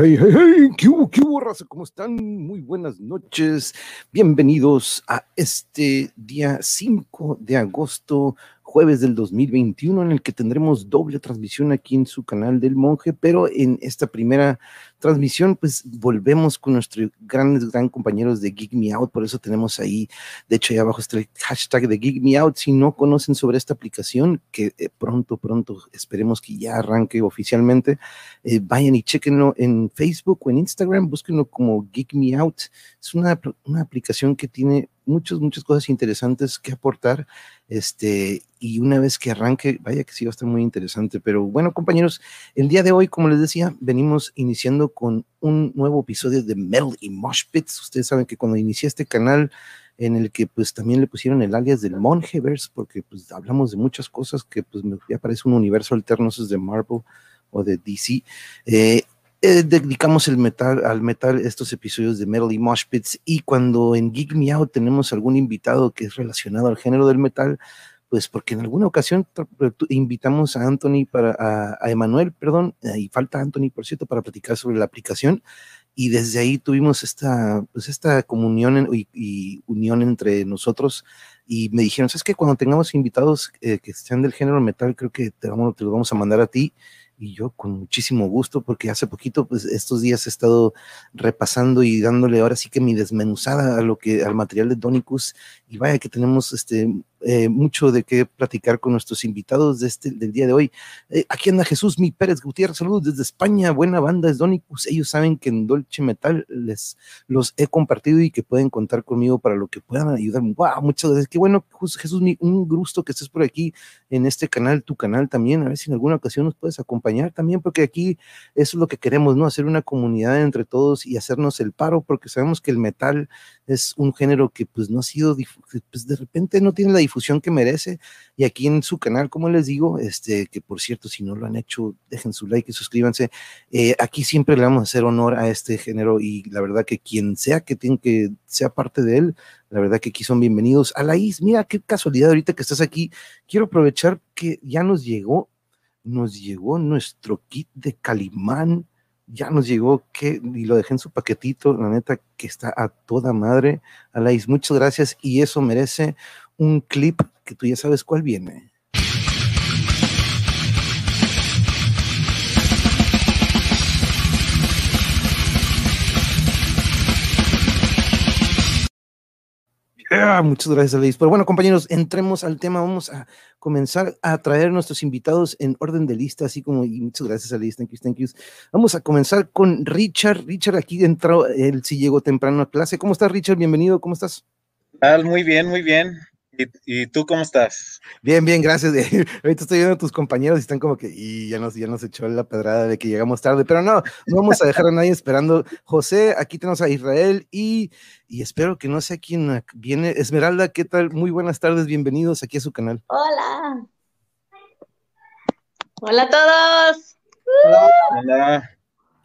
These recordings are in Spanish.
Hey, hey, hey, ¿qué hubo, qué raza? ¿Cómo están? Muy buenas noches. Bienvenidos a este día 5 de agosto jueves del 2021 en el que tendremos doble transmisión aquí en su canal del monje, pero en esta primera transmisión pues volvemos con nuestros grandes, gran compañeros de Geek Me Out, por eso tenemos ahí, de hecho ahí abajo está el hashtag de Geek Me Out, si no conocen sobre esta aplicación, que eh, pronto, pronto esperemos que ya arranque oficialmente, eh, vayan y chequenlo en Facebook o en Instagram, búsquenlo como Geek Me Out, es una, una aplicación que tiene muchas, muchas cosas interesantes que aportar. Este, y una vez que arranque, vaya que sí va a estar muy interesante. Pero bueno, compañeros, el día de hoy, como les decía, venimos iniciando con un nuevo episodio de Metal y Mosh Pits. Ustedes saben que cuando inicié este canal, en el que pues también le pusieron el alias del Mongeverse, porque pues hablamos de muchas cosas que pues me parece un universo alterno, es de Marvel o de DC. Eh, eh, dedicamos el metal, al metal estos episodios de Metal y Mosh Pits y cuando en Geek Me Out tenemos algún invitado que es relacionado al género del metal, pues porque en alguna ocasión invitamos a Anthony para, a, Emanuel, perdón, eh, y falta Anthony, por cierto, para platicar sobre la aplicación. Y desde ahí tuvimos esta, pues esta comunión y, unión entre nosotros. Y me dijeron, ¿sabes qué? Cuando tengamos invitados eh, que sean del género metal, creo que te, vamos, te los vamos a mandar a ti y yo con muchísimo gusto, porque hace poquito, pues estos días he estado repasando y dándole ahora sí que mi desmenuzada a lo que, al material de Donicus, y vaya que tenemos este eh, mucho de qué platicar con nuestros invitados de este, del día de hoy. Eh, aquí anda Jesús Mi Pérez Gutiérrez, saludos desde España, buena banda es Donicus. Ellos saben que en Dolce Metal les los he compartido y que pueden contar conmigo para lo que puedan ayudarme. Wow, muchas gracias. Qué bueno, Jesús, un gusto que estés por aquí en este canal, tu canal también. A ver si en alguna ocasión nos puedes acompañar también, porque aquí eso es lo que queremos, ¿no? Hacer una comunidad entre todos y hacernos el paro, porque sabemos que el metal es un género que pues no ha sido, pues de repente no tiene la difusión que merece. Y aquí en su canal, como les digo, este, que por cierto, si no lo han hecho, dejen su like y suscríbanse. Eh, aquí siempre le vamos a hacer honor a este género y la verdad que quien sea que tenga que sea parte de él, la verdad que aquí son bienvenidos. Alaís, mira qué casualidad ahorita que estás aquí. Quiero aprovechar que ya nos llegó, nos llegó nuestro kit de Calimán ya nos llegó que, y lo dejé en su paquetito, la neta que está a toda madre. Alaís, muchas gracias y eso merece un clip que tú ya sabes cuál viene. muchas gracias, Luis. Pero bueno, compañeros, entremos al tema. Vamos a comenzar a traer nuestros invitados en orden de lista, así como, y muchas gracias, Alice. Thank you, thank you. Vamos a comenzar con Richard. Richard aquí entró, él sí llegó temprano a clase. ¿Cómo estás, Richard? Bienvenido, ¿cómo estás? Muy bien, muy bien. ¿Y, tú cómo estás? Bien, bien, gracias. Ahorita estoy viendo a tus compañeros y están como que, y ya nos, ya nos echó la pedrada de que llegamos tarde, pero no, no vamos a dejar a nadie esperando. José, aquí tenemos a Israel y, y espero que no sea quien viene. Esmeralda, ¿qué tal? Muy buenas tardes, bienvenidos aquí a su canal. Hola. Hola a todos. Hola. Hola.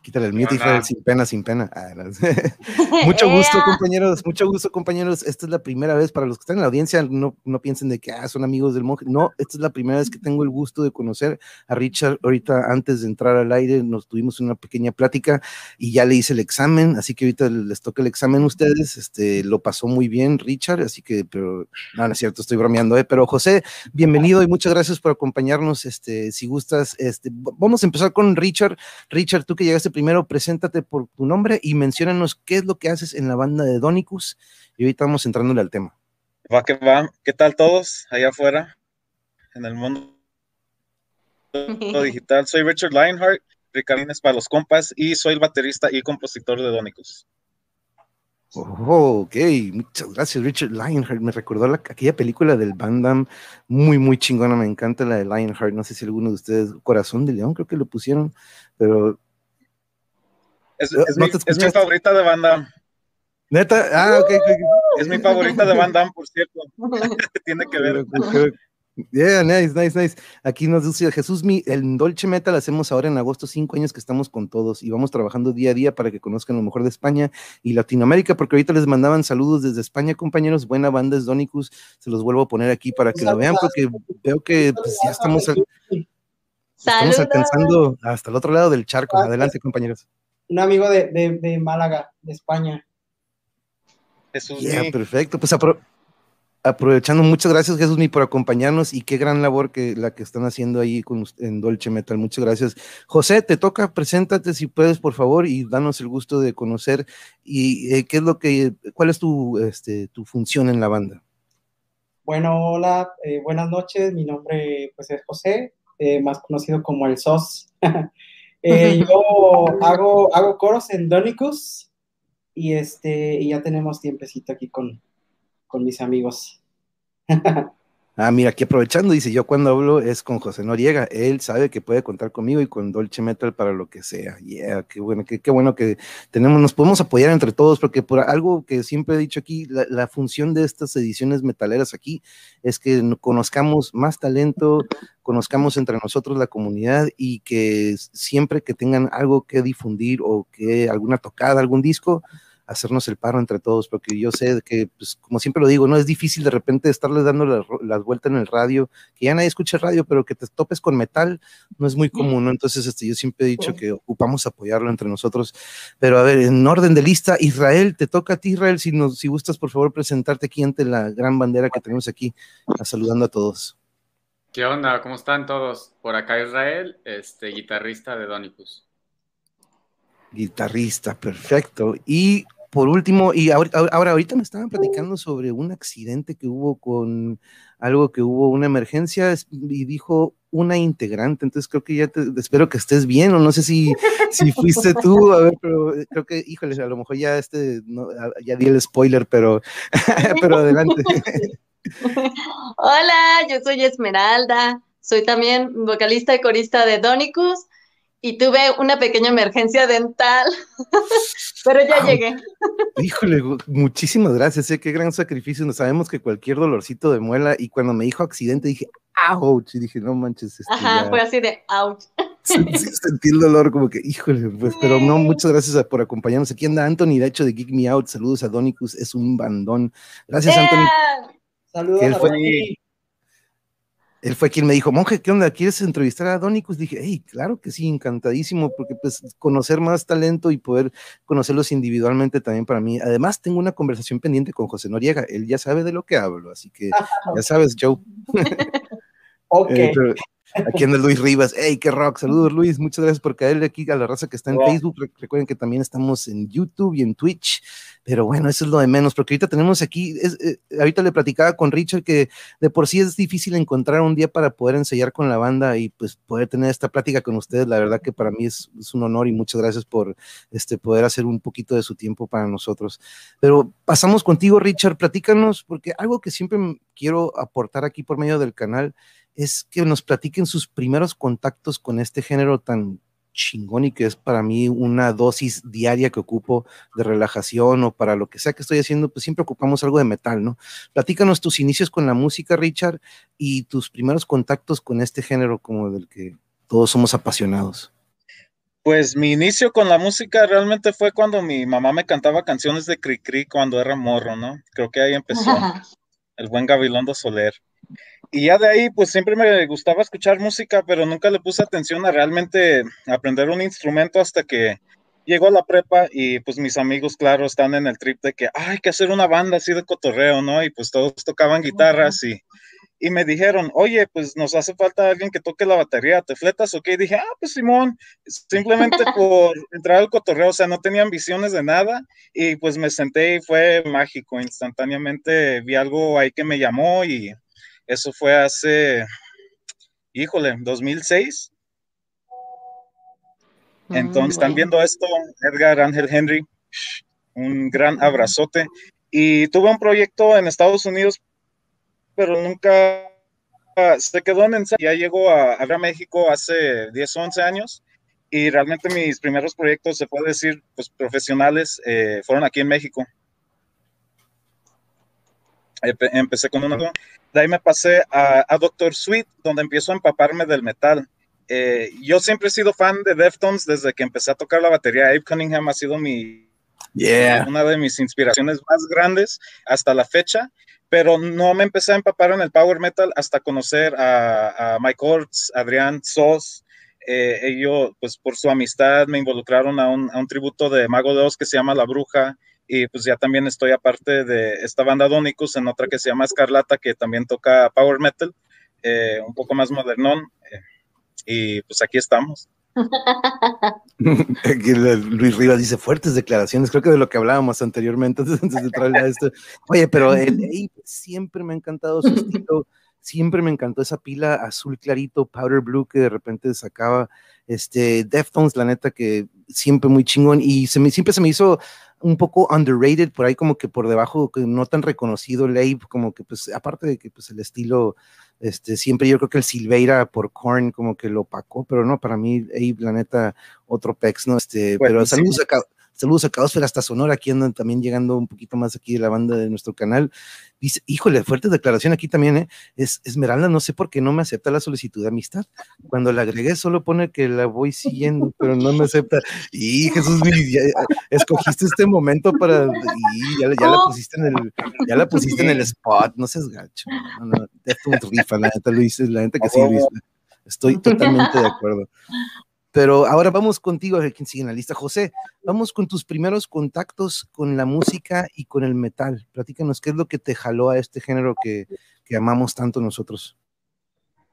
Quítale el mute, Israel, sin pena, sin pena. Ah, mucho gusto, compañeros, mucho gusto, compañeros. Esta es la primera vez, para los que están en la audiencia, no, no piensen de que ah, son amigos del monje. No, esta es la primera vez que tengo el gusto de conocer a Richard. Ahorita, antes de entrar al aire, nos tuvimos una pequeña plática y ya le hice el examen, así que ahorita les toca el examen a ustedes. Este, lo pasó muy bien, Richard, así que, pero, no, no es cierto, estoy bromeando, ¿eh? Pero José, bienvenido y muchas gracias por acompañarnos. Este, si gustas, este, vamos a empezar con Richard. Richard, tú que llegaste primero preséntate por tu nombre y menciónanos qué es lo que haces en la banda de Donicus. Y ahorita vamos entrándole al tema. Va que va. ¿Qué tal todos allá afuera en el mundo digital? Soy Richard Lionheart, Ricardines para los compas y soy el baterista y compositor de Donicus. Oh, ok, muchas gracias, Richard Lionheart. Me recordó la, aquella película del Bandam, muy, muy chingona. Me encanta la de Lionheart. No sé si alguno de ustedes, Corazón de León, creo que lo pusieron, pero es, mi, favorita de banda. Neta, ah, ok. Es mi favorita de banda, por cierto. Tiene que ver. Yeah, nice, nice, nice. Aquí nos dice Jesús, mi, el Dolce Metal hacemos ahora en agosto, cinco años que estamos con todos y vamos trabajando día a día para que conozcan lo mejor de España y Latinoamérica, porque ahorita les mandaban saludos desde España, compañeros. Buena banda es Donicus, se los vuelvo a poner aquí para que lo vean, porque veo que pues, ya estamos, estamos alcanzando hasta el otro lado del charco. Adelante, compañeros. Un amigo de, de, de Málaga, de España. Jesús yeah, perfecto. Pues apro aprovechando, muchas gracias Jesús por acompañarnos y qué gran labor que la que están haciendo ahí con, en Dolce Metal. Muchas gracias. José, te toca, preséntate si puedes, por favor, y danos el gusto de conocer y eh, qué es lo que, cuál es tu, este, tu función en la banda. Bueno, hola, eh, buenas noches. Mi nombre pues es José, eh, más conocido como el SOS. Eh, yo hago, hago coros en Donicus y este y ya tenemos tiempecito aquí con, con mis amigos. Ah, mira, aquí aprovechando, dice, yo cuando hablo es con José Noriega, él sabe que puede contar conmigo y con Dolce Metal para lo que sea. Yeah, qué bueno, qué, bueno que tenemos, nos podemos apoyar entre todos, porque por algo que siempre he dicho aquí, la función de estas ediciones metaleras aquí es que conozcamos más talento, conozcamos entre nosotros la comunidad y que siempre que tengan algo que difundir o que alguna tocada, algún disco, hacernos el paro entre todos, porque yo sé que, pues, como siempre lo digo, no es difícil de repente estarles dando las vueltas en el radio, que ya nadie escucha radio, pero que te topes con metal no es muy común, ¿no? Entonces, este, yo siempre he dicho que ocupamos apoyarlo entre nosotros. Pero a ver, en orden de lista, Israel, te toca a ti, Israel, si, nos, si gustas, por favor, presentarte aquí ante la gran bandera que tenemos aquí, saludando a todos. ¿Qué onda? ¿Cómo están todos? Por acá Israel, este guitarrista de Donicus. Guitarrista, perfecto. Y por último, y ahora, ahorita me estaban platicando sobre un accidente que hubo con algo que hubo una emergencia y dijo una integrante, entonces creo que ya te, espero que estés bien o no sé si, si fuiste tú, a ver, pero creo que, híjole, a lo mejor ya este, no, ya di el spoiler, pero, pero adelante. Hola, yo soy Esmeralda, soy también vocalista y corista de Donicus y tuve una pequeña emergencia dental, pero ya llegué. Híjole, muchísimas gracias, ¿eh? qué gran sacrificio. No sabemos que cualquier dolorcito de muela, y cuando me dijo accidente dije, ouch, y dije, no manches. Este, Ajá, fue así de ouch. sentí el dolor como que, híjole, pues, pero no, muchas gracias por acompañarnos. Aquí anda Anthony, de hecho, de Geek Me Out. Saludos a Donicus, es un bandón. Gracias, Anthony. Saludos a él fue quien me dijo, monje, ¿qué onda? ¿Quieres entrevistar a Donicus? Dije, hey, claro que sí, encantadísimo, porque pues conocer más talento y poder conocerlos individualmente también para mí. Además, tengo una conversación pendiente con José Noriega, él ya sabe de lo que hablo, así que ya sabes, Joe. ok. Eh, Aquí anda Luis Rivas. ¡Hey, qué rock! Saludos, Luis. Muchas gracias por caerle aquí a la raza que está en Facebook. Recuerden que también estamos en YouTube y en Twitch. Pero bueno, eso es lo de menos, porque ahorita tenemos aquí, eh, ahorita le platicaba con Richard que de por sí es difícil encontrar un día para poder ensayar con la banda y pues poder tener esta plática con ustedes. La verdad que para mí es, es un honor y muchas gracias por este, poder hacer un poquito de su tiempo para nosotros. Pero pasamos contigo, Richard. Platícanos, porque algo que siempre quiero aportar aquí por medio del canal es que nos platiquen sus primeros contactos con este género tan chingón y que es para mí una dosis diaria que ocupo de relajación o para lo que sea que estoy haciendo, pues siempre ocupamos algo de metal, ¿no? Platícanos tus inicios con la música, Richard, y tus primeros contactos con este género como del que todos somos apasionados. Pues mi inicio con la música realmente fue cuando mi mamá me cantaba canciones de Cricri cuando era morro, ¿no? Creo que ahí empezó el buen Gabilondo Soler y ya de ahí, pues siempre me gustaba escuchar música, pero nunca le puse atención a realmente aprender un instrumento hasta que llegó a la prepa y pues mis amigos, claro, están en el trip de que hay que hacer una banda así de cotorreo, ¿no? Y pues todos tocaban guitarras y, y me dijeron, oye, pues nos hace falta alguien que toque la batería, ¿te fletas? Ok, dije, ah, pues Simón, simplemente por entrar al cotorreo, o sea, no tenía ambiciones de nada y pues me senté y fue mágico, instantáneamente vi algo ahí que me llamó y eso fue hace, híjole, 2006. Mm, Entonces, están viendo esto, Edgar Ángel Henry, un gran abrazote. Y tuve un proyecto en Estados Unidos, pero nunca se quedó en ensayo. Ya llegó a, a México hace 10 o 11 años y realmente mis primeros proyectos, se puede decir, pues profesionales, eh, fueron aquí en México. Empecé con uno de ahí me pasé a, Doctor Sweet, donde empiezo a empaparme del metal. Eh, yo siempre he sido fan de Deftones desde que empecé a tocar la batería. Abe Cunningham ha sido mi, una de mis inspiraciones más grandes hasta la fecha, pero no me empecé a empapar en el power metal hasta conocer a, Mike Orts, Adrián Sos, eh, ellos, pues por su amistad, me involucraron a un, a un, tributo de Mago de Oz que se llama La Bruja. Y pues ya también estoy aparte de esta banda Donicus en otra que se llama Escarlata, que también toca power metal, eh, un poco más modernón. Eh, y pues aquí estamos. Luis Rivas dice fuertes declaraciones, creo que de lo que hablábamos anteriormente antes, de esto. Oye, pero el siempre me ha encantado su estilo siempre me encantó esa pila azul clarito, powder blue que de repente sacaba este Deftones, la neta que siempre muy chingón y se me, siempre se me hizo un poco underrated, por ahí como que por debajo, que no tan reconocido el Ape, como que pues aparte de que pues el estilo, este, siempre yo creo que el Silveira por Korn como que lo opacó, pero no, para mí Ape, la neta, otro pex, ¿no? Este, pero saludos acá. Saludos a Caosfera hasta Sonora, aquí andan también llegando un poquito más aquí de la banda de nuestro canal. Dice, híjole, fuerte declaración aquí también, ¿eh? Es Esmeralda, no sé por qué no me acepta la solicitud de amistad. Cuando la agregué solo pone que la voy siguiendo, pero no me acepta. Y Jesús, escogiste este momento para, y ya, la pusiste en el, ya la pusiste en el spot, no seas gacho. No, no, un rifa, la neta lo dices, la neta que sí, Luis. Estoy totalmente de acuerdo. Pero ahora vamos contigo, a quien sigue en la lista. José, vamos con tus primeros contactos con la música y con el metal. Platícanos, ¿qué es lo que te jaló a este género que, que amamos tanto nosotros?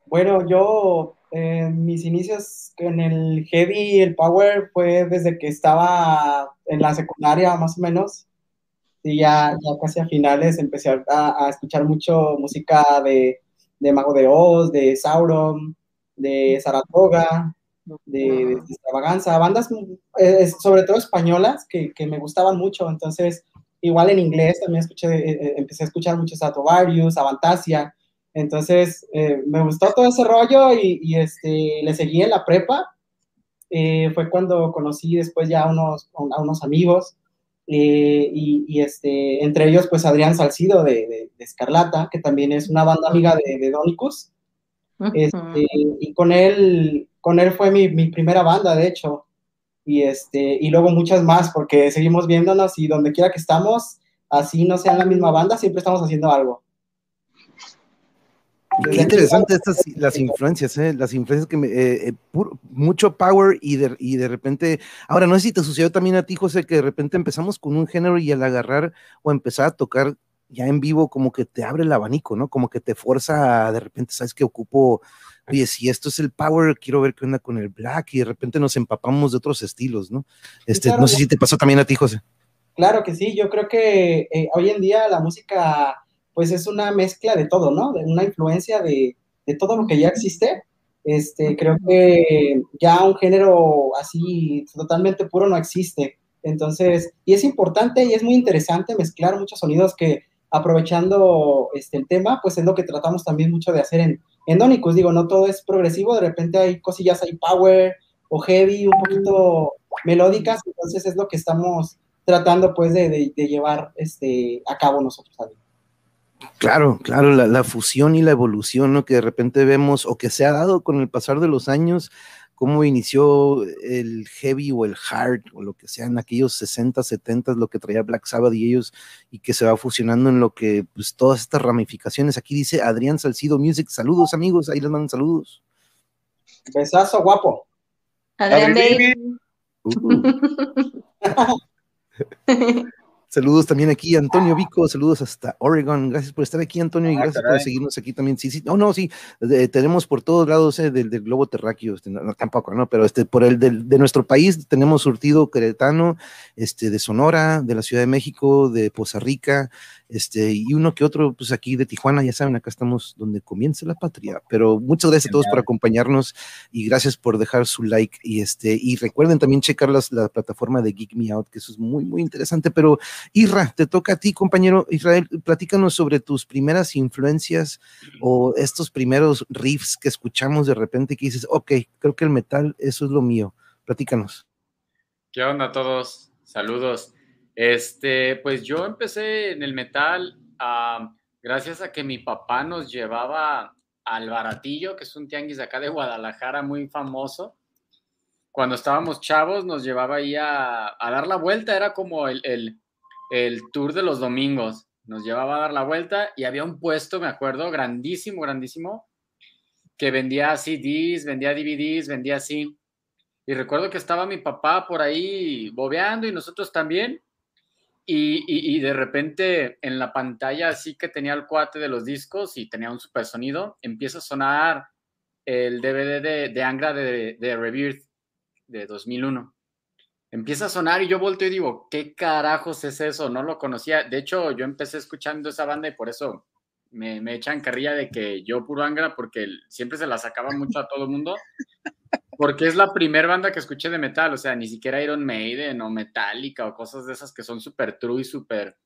Bueno, yo, eh, mis inicios en el heavy y el power fue desde que estaba en la secundaria, más o menos. Y ya, ya casi a finales empecé a, a escuchar mucho música de, de Mago de Oz, de Sauron, de Saratoga, de, extravaganza, bandas eh, sobre todo españolas que, que, me gustaban mucho, entonces igual en inglés también escuché, eh, eh, empecé a escuchar mucho Stratovarius, Avantasia, entonces me gustó todo ese rollo y, y, este, le seguí en la prepa, fue cuando conocí después ya a unos, a unos amigos, y, y, este, entre ellos pues Adrián Salcido de, de, Escarlata, que también es una banda amiga de, de Donicus, este, y con él con él fue mi, mi, primera banda, de hecho, y, este, y luego muchas más, porque seguimos viéndonos y donde quiera que estamos, así no sea en la misma banda, siempre estamos haciendo algo. Qué interesante estas las influencias, ¿eh? las influencias que me, eh, eh mucho power y de, y de repente, ahora no sé si te sucedió también a ti, José, que de repente empezamos con un género y al agarrar o empezar a tocar ya en vivo como que te abre el abanico, ¿no? Como que te fuerza de repente, sabes que ocupo oye, si esto es el power, quiero ver qué onda con el black, y de repente nos empapamos de otros estilos, ¿no? Este, no sé si te pasó también a ti, José. Claro que sí, yo creo que eh, hoy en día la música, pues es una mezcla de todo, ¿no? De una influencia de, de todo lo que ya existe. Este, creo que ya un género así totalmente puro no existe. Entonces, y es importante y es muy interesante mezclar muchos sonidos que aprovechando este, el tema, pues es lo que tratamos también mucho de hacer en, en Donicus, digo, no todo es progresivo, de repente hay cosillas, hay power o heavy, un poquito melódicas, entonces es lo que estamos tratando pues de, llevar este, a cabo nosotros. Claro, claro, la, la, fusión y la evolución, ¿no? Que de repente vemos o que se ha dado con el pasar de los años cómo inició el heavy o el hard o lo que sea en aquellos 60, 70, lo que traía Black Sabbath y ellos, y que se va fusionando en lo que, pues todas estas ramificaciones. Aquí dice Adrián Salcido Music, saludos amigos, ahí les mandan saludos. Besazo guapo. Adrián Baby. Saludos también aquí, Antonio Vico, saludos hasta Oregon. Gracias por estar aquí, Antonio, y ah, gracias por seguirnos aquí también. Sí, sí, no, no, sí, tenemos por todos lados eh, del, globo terráqueo, este, no, tampoco, ¿no? Pero este, por el de nuestro país tenemos surtido queretano, este, de Sonora, de la Ciudad de México, de Poza Rica, este, y uno que otro, pues aquí de Tijuana, ya saben, acá estamos donde comienza la patria. Pero muchas gracias a todos por acompañarnos y gracias por dejar su like. Y este, y recuerden también checar las, la plataforma de Geek Me Out, que eso es muy, muy interesante. Pero Isra, te toca a ti, compañero Israel, platícanos sobre tus primeras influencias o estos primeros riffs que escuchamos de repente que dices, ok, creo que el metal, eso es lo mío. Platícanos. ¿Qué onda a todos? Saludos. Este, pues yo empecé en el metal gracias a que mi papá nos llevaba al Baratillo, que es un tianguis de acá de Guadalajara muy famoso. Cuando estábamos chavos nos llevaba ahí a, dar la vuelta, era como el, tour de los domingos. Nos llevaba a dar la vuelta y había un puesto, me acuerdo, grandísimo, grandísimo, que vendía CDs, vendía DVDs, vendía así. Y recuerdo que estaba mi papá por ahí bobeando y nosotros también. Y, de repente en la pantalla así que tenía el cuate de los discos y tenía un super sonido, empieza a sonar el DVD de, de Angra de, de Rebirth de 2001. Empieza a sonar y yo volteo y digo, ¿qué carajos es eso? No lo conocía. De hecho, yo empecé escuchando esa banda y por eso me, me echan carrilla de que yo puro Angra, porque siempre se la sacaba mucho a todo el mundo. Porque es la primera banda que escuché de metal, o sea, ni siquiera Iron Maiden o Metallica o cosas de esas que son súper true y súper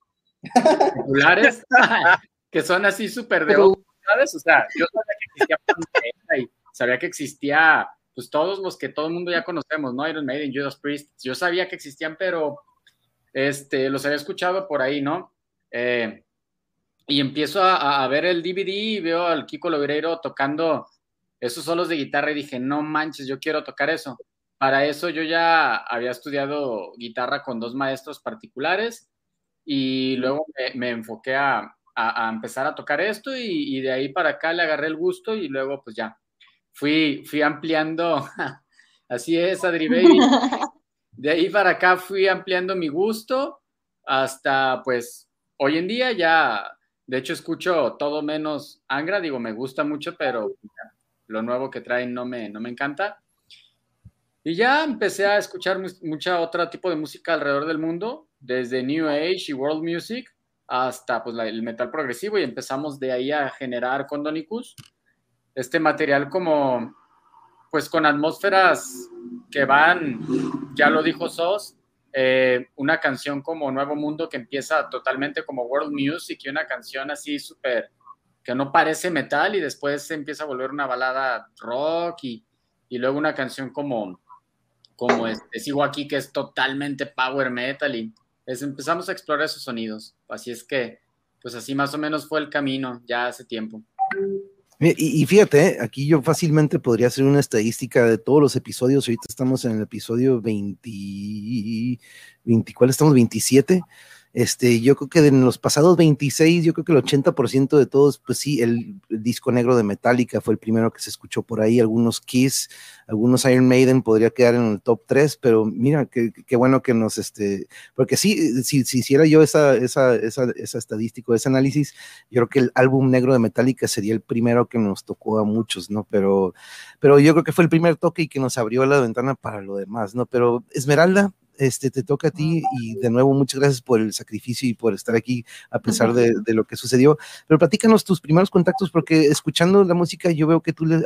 populares, que son así súper de ¿sabes? O sea, yo sabía que existía y sabía que existía pues todos los que todo el mundo ya conocemos, ¿no? Iron Maiden, Judas Priest, yo sabía que existían, pero este, los había escuchado por ahí, ¿no? Eh, y empiezo a, ver el DVD y veo al Kiko Logueiro tocando esos solos de guitarra y dije, no manches, yo quiero tocar eso. Para eso yo ya había estudiado guitarra con dos maestros particulares y luego me, enfoqué a, empezar a tocar esto y, y, de ahí para acá le agarré el gusto y luego pues ya fui, fui ampliando, así es, Adri Baby. De ahí para acá fui ampliando mi gusto hasta pues hoy en día ya, de hecho escucho todo menos Angra, digo, me gusta mucho, pero lo nuevo que traen no me, no me encanta. Y ya empecé a escuchar mucha otra tipo de música alrededor del mundo, desde New Age y World Music hasta pues, el metal progresivo y empezamos de ahí a generar con Donicus este material como, pues con atmósferas que van, ya lo dijo Sos, eh, una canción como Nuevo Mundo que empieza totalmente como World Music y una canción así súper, que no parece metal y después se empieza a volver una balada rock y, y luego una canción como, como este, sigo aquí que es totalmente power metal y empezamos a explorar esos sonidos. Así es que, pues así más o menos fue el camino ya hace tiempo. Y, fíjate, ¿eh? aquí yo fácilmente podría hacer una estadística de todos los episodios. Ahorita estamos en el episodio 20, 20 ¿cuál estamos? 27. Este, yo creo que en los pasados 26, yo creo que el 80% de todos, pues sí, el, disco negro de Metallica fue el primero que se escuchó por ahí, algunos Kiss, algunos Iron Maiden podría quedar en el top 3, pero mira, qué bueno que nos, este, porque sí, si, si hiciera yo esa, esa, esa, esa estadística, ese análisis, yo creo que el álbum negro de Metallica sería el primero que nos tocó a muchos, ¿no? Pero, pero yo creo que fue el primer toque y que nos abrió la ventana para lo demás, ¿no? Pero Esmeralda, este, te toca a ti y de nuevo muchas gracias por el sacrificio y por estar aquí a pesar de, lo que sucedió. Pero platícanos tus primeros contactos porque escuchando la música yo veo que tú le, eh,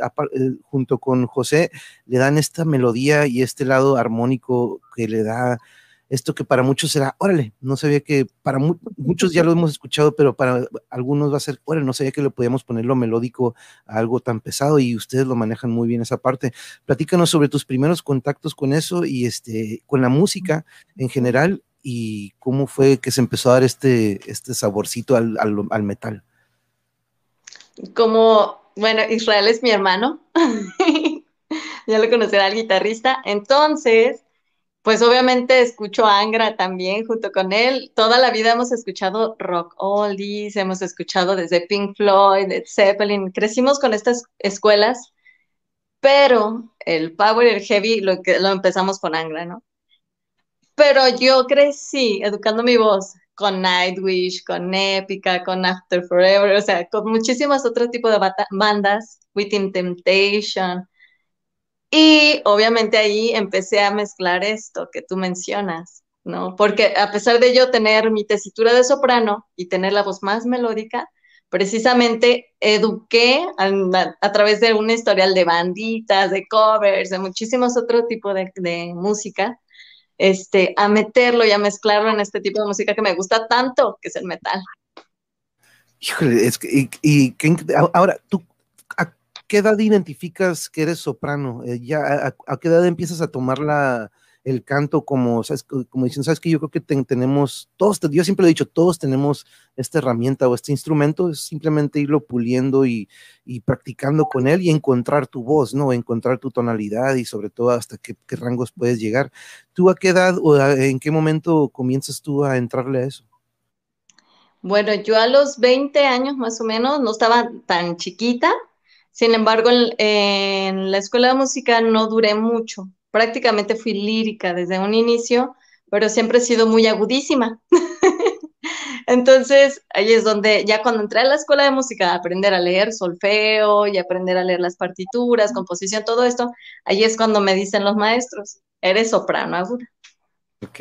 junto con José le dan esta melodía y este lado armónico que le da esto que para muchos será, órale, no sabía que para muchos ya lo hemos escuchado, pero para algunos va a ser, órale, no sabía que le podíamos poner lo melódico a algo tan pesado y ustedes lo manejan muy bien esa parte. Platícanos sobre tus primeros contactos con eso y este, con la música en general y cómo fue que se empezó a dar este, este saborcito al, al metal. Como, bueno, Israel es mi hermano, ya lo conocerá el guitarrista, entonces pues obviamente escucho Angra también junto con él. Toda la vida hemos escuchado rock oldies, hemos escuchado desde Pink Floyd, Led Zeppelin, crecimos con estas escuelas, pero el power y el heavy lo, lo empezamos con Angra, ¿no? Pero yo crecí educando mi voz con Nightwish, con Epica, con After Forever, o sea, con muchísimos otros tipos de bandas, Within Temptation, y obviamente ahí empecé a mezclar esto que tú mencionas, ¿no? Porque a pesar de yo tener mi tesitura de soprano y tener la voz más melódica, precisamente eduqué a, través de un historial de banditas, de covers, de muchísimos otros tipos de, música, este, a meterlo y a mezclarlo en este tipo de música que me gusta tanto, que es el metal. Híjole, es que, y ahora, ¿tú qué edad identificas que eres soprano? Eh, a, qué edad empiezas a tomar la, el canto como, ¿sabes? como dicen, sabes que yo creo que tenemos, todos, yo siempre he dicho, todos tenemos esta herramienta o este instrumento, es simplemente irlo puliendo y, y practicando con él y encontrar tu voz, ¿no? Encontrar tu tonalidad y sobre todo hasta qué, qué rangos puedes llegar. ¿Tú a qué edad o en qué momento comienzas tú a entrarle a eso? Bueno, yo a los 20 años más o menos, no estaba tan chiquita, Sin embargo, en, la escuela de música no duré mucho. Prácticamente fui lírica desde un inicio, pero siempre he sido muy agudísima. Entonces, ahí es donde ya cuando entré a la escuela de música aprender a leer solfeo y aprender a leer las partituras, composición, todo esto, ahí es cuando me dicen los maestros, eres soprano aguda. Ok.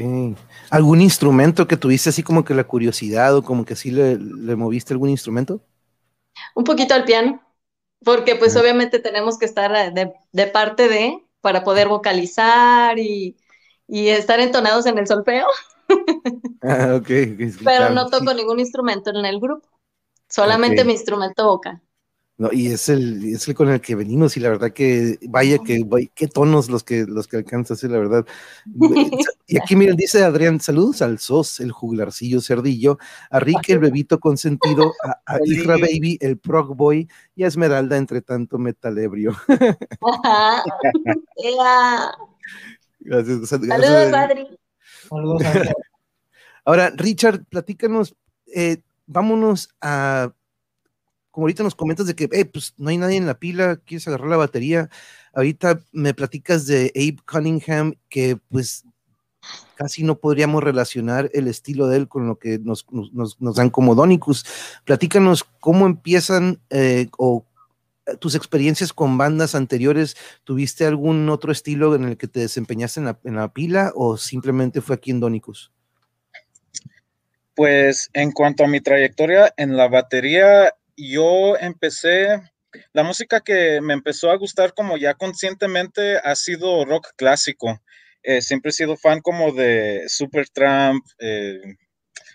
¿Algún instrumento que tuviste así como que la curiosidad o como que sí le, moviste algún instrumento? Un poquito al piano, porque pues obviamente tenemos que estar de, de, parte de para poder vocalizar y, y estar entonados en el solfeo. Ah, ok. Pero no toco ningún instrumento en el grupo, solamente mi instrumento vocal. No, y es el, es el con el que venimos, y la verdad que vaya que qué tonos los que los que alcanzas, la verdad. Y aquí miren, dice Adrián, saludos al SOS, el juglarcillo cerdillo, a Rick el bebito consentido, a, a Isra Baby, el prog boy, y a Esmeralda, entre tanto metalebrio. gracias, Saludos, Adri. Ahora, Richard, platícanos, eh, vámonos a, como ahorita nos comentas de que, pues no hay nadie en la pila, quieres agarrar la batería. Ahorita me platicas de Abe Cunningham, que pues casi no podríamos relacionar el estilo de él con lo que nos, dan como Donicus. Platícanos cómo empiezan eh, o tus experiencias con bandas anteriores, ¿tuviste algún otro estilo en el que te desempeñaste en la, pila o simplemente fue aquí en Donicus? Pues en cuanto a mi trayectoria en la batería, yo empecé, la música que me empezó a gustar como ya conscientemente ha sido rock clásico. Eh, siempre he sido fan como de Supertramp, eh,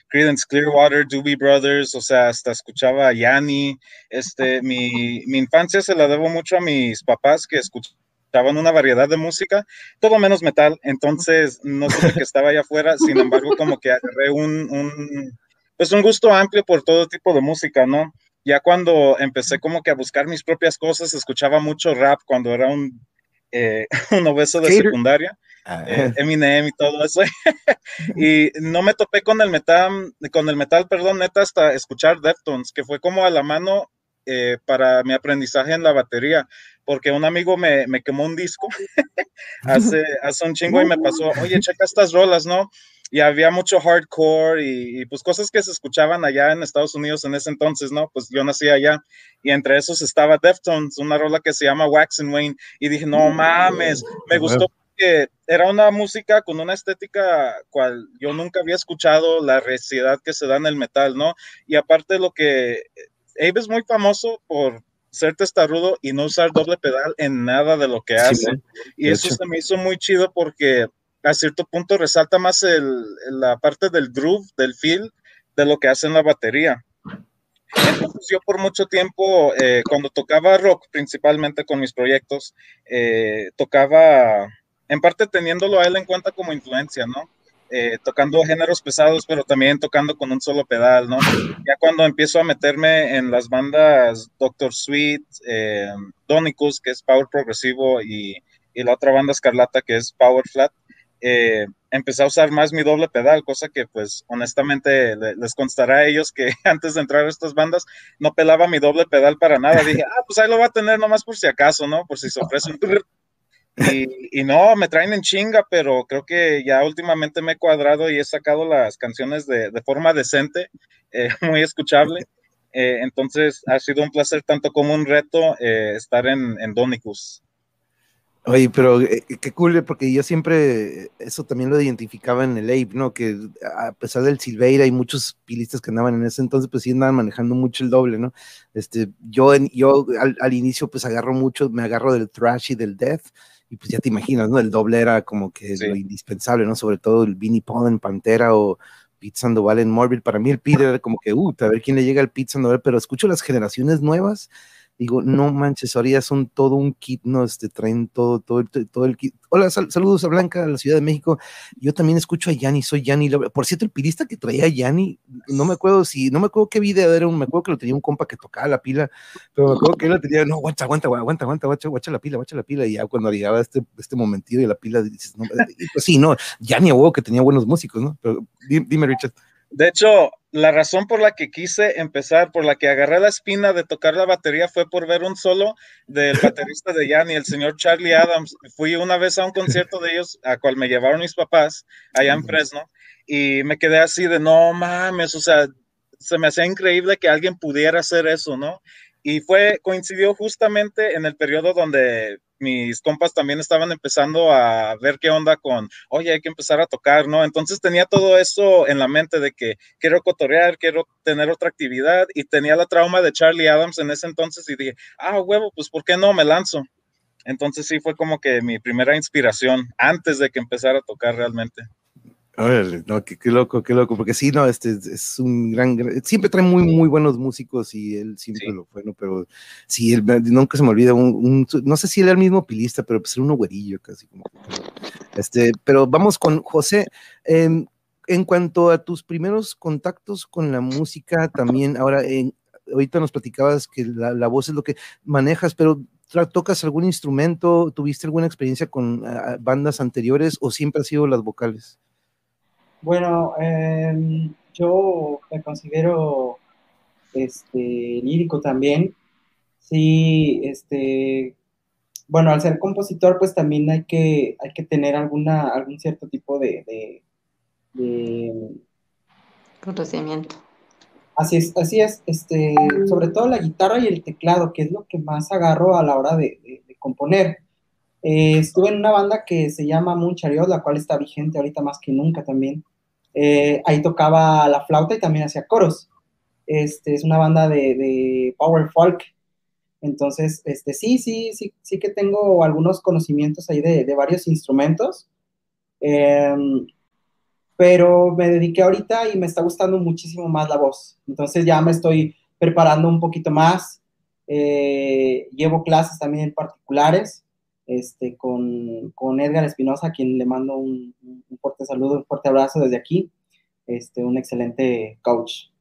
Creedence Clearwater, Doobie Brothers, o sea, hasta escuchaba Yanni. Este, mi, mi infancia se la debo mucho a mis papás que escuchaban una variedad de música, todo menos metal, entonces no sé qué estaba allá afuera, sin embargo, como que agarré un, un, pues un gusto amplio por todo tipo de música, ¿no? Ya cuando empecé como que a buscar mis propias cosas, escuchaba mucho rap cuando era un, eh, un obeso de secundaria. Ah. Eh, Eminem y todo eso. y no me topé con el metal, con el metal, perdón, neta, hasta escuchar Deftones, que fue como a la mano eh, para mi aprendizaje en la batería, porque un amigo me, me quemó un disco hace, hace un chingo y me pasó, oye, checa estas rolas, ¿no? Y había mucho hardcore y, y, pues cosas que se escuchaban allá en Estados Unidos en ese entonces, ¿no? Pues yo nací allá y entre esos estaba Deftones, una rola que se llama Wax and Wayne y dije, no mames, me gustó que era una música con una estética cual yo nunca había escuchado, la reciedad que se da en el metal, ¿no? Y aparte lo que Abe es muy famoso por ser testarudo y no usar doble pedal en nada de lo que hace. y eso se me hizo muy chido porque a cierto punto resalta más el, la parte del groove, del feel, de lo que hace en la batería. Entonces yo por mucho tiempo, eh, cuando tocaba rock, principalmente con mis proyectos, eh, tocaba en parte teniéndolo a él en cuenta como influencia, ¿no? Eh, tocando géneros pesados, pero también tocando con un solo pedal, ¿no? Ya cuando empiezo a meterme en las bandas Doctor Sweet, eh, Donicus, que es Power Progresivo, y, y, la otra banda Escarlata, que es Power Flat, eh, empecé a usar más mi doble pedal, cosa que pues honestamente les constará a ellos que antes de entrar a estas bandas no pelaba mi doble pedal para nada. Dije, ah, pues ahí lo va a tener nomás por si acaso, ¿no? Por si se ofrece un y, no, me traen en chinga, pero creo que ya últimamente me he cuadrado y he sacado las canciones de, forma decente, eh, muy escuchable. Eh, entonces ha sido un placer tanto como un reto eh, estar en, en Donicus. Oye, pero qué cool, porque yo siempre eso también lo identificaba en el Ape, ¿no? Que a pesar del Silveira y muchos pilistas que andaban en ese entonces, pues sí andaban manejando mucho el doble, ¿no? Este, yo, yo al, al inicio pues agarro mucho, me agarro del thrash y del death, y pues ya te imaginas, ¿no? El doble era como que lo indispensable, ¿no? Sobre todo el Vinnie Paul en Pantera o Pete Sandoval en Morbid. Para mí el Pete era como que, uh, a ver quién le llega al Pete Sandoval, pero escucho las generaciones nuevas digo, no manches, ahora ya son todo un kit, ¿no? Este, traen todo, todo, todo el kit. Hola, saludos a Blanca, a la Ciudad de México. Yo también escucho a Yanni, soy Yanni. Por cierto, el pilista que traía Yanni, no me acuerdo si, no me acuerdo qué video era, me acuerdo que lo tenía un compa que tocaba la pila, pero me acuerdo que él lo tenía, no, aguanta, aguanta, aguanta, aguanta, aguanta, aguanta la pila, aguanta la pila, y ya cuando llegaba este, este momentillo de la pila, dices, no, pues sí, no, Yanni, huevo que tenía buenos músicos, ¿no? Pero dime, Richard. De hecho, la razón por la que quise empezar, por la que agarré la espina de tocar la batería fue por ver un solo del baterista de Yanni, el señor Charlie Adams. Fui una vez a un concierto de ellos, a cual me llevaron mis papás allá en Fresno, y me quedé así de no mames, o sea, se me hacía increíble que alguien pudiera hacer eso, ¿no? Y fue, coincidió justamente en el periodo donde mis compas también estaban empezando a ver qué onda con, oye, hay que empezar a tocar, ¿no? Entonces tenía todo eso en la mente de que quiero cotorrear, quiero tener otra actividad y tenía la trauma de Charlie Adams en ese entonces y dije, ah, huevo, pues ¿por qué no? Me lanzo. Entonces sí fue como que mi primera inspiración antes de que empezara a tocar realmente. Órale, no, qué, loco, qué loco, porque sí, no, este es un gran, siempre trae muy, muy buenos músicos y él siempre lo fue, ¿no? Pero sí, él, nunca se me olvida, un, no sé si él era el mismo pilista, pero pues era uno güerillo casi como. Este, pero vamos con José. Em, en cuanto a tus primeros contactos con la música, también ahora, en, ahorita nos platicabas que la, voz es lo que manejas, pero ¿tocas algún instrumento? ¿Tuviste alguna experiencia con bandas anteriores o siempre ha sido las vocales? Bueno, em, yo me considero este, lírico también. Sí, este, bueno, al ser compositor, pues también hay que, hay que tener alguna, algún cierto tipo de, de, conocimiento. Así es, así es, este, sobre todo la guitarra y el teclado, que es lo que más agarro a la hora de, componer. Eh, estuve en una banda que se llama Moon la cual está vigente ahorita más que nunca también. Eh, ahí tocaba la flauta y también hacía coros. Este, es una banda de, power folk. Entonces, este, sí, sí, sí, sí que tengo algunos conocimientos ahí de, varios instrumentos. Em, pero me dediqué ahorita y me está gustando muchísimo más la voz. Entonces ya me estoy preparando un poquito más. Eh, llevo clases también particulares este, con, con Edgar Espinosa, quien le mando un, fuerte saludo, un fuerte abrazo desde aquí, este, un excelente coach.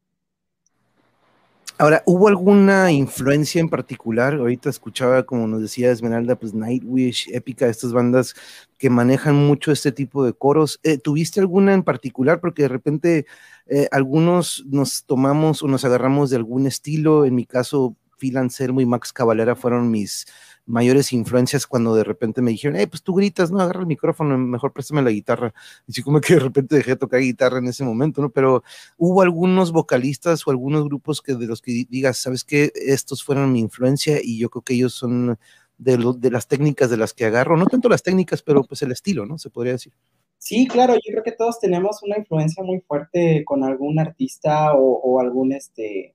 Ahora, ¿hubo alguna influencia en particular? Ahorita escuchaba, como nos decía Esmeralda, pues Nightwish, Épica, estas bandas que manejan mucho este tipo de coros. Eh, ¿Tuviste alguna en particular? Porque de repente eh, algunos nos tomamos o nos agarramos de algún estilo. En mi caso, Phil Anselmo y Max Cavalera fueron mis, mayores influencias cuando de repente me dijeron, hey, pues tú gritas, no, agarra el micrófono, mejor préstame la guitarra. Y sí, como que de repente dejé de tocar guitarra en ese momento, ¿no? Pero hubo algunos vocalistas o algunos grupos que de los que digas, ¿sabes qué? Estos fueron mi influencia y yo creo que ellos son de, de las técnicas de las que agarro, no tanto las técnicas, pero pues el estilo, ¿no? Se podría decir. Sí, claro, yo creo que todos tenemos una influencia muy fuerte con algún artista o algún este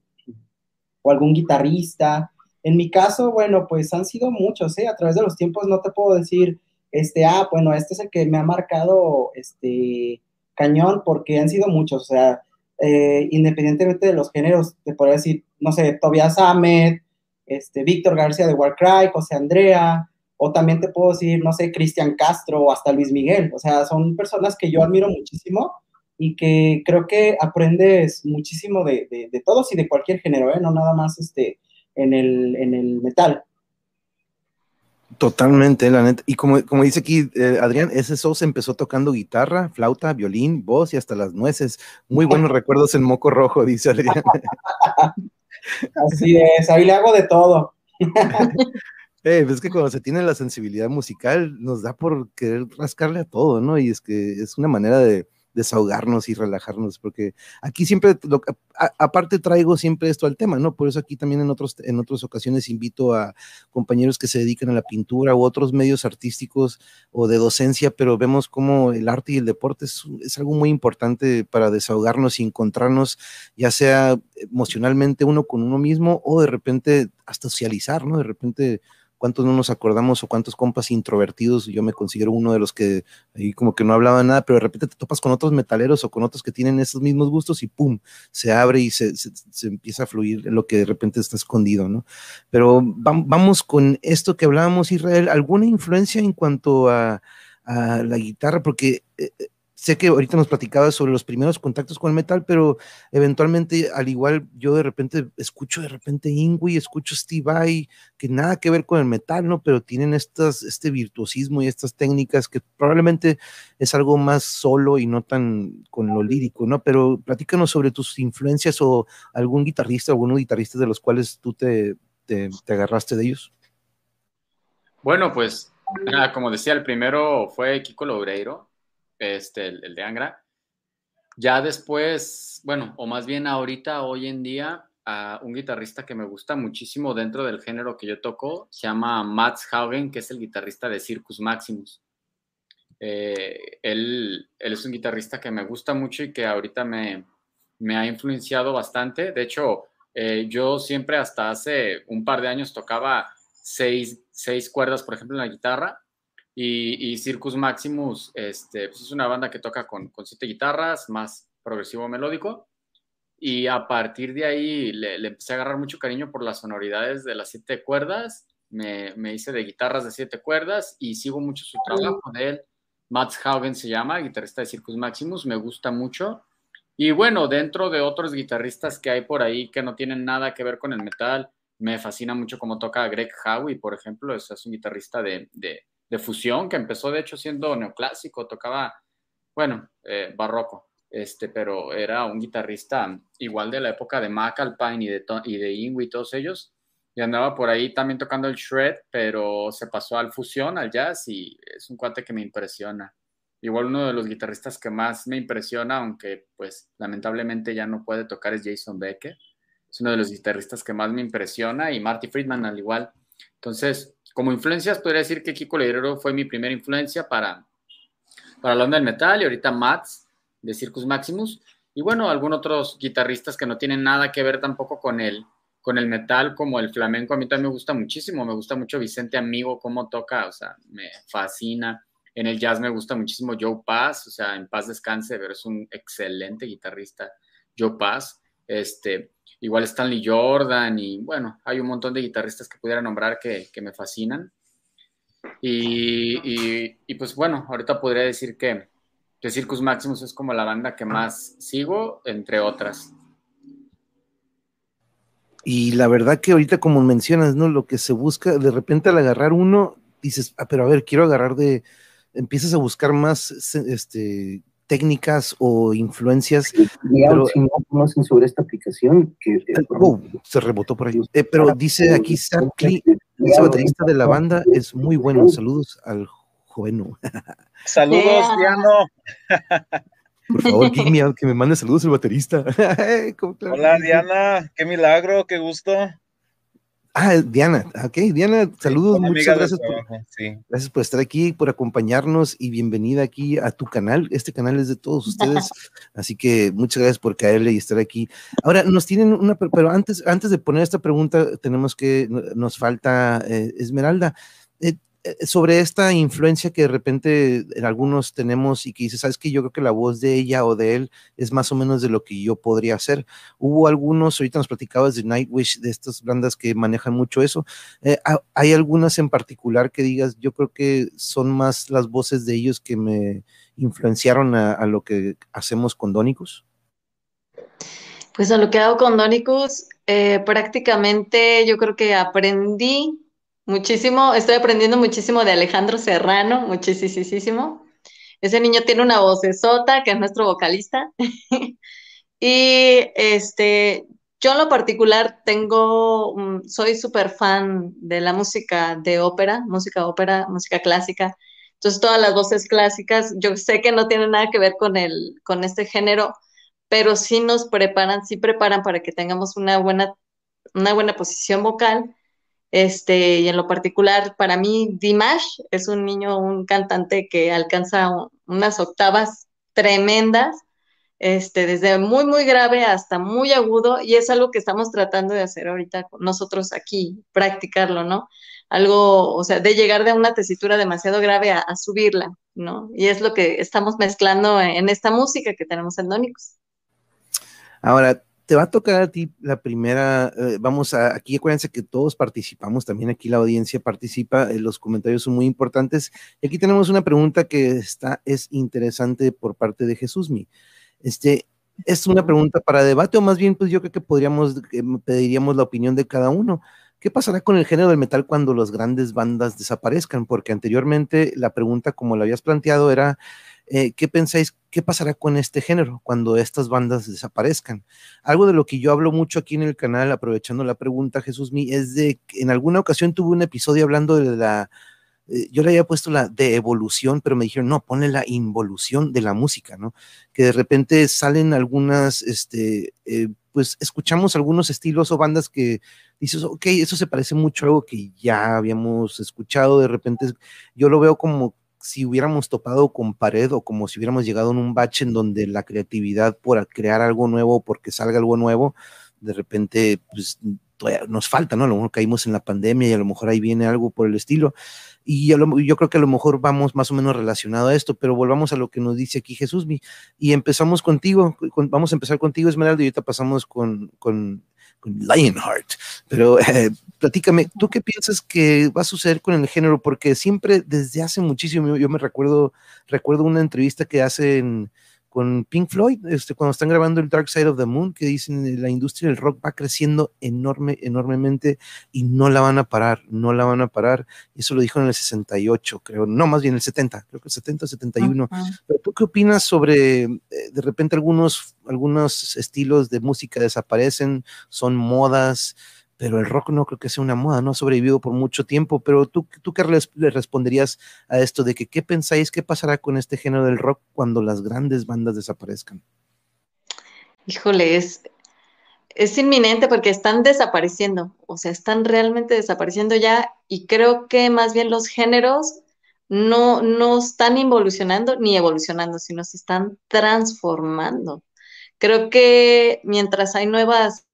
o algún guitarrista en mi caso, bueno, pues han sido muchos, ¿eh? A través de los tiempos no te puedo decir, este, ah, bueno, este es el que me ha marcado, este, cañón, porque han sido muchos, o sea, eh, independientemente de los géneros, te podría decir, no sé, Tobias Ahmed, este, Víctor García de Warcry, José Andrea, o también te puedo decir, no sé, Cristian Castro o hasta Luis Miguel, o sea, son personas que yo admiro muchísimo y que creo que aprendes muchísimo de, de, de todos y de cualquier género, ¿eh? No nada más, este, en el, en el metal. Totalmente, la neta. Y como, como dice aquí eh, Adrián, ese sos empezó tocando guitarra, flauta, violín, voz y hasta las nueces. Muy buenos recuerdos en Moco Rojo, dice Adrián. Así es, ahí le hago de todo. Eh, es que cuando se tiene la sensibilidad musical, nos da por querer rascarle a todo, ¿no? Y es que es una manera de, desahogarnos y relajarnos, porque aquí siempre, aparte traigo siempre esto al tema, ¿no? Por eso aquí también en, otros, en otras ocasiones invito a compañeros que se dedican a la pintura u otros medios artísticos o de docencia, pero vemos como el arte y el deporte es, es algo muy importante para desahogarnos y encontrarnos, ya sea emocionalmente uno con uno mismo o de repente hasta socializar, ¿no? De repente cuántos no nos acordamos o cuántos compas introvertidos, yo me considero uno de los que ahí como que no hablaba nada, pero de repente te topas con otros metaleros o con otros que tienen esos mismos gustos y pum, se abre y se, empieza a fluir lo que de repente está escondido, ¿no? Pero vamos con esto que hablábamos, Israel, ¿alguna influencia en cuanto a, la guitarra? Porque... Eh, sé que ahorita nos platicabas sobre los primeros contactos con el metal, pero eventualmente, al igual, yo de repente escucho de repente Ingui, escucho Steve Vai, que nada que ver con el metal, ¿no? Pero tienen estas, este virtuosismo y estas técnicas que probablemente es algo más solo y no tan con lo lírico, ¿no? Pero platícanos sobre tus influencias o algún guitarrista, algunos guitarristas de los cuales tú te, te, agarraste de ellos. Bueno, pues, ah, como decía, el primero fue Kiko Loureiro, este, el, de Angra. Ya después, bueno, o más bien ahorita, hoy en día, a un guitarrista que me gusta muchísimo dentro del género que yo toco, se llama Mats Haugen, que es el guitarrista de Circus Maximus. Eh, él, él, es un guitarrista que me gusta mucho y que ahorita me, me ha influenciado bastante. De hecho, eh, yo siempre hasta hace un par de años tocaba seis, seis cuerdas, por ejemplo, en la guitarra y, Circus Maximus este, pues es una banda que toca con, con, siete guitarras, más progresivo melódico. Y a partir de ahí le, empecé a agarrar mucho cariño por las sonoridades de las siete cuerdas. Me, me, hice de guitarras de siete cuerdas y sigo mucho su trabajo de él. Mats Haugen se llama, guitarrista de Circus Maximus, me gusta mucho. Y bueno, dentro de otros guitarristas que hay por ahí que no tienen nada que ver con el metal, me fascina mucho cómo toca Greg Howie, por ejemplo, es, es un guitarrista de, de de fusión, que empezó de hecho siendo neoclásico, tocaba, bueno, eh, barroco, este, pero era un guitarrista igual de la época de Mac Alpine y de, y de y todos ellos, y andaba por ahí también tocando el shred, pero se pasó al fusión, al jazz, y es un cuate que me impresiona. Igual uno de los guitarristas que más me impresiona, aunque pues lamentablemente ya no puede tocar, es Jason Becker. Es uno de los guitarristas que más me impresiona y Marty Friedman al igual. Entonces, como influencias, podría decir que Kiko Leirero fue mi primera influencia para, para la onda del metal y ahorita Mats de Circus Maximus. Y bueno, algunos otros guitarristas que no tienen nada que ver tampoco con el, con el metal, como el flamenco. A mí también me gusta muchísimo. Me gusta mucho Vicente Amigo, cómo toca, o sea, me fascina. En el jazz me gusta muchísimo Joe Paz, o sea, en paz descanse, pero es un excelente guitarrista, Joe Paz. Este, igual Stanley Jordan y bueno, hay un montón de guitarristas que pudiera nombrar que, me fascinan. Y, pues bueno, ahorita podría decir que, que Circus Maximus es como la banda que más sigo, entre otras. Y la verdad que ahorita como mencionas, ¿no? Lo que se busca, de repente al agarrar uno, dices, ah, pero a ver, quiero agarrar de, empiezas a buscar más este, técnicas o influencias. pero, si no conocen sobre esta aplicación, que eh, oh, se rebotó por ahí. Eh, pero dice aquí Sam ese baterista de la banda es muy bueno. Saludos al joveno. Saludos, Diano. Por favor, que me mande saludos el baterista. Hola, Diana, qué milagro, qué gusto. Ah, Diana, ok, Diana, saludos, muchas gracias por, gracias por estar aquí, por acompañarnos y bienvenida aquí a tu canal. Este canal es de todos ustedes, así que muchas gracias por caerle y estar aquí. Ahora, nos tienen una, pero antes, antes de poner esta pregunta, tenemos que, nos falta eh, Esmeralda. Eh, eh, sobre esta influencia que de repente en algunos tenemos y que dices, sabes que yo creo que la voz de ella o de él es más o menos de lo que yo podría hacer. Hubo algunos, ahorita nos platicabas de Nightwish, de estas bandas que manejan mucho eso. Eh, ¿Hay algunas en particular que digas, yo creo que son más las voces de ellos que me influenciaron a, lo que hacemos con Donicus? Pues a lo que hago con Donicus, prácticamente yo creo que aprendí Muchísimo, estoy aprendiendo muchísimo de Alejandro Serrano, muchísimo. Ese niño tiene una voz sota, que es nuestro vocalista. y este, yo en lo particular tengo, soy súper fan de la música de ópera, música ópera, música clásica. Entonces todas las voces clásicas, yo sé que no tienen nada que ver con el, con este género, pero sí nos preparan, sí preparan para que tengamos una buena, una buena posición vocal este, y en lo particular, para mí, Dimash es un niño, un cantante que alcanza unas octavas tremendas, este, desde muy, muy grave hasta muy agudo, y es algo que estamos tratando de hacer ahorita nosotros aquí, practicarlo, ¿no? Algo, o sea, de llegar de una tesitura demasiado grave a, subirla, ¿no? Y es lo que estamos mezclando en esta música que tenemos en Dónicos. Ahora, te va a tocar a ti la primera, eh, vamos a, aquí acuérdense que todos participamos, también aquí la audiencia participa, eh, los comentarios son muy importantes. Y aquí tenemos una pregunta que está, es interesante por parte de Jesús Mi. Este, es una pregunta para debate, o más bien, pues yo creo que podríamos, pediríamos la opinión de cada uno. ¿Qué pasará con el género del metal cuando las grandes bandas desaparezcan? Porque anteriormente la pregunta, como la habías planteado, era eh, ¿qué pensáis? ¿Qué pasará con este género cuando estas bandas desaparezcan? Algo de lo que yo hablo mucho aquí en el canal, aprovechando la pregunta, Jesús Mi, es de que en alguna ocasión tuve un episodio hablando de la, eh, yo le había puesto la de evolución, pero me dijeron, no, ponle la involución de la música, ¿no? Que de repente salen algunas, este, eh, pues escuchamos algunos estilos o bandas que dices, ok, eso se parece mucho a algo que ya habíamos escuchado, de repente yo lo veo como si hubiéramos topado con pared o como si hubiéramos llegado en un bache en donde la creatividad por crear algo nuevo, porque salga algo nuevo, de repente pues, nos falta, ¿no? A lo mejor caímos en la pandemia y a lo mejor ahí viene algo por el estilo. Y yo creo que a lo mejor vamos más o menos relacionado a esto, pero volvamos a lo que nos dice aquí Jesús. Y empezamos contigo, vamos a empezar contigo, Esmeralda, y ahorita pasamos con, con Lionheart. Pero eh, platícame, ¿tú qué piensas que va a suceder con el género? Porque siempre desde hace muchísimo, yo me recuerdo, recuerdo una entrevista que hacen con Pink Floyd, este, cuando están grabando el Dark Side of the Moon, que dicen que la industria del rock va creciendo enorme, enormemente y no la van a parar, no la van a parar. Eso lo dijo en el 68, creo, no, más bien el 70, creo que el 70, 71. Pero tú qué opinas sobre, eh, de repente algunos, algunos estilos de música desaparecen, son modas? Pero el rock no creo que sea una moda, no ha sobrevivido por mucho tiempo, pero tú, tú qué le responderías a esto de que qué pensáis, qué pasará con este género del rock cuando las grandes bandas desaparezcan? Híjole, es, es inminente porque están desapareciendo, o sea, están realmente desapareciendo ya y creo que más bien los géneros no, no están involucionando ni evolucionando, sino se están transformando. Creo que mientras hay nuevas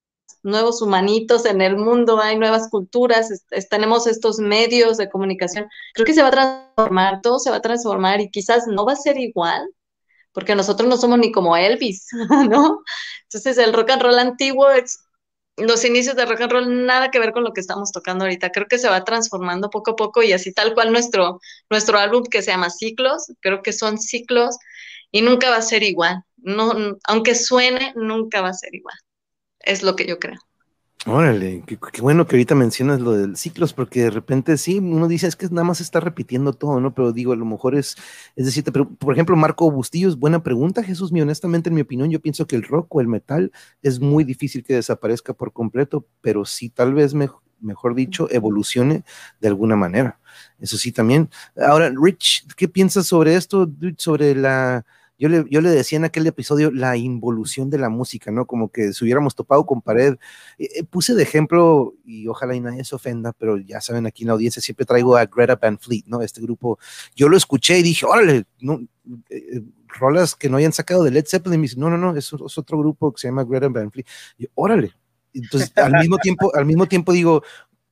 nuevos humanitos en el mundo, hay nuevas culturas, tenemos estos medios de comunicación. Creo que se va a transformar, todo se va a transformar y quizás no va a ser igual, porque nosotros no somos ni como Elvis, ¿no? Entonces el rock and roll antiguo, los inicios del rock and roll, nada que ver con lo que estamos tocando ahorita. Creo que se va transformando poco a poco y así tal cual nuestro, nuestro álbum que se llama Ciclos, creo que son ciclos y nunca va a ser igual. No, aunque suene, nunca va a ser igual es lo que yo creo. Órale, qué, bueno que ahorita mencionas lo del ciclos, porque de repente sí, uno dice es que nada más está repitiendo todo, ¿no? Pero digo, a lo mejor es, es decir, por ejemplo, Marco Bustillos, buena pregunta, Jesús, mi honestamente, en mi opinión, yo pienso que el rock o el metal es muy difícil que desaparezca por completo, pero sí, tal vez, mejor dicho, evolucione de alguna manera. Eso sí, también. Ahora, Rich, ¿qué piensas sobre esto, sobre la yo le, yo le decía en aquel episodio la involución de la música, ¿no? Como que si hubiéramos topado con pared. Eh, eh, puse de ejemplo, y ojalá y nadie se ofenda, pero ya saben, aquí en la audiencia siempre traigo a Greta Van Fleet, ¿no? Este grupo. Yo lo escuché y dije, órale, no, eh, rolas que no hayan sacado de Led Zeppelin. Y me dice, no, no, no, es, otro grupo que se llama Greta Van Fleet. Y órale. Entonces, al mismo tiempo, al mismo tiempo digo,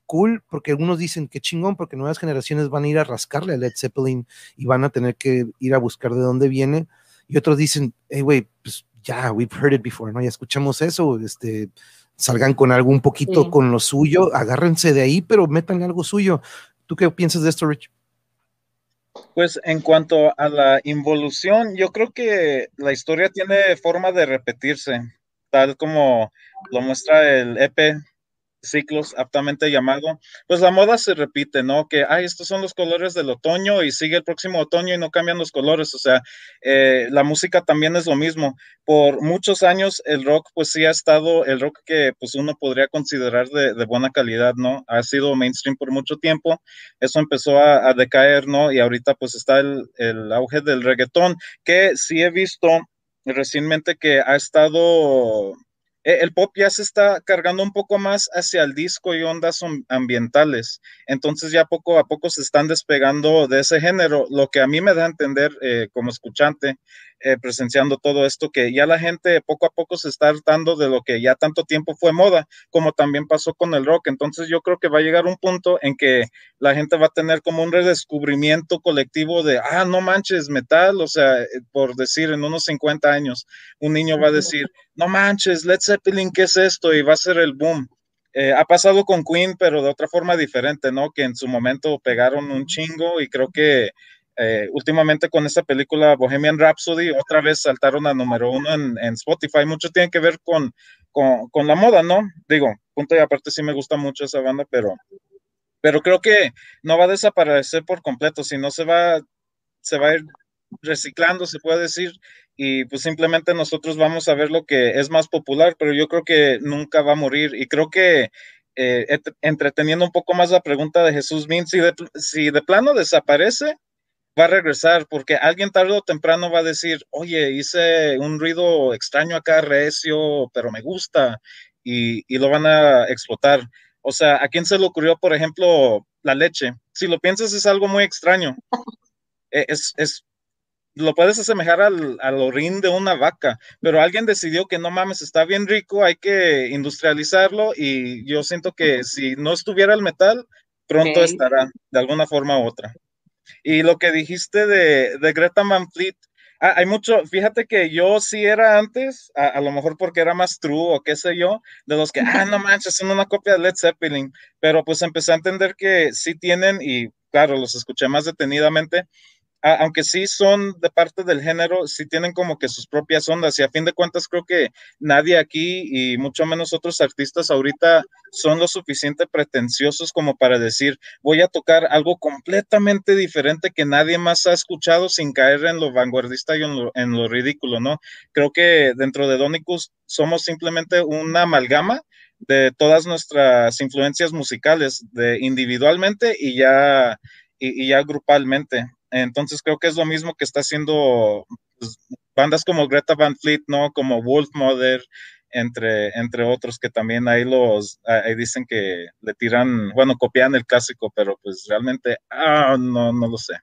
cool, porque algunos dicen que chingón, porque nuevas generaciones van a ir a rascarle a Led Zeppelin y van a tener que ir a buscar de dónde viene y otros dicen, hey, güey, pues ya, we've heard it before, ¿no? Ya escuchamos eso, este, salgan con algo un poquito con lo suyo, agárrense de ahí, pero metan algo suyo. ¿Tú qué piensas de esto, Rich? Pues en cuanto a la involución, yo creo que la historia tiene forma de repetirse, tal como lo muestra el EP ciclos aptamente llamado, pues la moda se repite, ¿no? Que, ay, estos son los colores del otoño y sigue el próximo otoño y no cambian los colores, o sea, eh, la música también es lo mismo. Por muchos años el rock, pues sí ha estado, el rock que pues uno podría considerar de, buena calidad, ¿no? Ha sido mainstream por mucho tiempo, eso empezó a, decaer, ¿no? Y ahorita pues está el, auge del reggaetón, que sí he visto recientemente que ha estado el pop ya se está cargando un poco más hacia el disco y ondas ambientales. Entonces ya poco a poco se están despegando de ese género. Lo que a mí me da a entender eh, como escuchante eh, presenciando todo esto, que ya la gente poco a poco se está hartando de lo que ya tanto tiempo fue moda, como también pasó con el rock. Entonces yo creo que va a llegar un punto en que la gente va a tener como un redescubrimiento colectivo de, ah, no manches, metal, o sea, eh, por decir, en unos 50 años, un niño va a decir, no manches, Led Zeppelin, ¿qué es esto? Y va a ser el boom. Eh, ha pasado con Queen, pero de otra forma diferente, ¿no? Que en su momento pegaron un chingo y creo que eh, últimamente con esta película Bohemian Rhapsody, otra vez saltaron a número uno en, Spotify. Mucho tiene que ver con, con, la moda, ¿no? Digo, punto y aparte sí me gusta mucho esa banda, pero, pero creo que no va a desaparecer por completo, sino se va, se va a ir reciclando, se puede decir, y pues simplemente nosotros vamos a ver lo que es más popular, pero yo creo que nunca va a morir y creo que eh, entreteniendo un poco más la pregunta de Jesús Min, si si de plano desaparece, va a regresar porque alguien tarde o temprano va a decir, oye, hice un ruido extraño acá, recio, pero me gusta y, lo van a explotar. O sea, ¿a quién se le ocurrió, por ejemplo, la leche? Si lo piensas es algo muy extraño. E, es, es, lo puedes asemejar al, al, orín de una vaca, pero alguien decidió que no mames, está bien rico, hay que industrializarlo y yo siento que si no estuviera el metal, pronto estará de alguna forma u otra. Y lo que dijiste de, de Greta Van Fleet, ah, hay mucho, fíjate que yo sí era antes, a, lo mejor porque era más true o qué sé yo, de los que, ah, no manches, son una copia de Led Zeppelin, pero pues empecé a entender que sí tienen, y claro, los escuché más detenidamente, aunque sí son de parte del género, sí tienen como que sus propias ondas y a fin de cuentas creo que nadie aquí y mucho menos otros artistas ahorita son lo suficiente pretenciosos como para decir voy a tocar algo completamente diferente que nadie más ha escuchado sin caer en lo vanguardista y en lo, ridículo, ¿no? Creo que dentro de Donicus somos simplemente una amalgama de todas nuestras influencias musicales, de individualmente y ya, y ya grupalmente. Entonces creo que es lo mismo que está haciendo pues, bandas como Greta Van Fleet, ¿no? Como Wolf Mother, entre, entre otros que también ahí los, ahí dicen que le tiran, bueno, copian el clásico, pero pues realmente, ah, no, no lo sé.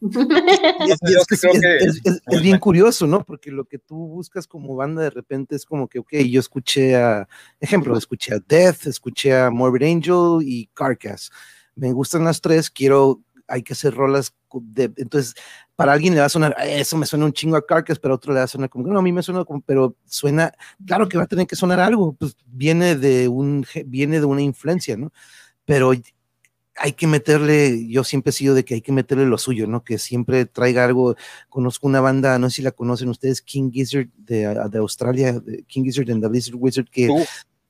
es, bien curioso, ¿no? Porque lo que tú buscas como banda de repente es como que, ok, yo escuché a, ejemplo, escuché a Death, escuché a Morbid Angel y Carcass. Me gustan las tres, quiero hay que hacer rolas de, entonces para alguien le va a sonar, eso me suena un chingo a Carcass, pero a otro le va a sonar como, no, a mí me suena como, pero suena, claro que va a tener que sonar algo, pues viene de un, viene de una influencia, ¿no? Pero hay que meterle, yo siempre he sido de que hay que meterle lo suyo, ¿no? Que siempre traiga algo. Conozco una banda, no sé si la conocen ustedes, King Gizzard de, de Australia, King Gizzard and the Lizard Wizard, que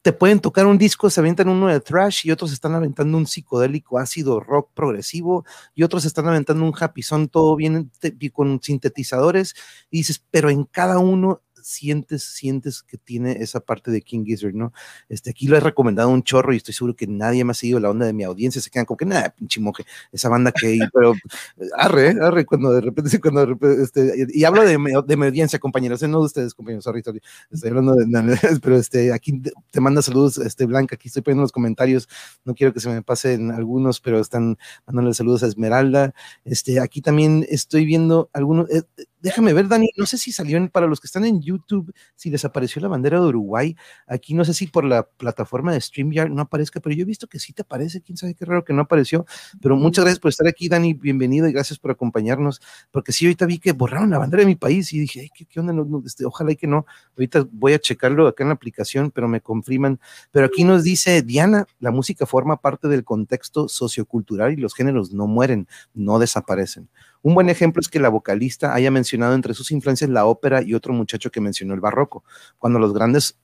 te pueden tocar un disco, se aventan uno de thrash y otros están aventando un psicodélico ácido rock progresivo y otros están aventando un happy son todo bien con sintetizadores. Y dices, pero en cada uno sientes, sientes que tiene esa parte de King Gizzard, ¿no? Este, aquí lo he recomendado un chorro y estoy seguro que nadie más ha seguido la onda de mi audiencia, se quedan como que nada, pinche esa banda que pero arre, arre, cuando de repente, cuando de repente, este, y hablo de, de mi audiencia, compañeros, ¿eh? no de ustedes, compañeros, sorry, sorry, estoy hablando de, pero este, aquí te manda saludos, este, Blanca, aquí estoy poniendo los comentarios, no quiero que se me pasen algunos, pero están mandándole saludos a Esmeralda, este, aquí también estoy viendo algunos, eh, Déjame ver, Dani, no sé si salió para los que están en YouTube, si desapareció la bandera de Uruguay. Aquí no sé si por la plataforma de StreamYard no aparezca, pero yo he visto que sí te aparece. Quién sabe qué raro que no apareció. Pero muchas gracias por estar aquí, Dani. Bienvenido y gracias por acompañarnos. Porque sí, ahorita vi que borraron la bandera de mi país y dije, ¿qué, onda? este, ojalá y que no. Ahorita voy a checarlo acá en la aplicación, pero me confirman. Pero aquí nos dice Diana, la música forma parte del contexto sociocultural y los géneros no mueren, no desaparecen. Un buen ejemplo es que la vocalista haya mencionado entre sus influencias la ópera y otro muchacho que mencionó el barroco. Cuando, los grandes,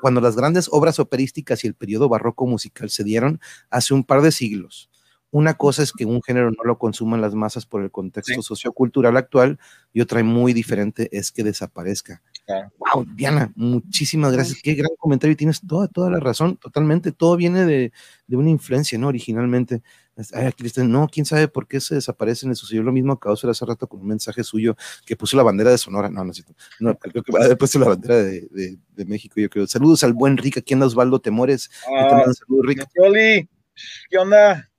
cuando las grandes obras operísticas y el periodo barroco musical se dieron hace un par de siglos, una cosa es que un género no lo consuman las masas por el contexto sociocultural actual y otra muy diferente es que desaparezca. Wow, Diana, muchísimas gracias. Qué gran comentario. Tienes toda, toda la razón, totalmente. Todo viene de, de una influencia, ¿no? Originalmente. aquí no, quién sabe por qué se desaparecen. Le sucedió lo mismo a Causa hace rato con un mensaje suyo que puso la bandera de Sonora. No, no, no creo que ha puesto la bandera de, de, México, yo creo. Saludos al buen Rick, aquí anda Osvaldo Temores. Ah, saludos, Rick. ¿Qué onda?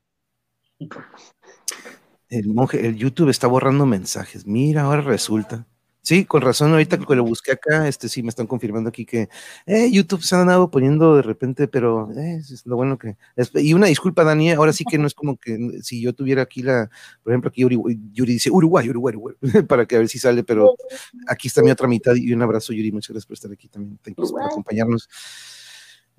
El monje, el YouTube está borrando mensajes. Mira, ahora resulta. Sí, con razón, ahorita que lo busqué acá, este sí me están confirmando aquí que eh, YouTube se ha andado poniendo de repente, pero eh, es lo bueno que. y una disculpa, Dani, ahora sí que no es como que si yo tuviera aquí la, por ejemplo, aquí Yuri, Yuri dice Uruguay, Uruguay, Uruguay, para que a ver si sale, pero aquí está mi otra mitad y un abrazo, Yuri, muchas gracias por estar aquí también, por acompañarnos.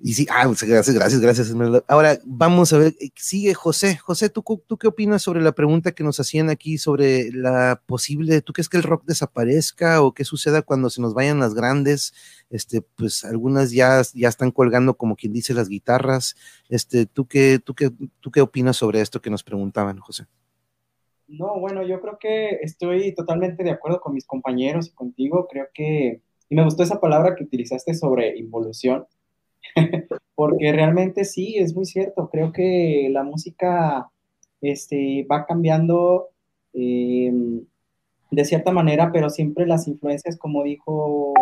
Y sí, ah, gracias, gracias, gracias. Ahora vamos a ver, eh, sigue José. José, ¿tú, ¿tú qué opinas sobre la pregunta que nos hacían aquí sobre la posible, ¿tú crees que el rock desaparezca o qué suceda cuando se nos vayan las grandes? Este, pues algunas ya, ya están colgando como quien dice las guitarras. Este, ¿tú qué, tú qué, tú qué opinas sobre esto que nos preguntaban, José? No, bueno, yo creo que estoy totalmente de acuerdo con mis compañeros y contigo. Creo que, y me gustó esa palabra que utilizaste sobre involución porque realmente sí, es muy cierto. Creo que la música este, va cambiando em, de cierta manera, pero siempre las influencias, como dijo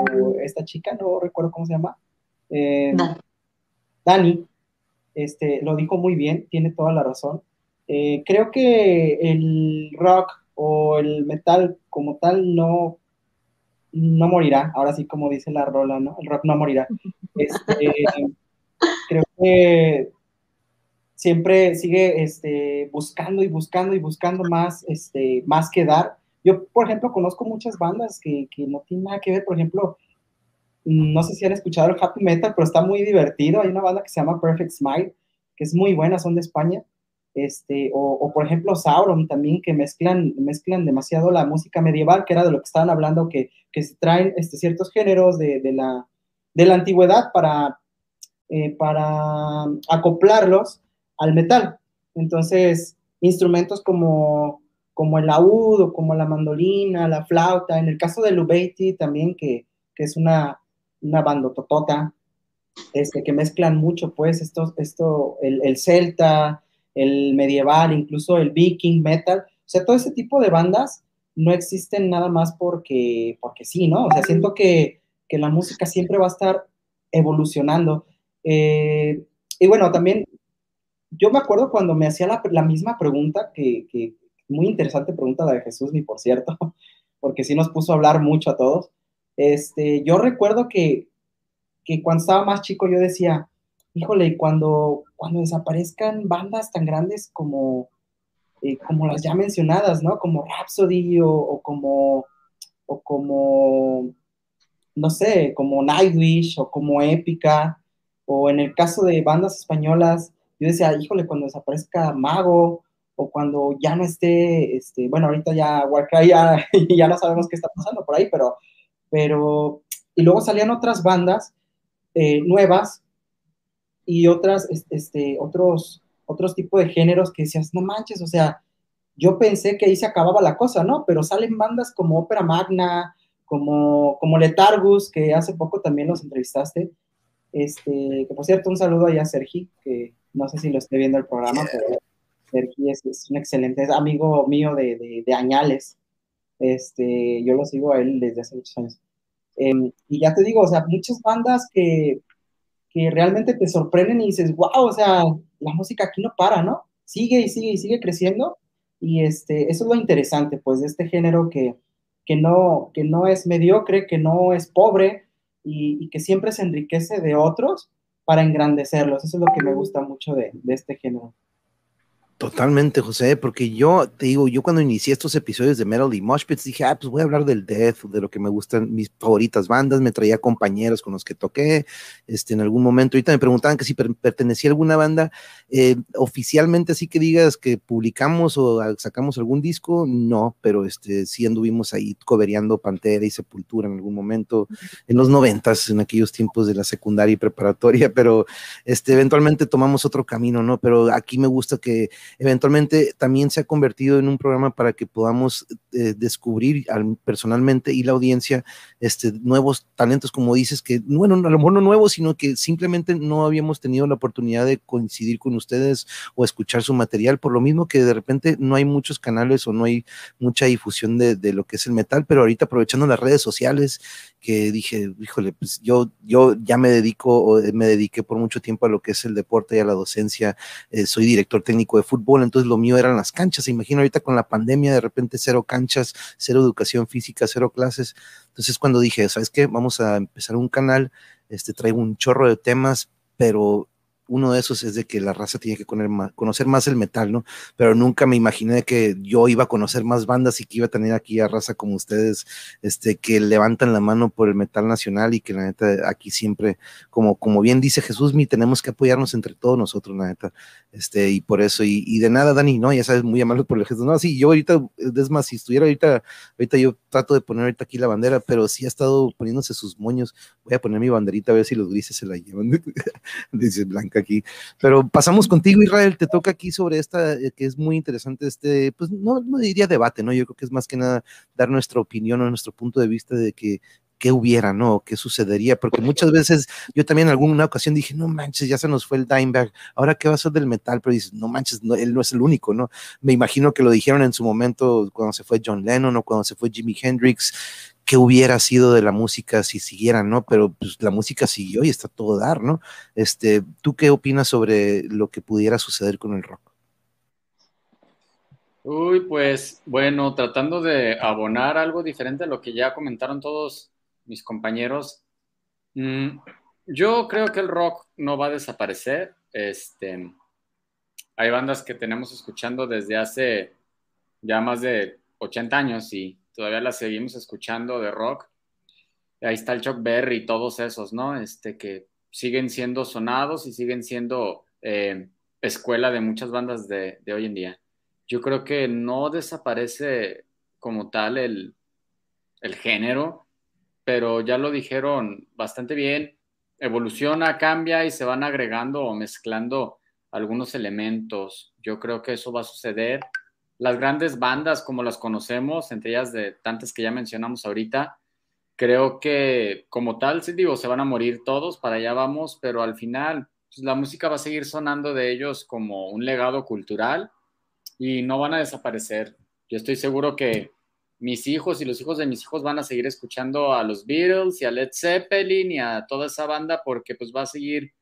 esta chica, no recuerdo cómo se llama, em, Dani, este, lo dijo muy bien, tiene toda la razón. Eh, creo que el rock o el metal como tal no no morirá, ahora sí como dice la rola, ¿no? El rock no morirá. Este, creo que siempre sigue este, buscando y buscando y buscando más, este, más que dar. Yo, por ejemplo, conozco muchas bandas que, que no tienen nada que ver, por ejemplo, no sé si han escuchado el happy metal, pero está muy divertido. Hay una banda que se llama Perfect Smile, que es muy buena, son de España este, o, por ejemplo Sauron también, que mezclan, mezclan demasiado la música medieval, que era de lo que estaban hablando, que, que traen este, ciertos géneros de, de, la, de la antigüedad para, eh, para acoplarlos al metal. Entonces, instrumentos como, como el laúd o como la mandolina, la flauta, en el caso de Lubeiti también, que, que es una, una bandototota, este, que mezclan mucho, pues, esto, esto el, el celta, el medieval, incluso el viking metal, o sea, todo ese tipo de bandas no existen nada más porque, porque sí, ¿no? O sea, siento que, la música siempre va a estar evolucionando. Eh, y bueno, también yo me acuerdo cuando me hacía la, misma pregunta, que, que, muy interesante pregunta la de Jesús, ni por cierto, porque sí nos puso a hablar mucho a todos. Este, yo recuerdo que, que cuando estaba más chico yo decía, híjole, cuando, cuando desaparezcan bandas tan grandes como, eh, como las ya mencionadas, ¿no? Como Rhapsody o, como, o como, no sé, como Nightwish o como Épica, o en el caso de bandas españolas, yo decía, híjole, cuando desaparezca Mago, o cuando ya no esté, este, bueno, ahorita ya Warcry ya, ya no sabemos qué está pasando por ahí, pero, pero, y luego salían otras bandas eh, nuevas y otras, este, otros, otros tipos de géneros que decías, no manches, o sea, yo pensé que ahí se acababa la cosa, ¿no? Pero salen bandas como Ópera Magna, como, como Letargus, que hace poco también los entrevistaste. Este, que por cierto, un saludo ahí a Sergi, que no sé si lo esté viendo el programa, pero Sergi es, un excelente amigo mío de, de, añales. Este, yo lo sigo a él desde hace muchos años. Em, y ya te digo, o sea, muchas bandas que, que realmente te sorprenden y dices, wow, o sea, la música aquí no para, ¿no? Sigue y sigue y sigue creciendo. Y este, eso es lo interesante, pues, de este género que, que, no, que no es mediocre, que no es pobre y, y, que siempre se enriquece de otros para engrandecerlos. Eso es lo que me gusta mucho de, de este género. Totalmente, José, porque yo te digo, yo cuando inicié estos episodios de Metal y Mosh Pits dije, ah, pues voy a hablar del death, de lo que me gustan mis favoritas bandas, me traía compañeros con los que toqué, este, en algún momento, ahorita me preguntaban que si pertenecía a alguna banda, eh, oficialmente así que digas que publicamos o sacamos algún disco, no, pero este, sí anduvimos ahí cobereando Pantera y Sepultura en algún momento, en los noventas, en aquellos tiempos de la secundaria y preparatoria, pero este, eventualmente tomamos otro camino, ¿no? Pero aquí me gusta que eventualmente también se ha convertido en un programa para que podamos eh, descubrir personalmente y la audiencia este, nuevos talentos, como dices, que, bueno, a lo mejor no nuevos, sino que simplemente no habíamos tenido la oportunidad de coincidir con ustedes o escuchar su material, por lo mismo que de repente no hay muchos canales o no hay mucha difusión de, de lo que es el metal, pero ahorita aprovechando las redes sociales que dije, híjole, pues yo, yo ya me dedico o me dediqué por mucho tiempo a lo que es el deporte y a la docencia, eh, soy director técnico de fútbol entonces lo mío eran las canchas. Se ahorita con la pandemia, de repente cero canchas, cero educación física, cero clases. Entonces cuando dije, ¿sabes qué? Vamos a empezar un canal, este, traigo un chorro de temas, pero uno de esos es de que la raza tiene que conocer más, el metal, ¿no? Pero nunca me imaginé que yo iba a conocer más bandas y que iba a tener aquí a raza como ustedes, este, que levantan la mano por el metal nacional y que la neta aquí siempre, como, como bien dice Jesús, mi, tenemos que apoyarnos entre todos nosotros, la neta, este, y por eso, y, de nada, Dani, no, ya sabes, muy amable por el gesto, no, sí, yo ahorita, es más, si estuviera ahorita, ahorita yo trato de poner ahorita aquí la bandera, pero sí ha estado poniéndose sus moños, voy a poner mi banderita a ver si los grises se la llevan, dice Blanca aquí. Pero pasamos contigo, Israel, te toca aquí sobre esta, eh, que es muy interesante, este, pues no, no diría debate, ¿no? Yo creo que es más que nada dar nuestra opinión o nuestro punto de vista de que qué hubiera, ¿no? ¿Qué sucedería? Porque muchas veces yo también en alguna ocasión dije, no manches, ya se nos fue el Dimebag, ahora qué va a ser del metal, pero dices, no manches, él no es el único, ¿no? Me imagino que lo dijeron en su momento cuando se fue John Lennon o cuando se fue Jimi Hendrix, qué hubiera sido de la música si siguieran, ¿no? Pero pues la música siguió y está todo dar, ¿no? Este, ¿tú qué opinas sobre lo que pudiera suceder con el rock? Uy, pues bueno, tratando de abonar algo diferente a lo que ya comentaron todos mis compañeros, mm, yo creo que el rock no va a desaparecer. Este, hay bandas que tenemos escuchando desde hace ya más de 80 años y todavía la seguimos escuchando de rock. Ahí está el Chuck Berry y todos esos, ¿no? Este, que siguen siendo sonados y siguen siendo eh, escuela de muchas bandas de, hoy en día. Yo creo que no desaparece como tal el, el género, pero ya lo dijeron bastante bien, evoluciona, cambia y se van agregando o mezclando algunos elementos. Yo creo que eso va a suceder las grandes bandas como las conocemos, entre ellas de tantas que ya mencionamos ahorita, creo que como tal, sí digo, se van a morir todos, para allá vamos, pero al final pues, la música va a seguir sonando de ellos como un legado cultural y no van a desaparecer. Yo estoy seguro que mis hijos y los hijos de mis hijos van a seguir escuchando a los Beatles y a Led Zeppelin y a toda esa banda porque pues va a seguir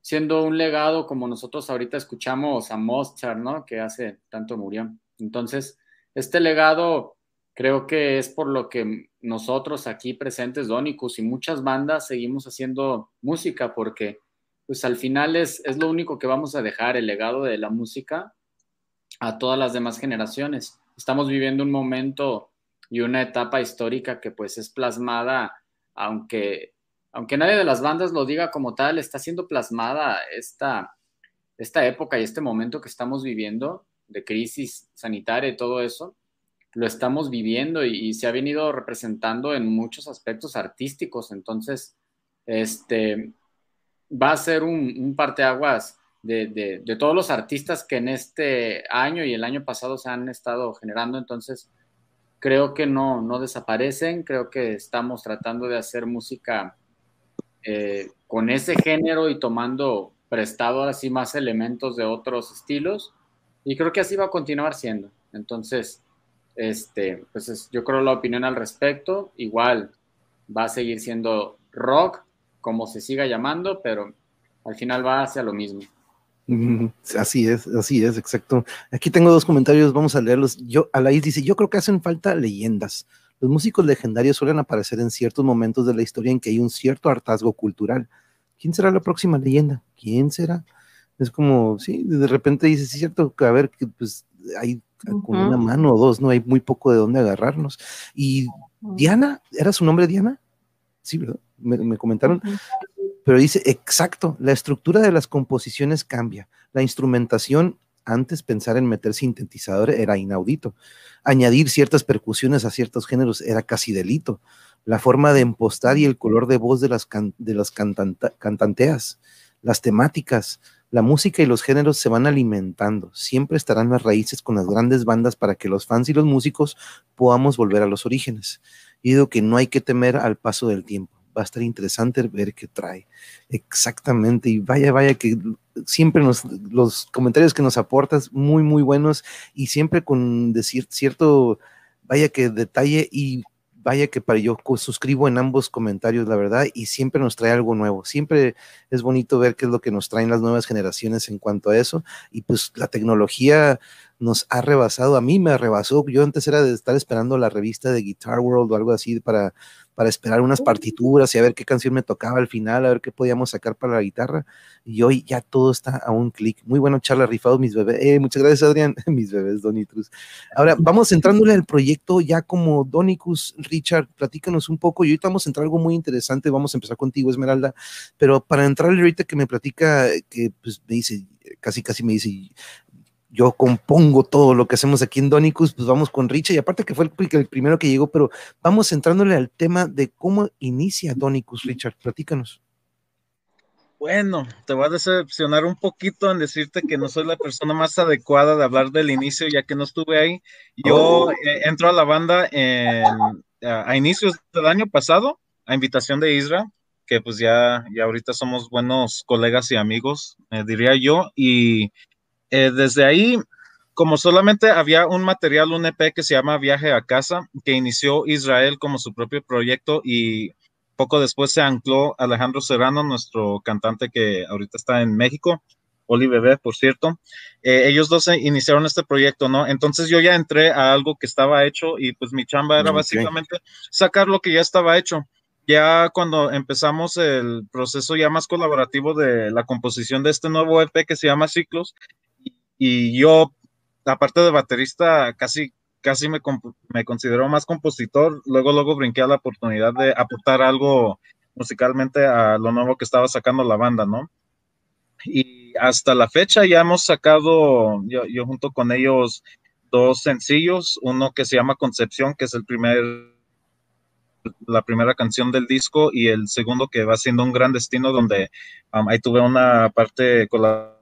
siendo un legado como nosotros ahorita escuchamos a Mozart, ¿no? Que hace tanto murió. Entonces, este legado creo que es por lo que nosotros aquí presentes, Donicus y muchas bandas, seguimos haciendo música porque pues al final es, es lo único que vamos a dejar, el legado de la música a todas las demás generaciones. Estamos viviendo un momento y una etapa histórica que pues es plasmada, aunque, aunque nadie de las bandas lo diga como tal, está siendo plasmada esta, esta época y este momento que estamos viviendo de crisis sanitaria y todo eso, lo estamos viviendo y, se ha venido representando en muchos aspectos artísticos. Entonces, este, va a ser un, parteaguas de, de, todos los artistas que en este año y el año pasado se han estado generando. Entonces, creo que no, no desaparecen, creo que estamos tratando de hacer música eh, con ese género y tomando prestado así más elementos de otros estilos y creo que así va a continuar siendo. Entonces, este, pues yo creo la opinión al respecto, igual va a seguir siendo rock, como se siga llamando, pero al final va hacia lo mismo. Así es, así es, exacto. Aquí tengo dos comentarios, vamos a leerlos. Yo, Alaís dice, yo creo que hacen falta leyendas. Los músicos legendarios suelen aparecer en ciertos momentos de la historia en que hay un cierto hartazgo cultural. ¿Quién será la próxima leyenda? ¿Quién será? Es como, sí, de repente dices, sí, cierto, que a ver, que pues hay con una mano o dos, no hay muy poco de dónde agarrarnos. Y Diana, ¿era su nombre Diana? Sí, ¿verdad? Me, comentaron. Pero dice, exacto, la estructura de las composiciones cambia. La instrumentación, antes pensar en meter sintetizador era inaudito. Añadir ciertas percusiones a ciertos géneros era casi delito. La forma de empostar y el color de voz de las, de las cantanteas, las temáticas, la música y los géneros se van alimentando. Siempre estarán las raíces con las grandes bandas para que los fans y los músicos podamos volver a los orígenes. Y digo que no hay que temer al paso del tiempo. Va a estar interesante ver qué trae. Exactamente. Y vaya, vaya que siempre los comentarios que nos aportas muy, muy buenos y siempre con decir cierto, vaya que detalle y vaya que para yo suscribo en ambos comentarios, la verdad, y siempre nos trae algo nuevo. Siempre es bonito ver qué es lo que nos traen las nuevas generaciones en cuanto a eso. Y pues la tecnología nos ha rebasado, a mí me rebasó. Yo antes era de estar esperando la revista de Guitar World o algo así para para esperar unas partituras y a ver qué canción me tocaba al final, a ver qué podíamos sacar para la guitarra. Y hoy ya todo está a un clic. Muy bueno, charla, rifado, mis bebés. Eh, muchas gracias, Adrián. mis bebés, Donitrus. Ahora, vamos entrándole al proyecto ya como Donicus. Richard, platícanos un poco. Y ahorita vamos a entrar algo muy interesante. Vamos a empezar contigo, Esmeralda. Pero para entrarle ahorita que me platica, que pues me dice, casi casi me dice, yo compongo todo lo que hacemos aquí en Donicus, pues vamos con Richard, y aparte que fue el, primero que llegó, pero vamos entrándole al tema de cómo inicia Donicus, Richard, platícanos. Bueno, te voy a decepcionar un poquito en decirte que no soy la persona más adecuada de hablar del inicio, ya que no estuve ahí. Yo oh. eh, entro a la banda a, inicios del año pasado, a invitación de Isra, que pues ya, ya ahorita somos buenos colegas y amigos, eh, diría yo, y eh, desde ahí, como solamente había un material, un EP que se llama Viaje a Casa, que inició Israel como su propio proyecto y poco después se ancló Alejandro Serrano, nuestro cantante que ahorita está en México, Oli Bebé, por cierto. Eh, ellos dos iniciaron este proyecto, ¿no? Entonces yo ya entré a algo que estaba hecho y pues mi chamba era básicamente sacar lo que ya estaba hecho. Ya cuando empezamos el proceso ya más colaborativo de la composición de este nuevo EP que se llama Ciclos, y yo, aparte de baterista, casi, casi me, me considero más compositor. Luego, luego brinqué a la oportunidad de aportar algo musicalmente a lo nuevo que estaba sacando la banda, ¿no? Y hasta la fecha ya hemos sacado, yo, yo junto con ellos, dos sencillos, uno que se llama Concepción, que es el primer, la primera canción del disco, y el segundo que va siendo un gran destino, donde um, ahí tuve una parte la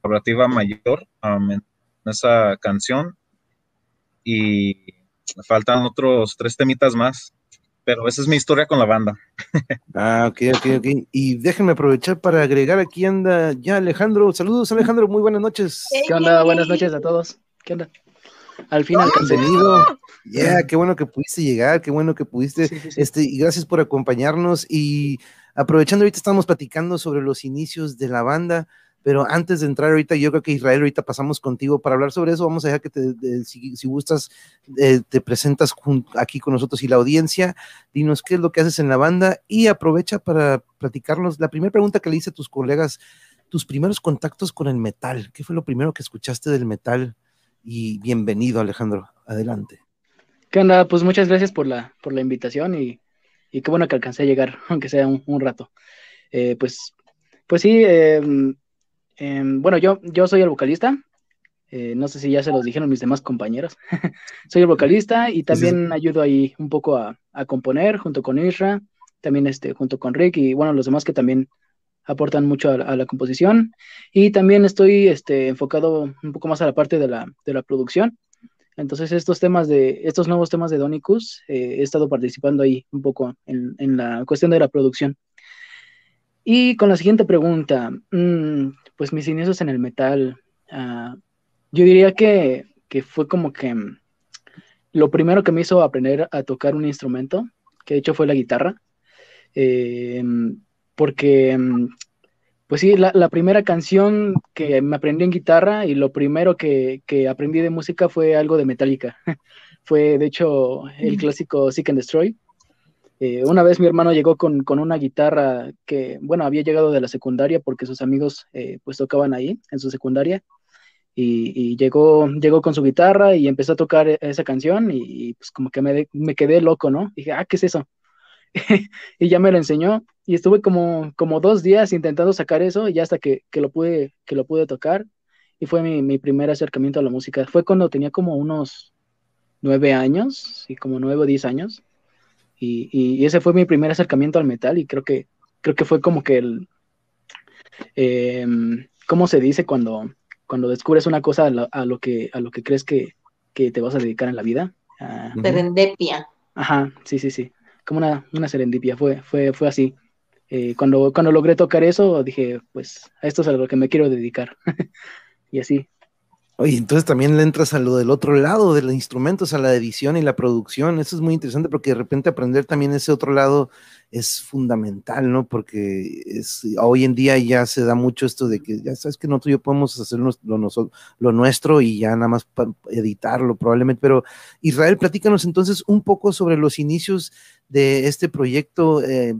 colaborativa mayor um, en esa canción y faltan otros tres temitas más, pero esa es mi historia con la banda. Ah, ok, ok, ok. Y déjenme aprovechar para agregar aquí anda ya Alejandro. Saludos Alejandro, muy buenas noches. ¿Qué onda? Buenas noches a todos. ¿Qué onda? Al final Bienvenido. Ya, qué bueno que pudiste llegar, qué bueno que pudiste. Este, y gracias por acompañarnos. Y aprovechando, ahorita estamos platicando sobre los inicios de la banda. Pero antes de entrar ahorita, yo creo que Israel, ahorita pasamos contigo para hablar sobre eso. Vamos a dejar que te, si, gustas, eh, te presentas aquí con nosotros y la audiencia. Dinos qué es lo que haces en la banda y aprovecha para platicarnos. La primera pregunta que le hice a tus colegas, tus primeros contactos con el metal. ¿Qué fue lo primero que escuchaste del metal? Y bienvenido, Alejandro. Adelante. ¿Qué onda? Pues muchas gracias por la, por la invitación y, qué bueno que alcancé a llegar, aunque sea un, rato. Eh, pues, pues sí, eh, Em, bueno, yo, yo soy el vocalista. Eh, no sé si ya se los dijeron mis demás compañeros. soy el vocalista y también ayudo ahí un poco a, componer junto con Isra, también este, junto con Rick y bueno, los demás que también aportan mucho a, la composición. Y también estoy este, enfocado un poco más a la parte de la, de la producción. Entonces, estos temas de, estos nuevos temas de Donicus, eh, he estado participando ahí un poco en, en, la cuestión de la producción. Y con la siguiente pregunta, mmm, pues mis inicios en el metal, ah, yo diría que, fue como que mm, lo primero que me hizo aprender a tocar un instrumento, que de hecho fue la guitarra, eh, porque, mm, pues sí, la, primera canción que me aprendí en guitarra y lo primero que, aprendí de música fue algo de Metallica. fue, de hecho, el clásico Seek and Destroy. Eh, una vez mi hermano llegó con, una guitarra que, bueno, había llegado de la secundaria porque sus amigos eh, pues tocaban ahí en su secundaria y, llegó, llegó con su guitarra y empezó a tocar e, esa canción y, pues como que me, me, quedé loco, ¿no? Dije, ah, ¿qué es eso? y ya me lo enseñó y estuve como, como dos días intentando sacar eso y ya hasta que, lo, pude, que lo pude tocar y fue mi, mi primer acercamiento a la música. Fue cuando tenía como unos nueve años, y como nueve o diez años y, ese fue mi primer acercamiento al metal y creo que, creo que fue como que el... Em, ¿Cómo se dice cuando, cuando descubres una cosa a lo, que, a lo que crees que, te vas a dedicar en la vida? Ah, serendipia. Ajá, sí, sí, sí. Como una, una serendipia, fue, fue, fue así. Eh, cuando, cuando logré tocar eso, dije, pues a esto es a lo que me quiero dedicar. y así. Oye, entonces también le entras a lo del otro lado de los instrumentos, a la edición y la producción. Eso es muy interesante porque de repente aprender también ese otro lado es fundamental, ¿no? Porque es, hoy en día ya se da mucho esto de que ya sabes que nosotros y yo podemos hacer lo, lo, nuestro y ya nada más editarlo probablemente. Pero Israel, platícanos entonces un poco sobre los inicios de este proyecto. Eh,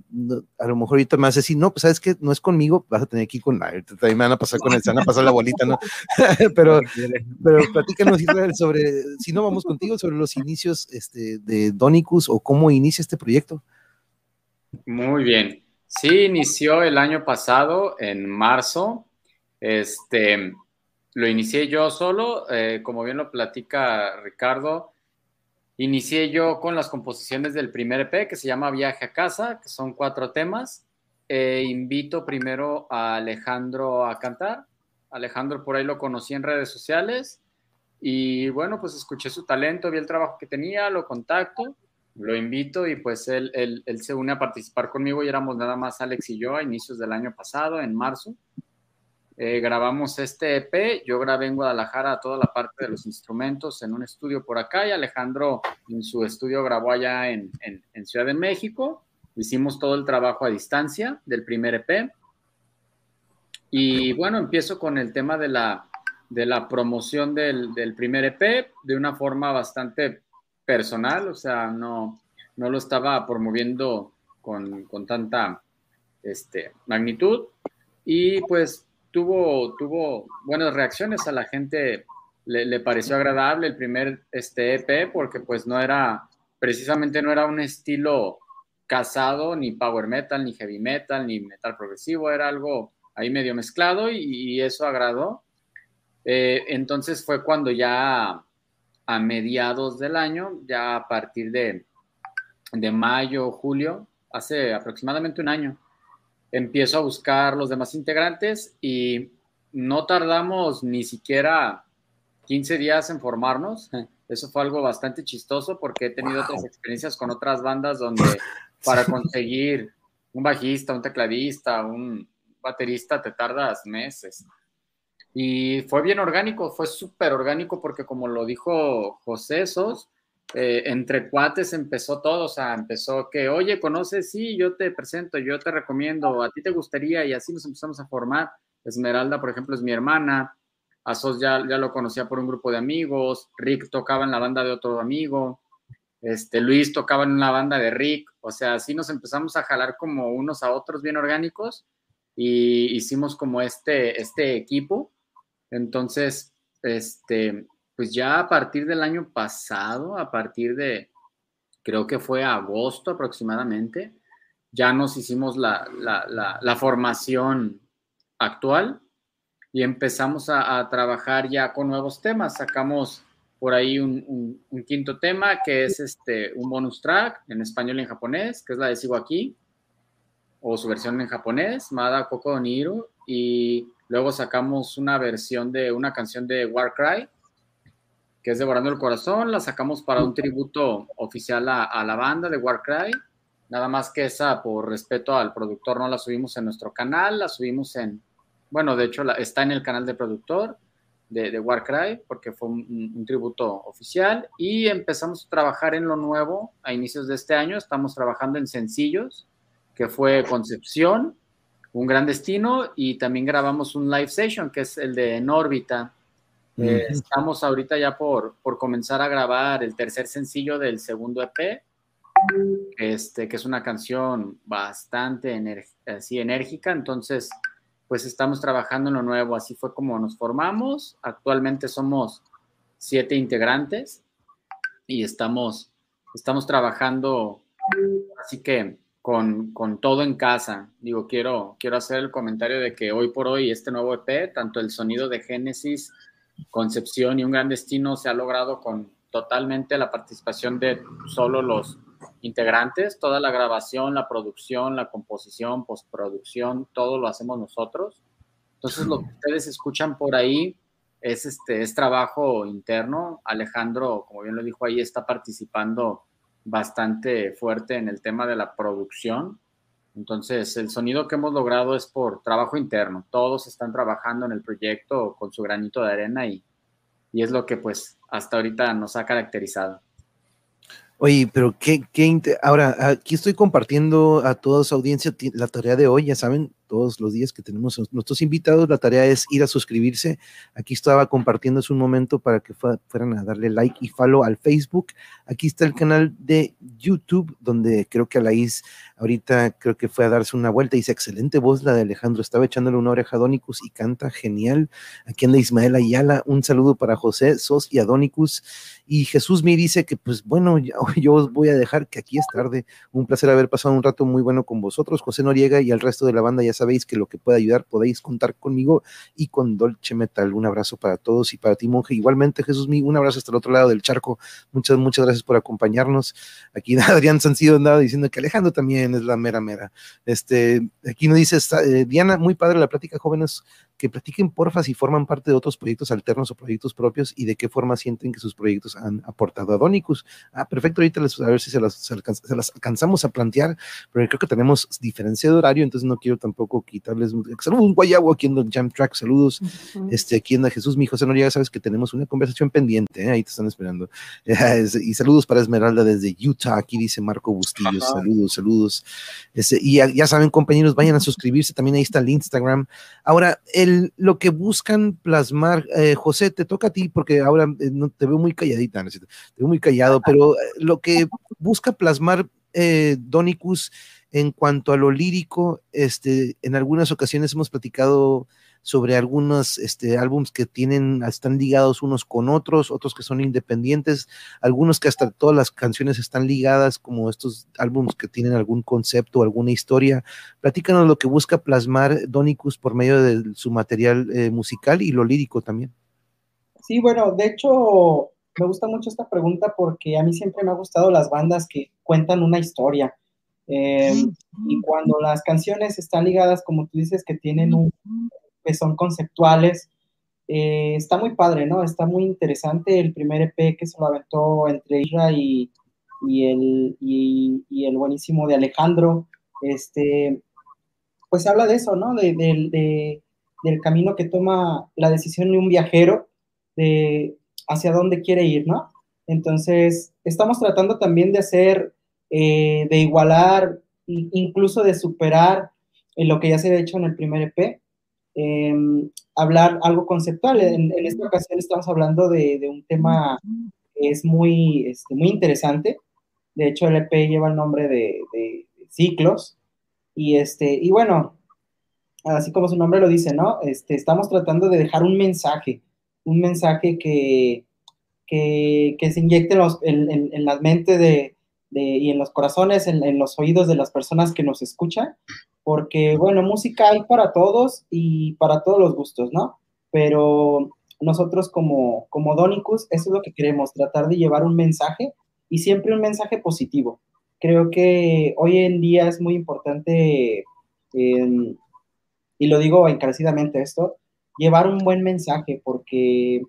a lo mejor ahorita me vas a decir, no, pues sabes que no es conmigo, vas a tener que ir con, también me van a pasar con el, se van a pasar la bolita, ¿no? pero, pero platícanos Israel sobre, si no vamos contigo, sobre los inicios este, de Donicus o cómo inicia este proyecto. Muy bien. Sí, inició el año pasado, en marzo. Este, lo inicié yo solo, eh, como bien lo platica Ricardo. Inicié yo con las composiciones del primer EP que se llama Viaje a casa, que son cuatro temas. Eh, invito primero a Alejandro a cantar. Alejandro por ahí lo conocí en redes sociales y bueno, pues escuché su talento, vi el trabajo que tenía, lo contacto lo invito y pues él, se une a participar conmigo y éramos nada más Alex y yo a inicios del año pasado, en marzo. Eh, grabamos este EP, yo grabé en Guadalajara toda la parte de los instrumentos en un estudio por acá y Alejandro en su estudio grabó allá en, Ciudad de México. Hicimos todo el trabajo a distancia del primer EP. Y bueno, empiezo con el tema de la, de la promoción del primer EP de una forma bastante personal, o sea, no, no lo estaba promoviendo con, tanta este, magnitud y pues tuvo, tuvo buenas reacciones a la gente, le, pareció agradable el primer este EP porque pues no era, precisamente no era un estilo casado, ni power metal, ni heavy metal, ni metal progresivo, era algo ahí medio mezclado y, eso agradó. Eh, entonces fue cuando ya a mediados del año, ya a partir de, de mayo, julio, hace aproximadamente un año, empiezo a buscar los demás integrantes y no tardamos ni siquiera 15 días en formarnos. Eso fue algo bastante chistoso porque he tenido otras experiencias con otras bandas donde para conseguir un bajista, un tecladista, un baterista te tardas meses. Y fue bien orgánico, fue súper orgánico porque como lo dijo José Sos, eh, entre cuates empezó todo, o sea, empezó que, oye, conoces, sí, yo te presento, yo te recomiendo, a ti te gustaría, y así nos empezamos a formar. Esmeralda, por ejemplo, es mi hermana, a Sos ya, ya lo conocía por un grupo de amigos, Rick tocaba en la banda de otro amigo, este, Luis tocaba en una banda de Rick, o sea, así nos empezamos a jalar como unos a otros bien orgánicos y hicimos como este, este equipo entonces, este, pues ya a partir del año pasado, a partir de, creo que fue agosto aproximadamente, ya nos hicimos la, formación actual y empezamos a, trabajar ya con nuevos temas. Sacamos por ahí un, quinto tema que es este, un bonus track en español y en japonés, que es la de Sigo aquí, o su versión en japonés, Mada Koko Niru, y Luego sacamos una versión de una canción de Warcry, que es Devorando el Corazón. La sacamos para un tributo oficial a, la banda de Warcry. Nada más que esa, por respeto al productor, no la subimos en nuestro canal, la subimos en, bueno, de hecho la, está en el canal de productor de, Warcry, porque fue un, tributo oficial. Y empezamos a trabajar en lo nuevo a inicios de este año. Estamos trabajando en sencillos, que fue Concepción, un gran destino y también grabamos un live session que es el de En órbita. Eh, estamos ahorita ya por, por comenzar a grabar el tercer sencillo del segundo EP, este, que es una canción bastante así enérgica, entonces pues estamos trabajando en lo nuevo, así fue como nos formamos, actualmente somos siete integrantes y estamos, estamos trabajando, así que con, todo en casa. Digo, quiero, quiero hacer el comentario de que hoy por hoy este nuevo EP, tanto el sonido de Génesis, Concepción y Un Gran Destino se ha logrado con totalmente la participación de solo los integrantes, toda la grabación, la producción, la composición, postproducción, todo lo hacemos nosotros. Entonces lo que ustedes escuchan por ahí es este es trabajo interno. Alejandro, como bien lo dijo ahí, está participando bastante fuerte en el tema de la producción. Entonces, el sonido que hemos logrado es por trabajo interno. Todos están trabajando en el proyecto con su granito de arena y, y es lo que pues hasta ahorita nos ha caracterizado. Oye, pero qué, qué, ahora aquí estoy compartiendo a toda su audiencia la tarea de hoy, ya saben, todos los días que tenemos nuestros invitados, la tarea es ir a suscribirse. Aquí estaba compartiendo un momento para que fueran a darle like y follow al Facebook. Aquí está el canal de YouTube, donde creo que Alaís ahorita creo que fue a darse una vuelta. Dice, excelente voz la de Alejandro, estaba echándole una oreja a Donicus y canta genial. Aquí anda Ismael Ayala, un saludo para José, Sos y Adonicus. Y Jesús me dice que, pues bueno, yo os voy a dejar que aquí es tarde. Un placer haber pasado un rato muy bueno con vosotros. José Noriega y el resto de la banda, ya sabéis que lo que pueda ayudar podéis contar conmigo y con Dolce Metal. Un abrazo para todos y para ti, monje. Igualmente, Jesús mío, un abrazo hasta el otro lado del charco. Muchas, muchas gracias por acompañarnos. Aquí Adrián Sancido andaba diciendo que Alejandro también es la mera mera. Este, aquí nos dice eh, Diana, muy padre la plática, jóvenes que platiquen porfa si forman parte de otros proyectos alternos o proyectos propios y de qué forma sienten que sus proyectos han aportado a Donicus. Ah, perfecto, ahorita les, a ver si se las, se, las, alcanzamos a plantear, pero creo que tenemos diferencia de horario, entonces no quiero tampoco quitarles saludos, guayabo aquí en el Jam Track, saludos. Este, aquí en Jesús, mi José Noriega, sabes que tenemos una conversación pendiente, ¿eh? ahí te están esperando. y saludos para Esmeralda desde Utah, aquí dice Marco Bustillos, saludos, saludos. Este, y ya, ya, saben, compañeros, vayan a suscribirse, también ahí está el Instagram. Ahora, el lo que buscan plasmar, eh, José, te toca a ti porque ahora eh, no, te veo muy calladita, te veo muy callado, pero eh, lo que busca plasmar Donicus en cuanto a lo lírico, este, en algunas ocasiones hemos platicado sobre algunos este, álbums que tienen, están ligados unos con otros, otros que son independientes, algunos que hasta todas las canciones están ligadas, como estos álbums que tienen algún concepto, alguna historia. Platícanos lo que busca plasmar Donicus por medio de su material eh, musical y lo lírico también. Sí, bueno, de hecho, me gusta mucho esta pregunta porque a mí siempre me ha gustado las bandas que cuentan una historia. Em, y cuando las canciones están ligadas, como tú dices, que tienen un, que son conceptuales. Eh, está muy padre, ¿no? Está muy interesante el primer EP que se lo aventó entre Isra y, y el, y, el buenísimo de Alejandro. Este, pues habla de eso, ¿no? De, del camino que toma la decisión de un viajero, de hacia dónde quiere ir, ¿no? Entonces, estamos tratando también de hacer, eh, de igualar, incluso de superar lo que ya se ha hecho en el primer EP, Em, hablar algo conceptual. En, esta ocasión estamos hablando de, un tema que es muy, este, muy interesante. De hecho, el EP lleva el nombre de, Ciclos. Y, este, y bueno, así como su nombre lo dice, ¿no? Este, estamos tratando de dejar un mensaje, un mensaje que, que, se inyecte en, en, la mente de, y en los corazones, en, en, los oídos de las personas que nos escuchan, porque, bueno, música hay para todos y para todos los gustos, ¿no? Pero nosotros como, como Donicus, eso es lo que queremos, tratar de llevar un mensaje y siempre un mensaje positivo. Creo que hoy en día es muy importante, y lo digo encarecidamente esto, llevar un buen mensaje porque,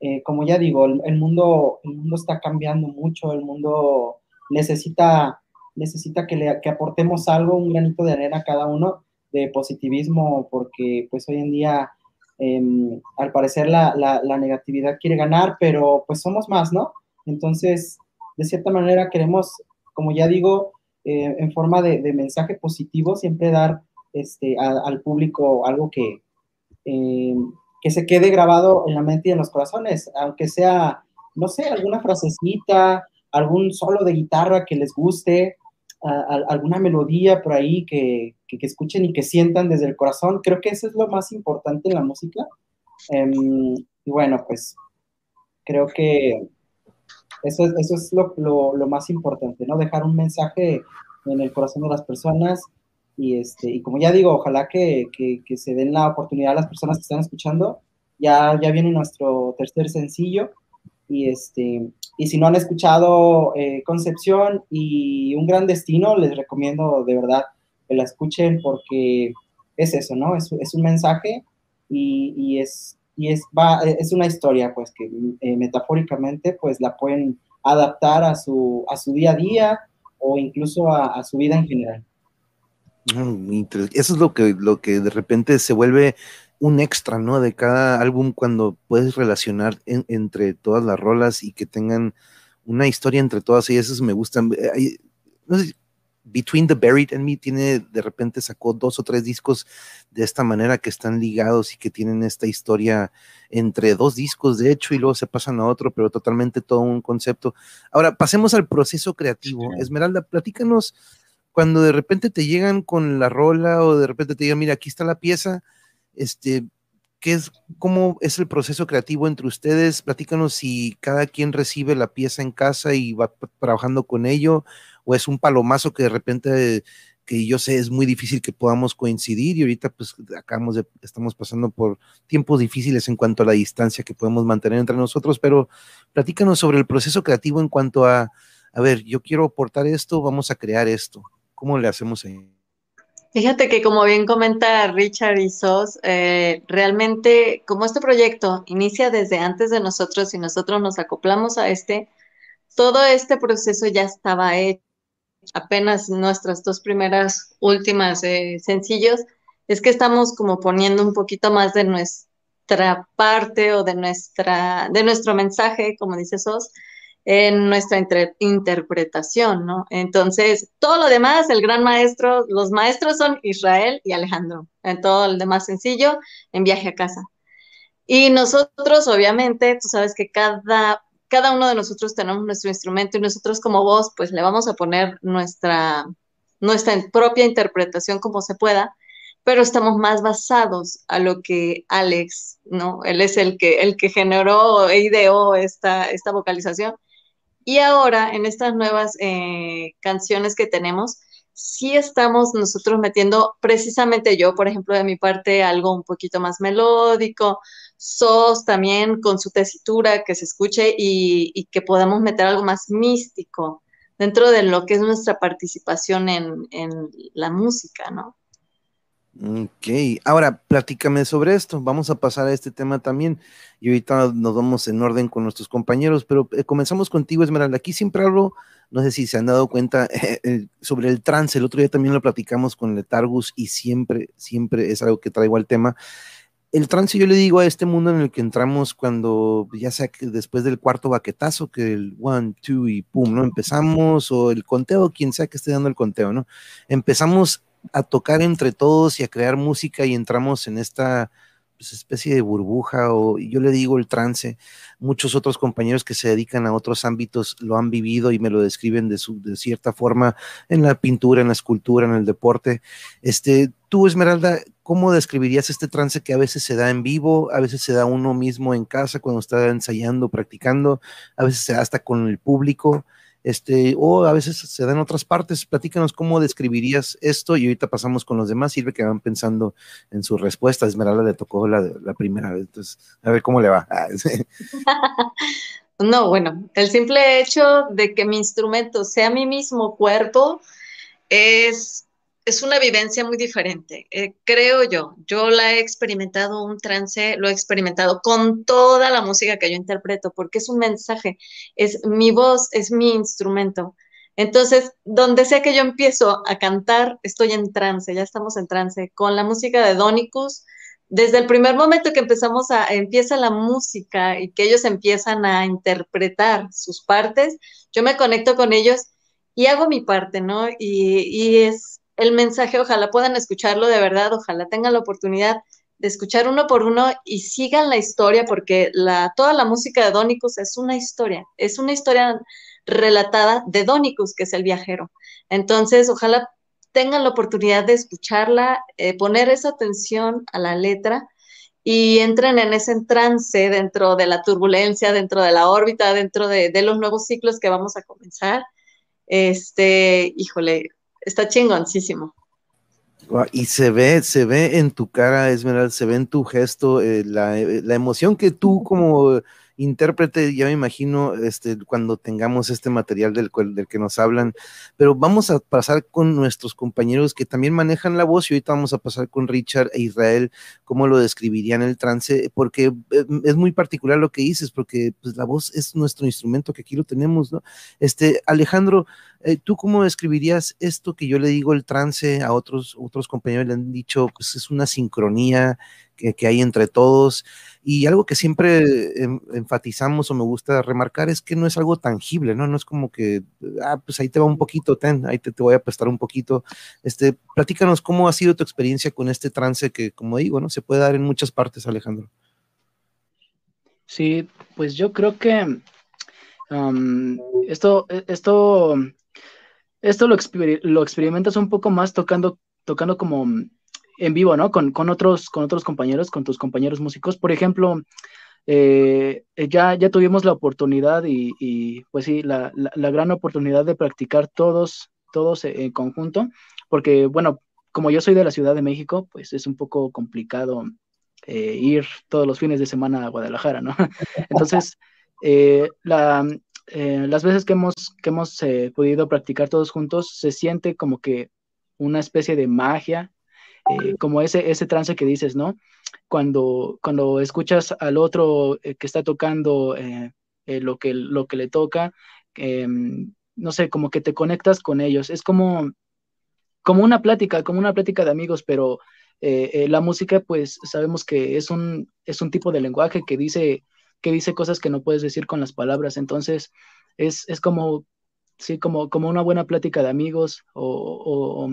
eh, como ya digo, el, mundo, el mundo está cambiando mucho, el mundo necesita necesita que, le, aportemos algo, un granito de arena a cada uno de positivismo, porque pues hoy en día, em, al parecer, la, negatividad quiere ganar, pero pues somos más, ¿no? Entonces, de cierta manera queremos, como ya digo, eh, en forma de, mensaje positivo, siempre dar este, al público algo que, em, que se quede grabado en la mente y en los corazones, aunque sea, no sé, alguna frasecita, algún solo de guitarra que les guste, alguna melodía por ahí que, que, escuchen y que sientan desde el corazón. Creo que eso es lo más importante en la música. Em, y bueno, pues creo que eso, eso es lo, lo, lo, más importante, ¿no? Dejar un mensaje en el corazón de las personas. Y, este, y como ya digo, ojalá que, que, que se den la oportunidad a las personas que están escuchando. Ya, ya viene nuestro tercer sencillo y, este, y si no han escuchado eh, Concepción y Un Gran Destino, les recomiendo de verdad que la escuchen porque es eso, ¿no? Es, es un mensaje y, y, es, y es, va, es una historia, pues, que eh, metafóricamente, pues, la pueden adaptar a su, a su día a día o incluso a, a su vida en general. Mm, eso es lo que, lo que de repente se vuelve un extra, ¿no? De cada álbum cuando puedes relacionar entre todas las rolas y que tengan una historia entre todas y esas me gustan. Eh, no sé, Between the Buried and Me tiene, de repente sacó dos o tres discos de esta manera que están ligados y que tienen esta historia entre dos discos, de hecho, y luego se pasan a otro, pero totalmente todo un concepto. Ahora, pasemos al proceso creativo. Esmeralda, platícanos cuando de repente te llegan con la rola o de repente te digan, mira, aquí está la pieza, este, ¿qué es, cómo es el proceso creativo entre ustedes? Platícanos si cada quien recibe la pieza en casa y va trabajando con ello o es un palomazo que de repente que yo sé es muy difícil que podamos coincidir y ahorita pues acabamos de, estamos pasando por tiempos difíciles en cuanto a la distancia que podemos mantener entre nosotros, pero platícanos sobre el proceso creativo en cuanto a, a ver, yo quiero aportar esto, vamos a crear esto, ¿cómo le hacemos ahí? Fíjate que como bien comenta Richard y Sos, eh, realmente como este proyecto inicia desde antes de nosotros y nosotros nos acoplamos a este, todo este proceso ya estaba hecho. Apenas nuestras dos primeras últimas eh, sencillos, es que estamos como poniendo un poquito más de nuestra parte o de nuestra, de nuestro mensaje, como dice Sos, en nuestra interpretación, ¿no? Entonces, todo lo demás, el gran maestro, los maestros son Israel y Alejandro, en todo el demás sencillo, en viaje a casa. Y nosotros, obviamente, tú sabes que cada cada uno de nosotros tenemos nuestro instrumento y nosotros como voz, pues le vamos a poner nuestra, nuestra propia interpretación como se pueda, pero estamos más basados a lo que Alex, ¿no? Él es el que, el que generó e ideó esta, esta vocalización. Y ahora, en estas nuevas eh, canciones que tenemos, sí estamos nosotros metiendo precisamente yo, por ejemplo, de mi parte, algo un poquito más melódico, SOS también con su tesitura, que se escuche y, que podamos meter algo más místico dentro de lo que es nuestra participación en, la música, ¿no? Ok, ahora platícame sobre esto. Vamos a pasar a este tema también y ahorita nos vamos en orden con nuestros compañeros, pero eh, comenzamos contigo, Esmeralda. Aquí siempre hablo, no sé si se han dado cuenta, eh, sobre el trance. El otro día también lo platicamos con Letargus y siempre, siempre es algo que traigo al tema el trance yo le digo a este mundo en el que entramos cuando, ya sea que después del cuarto baquetazo, que el one, two y pum, ¿no? Empezamos, o el conteo, quien sea que esté dando el conteo, ¿no? Empezamos a tocar entre todos y a crear música y entramos en esta pues, especie de burbuja, o yo le digo el trance. Muchos otros compañeros que se dedican a otros ámbitos lo han vivido y me lo describen de, su, de cierta forma en la pintura, en la escultura, en el deporte. Este, tú, Esmeralda, ¿cómo describirías este trance que a veces se da en vivo, a veces se da uno mismo en casa cuando está ensayando, practicando, a veces se da hasta con el público? Este, o a veces se da en otras partes. Platícanos cómo describirías esto y ahorita pasamos con los demás. Sirve que van pensando en su respuesta. Esmeralda le tocó la, la primera vez, entonces a ver cómo le va. Ah, no, bueno, el simple hecho de que mi instrumento sea mi mismo cuerpo es es una vivencia muy diferente, eh, creo yo. Yo la he experimentado un trance, lo he experimentado con toda la música que yo interpreto, porque es un mensaje, es mi voz, es mi instrumento. Entonces, donde sea que yo empiezo a cantar, estoy en trance, ya estamos en trance. Con la música de Donicus, desde el primer momento que empezamos a, empieza la música y que ellos empiezan a interpretar sus partes, yo me conecto con ellos y hago mi parte, ¿no? Y, y es el mensaje, ojalá puedan escucharlo de verdad, ojalá tengan la oportunidad de escuchar uno por uno y sigan la historia, porque toda la música de Donicus es una historia, es una historia relatada de Donicus, que es el viajero. Entonces, ojalá tengan la oportunidad de escucharla, eh, poner esa atención a la letra y entren en ese trance dentro de la turbulencia, dentro de la órbita, dentro de, de los nuevos ciclos que vamos a comenzar. Este, híjole, está chingoncísimo. Y se ve, se ve en tu cara, Esmeralda, se ve en tu gesto, eh, la, emoción que tú como intérprete, ya me imagino, este, cuando tengamos este material del, del que nos hablan, pero vamos a pasar con nuestros compañeros que también manejan la voz y ahorita vamos a pasar con Richard e Israel, cómo lo describirían el trance, porque eh, es muy particular lo que dices, porque pues, la voz es nuestro instrumento que aquí lo tenemos, ¿no? Este, Alejandro, eh, ¿tú cómo describirías esto que yo le digo el trance a otros, otros compañeros le han dicho, pues es una sincronía que, hay entre todos? Y algo que siempre em, enfatizamos o me gusta remarcar es que no es algo tangible, ¿no? No es como que, ah, pues ahí te va un poquito, ten, ahí te, te voy a prestar un poquito. Este, platícanos cómo ha sido tu experiencia con este trance que, como digo, ¿no? Se puede dar en muchas partes, Alejandro. Sí, pues yo creo que esto, esto esto lo, lo experimentas un poco más tocando, tocando como en vivo, ¿no? Con, otros, con otros compañeros, con tus compañeros músicos. Por ejemplo, eh, ya, ya tuvimos la oportunidad y, pues sí, la, gran oportunidad de practicar todos, todos en conjunto, porque bueno, como yo soy de la Ciudad de México, pues es un poco complicado eh, ir todos los fines de semana a Guadalajara, ¿no? Entonces, eh, la, las veces que hemos, que hemos podido practicar todos juntos, se siente como que una especie de magia, eh, como ese, ese trance que dices, ¿no? Cuando, cuando escuchas al otro que está tocando lo, que, lo que le toca, em, no sé, como que te conectas con ellos. Es como, como una plática, como una plática de amigos, pero la música, pues sabemos que es un, es un tipo de lenguaje que dice que dice cosas que no puedes decir con las palabras. Entonces, es, como, sí, como, como una buena plática de amigos o,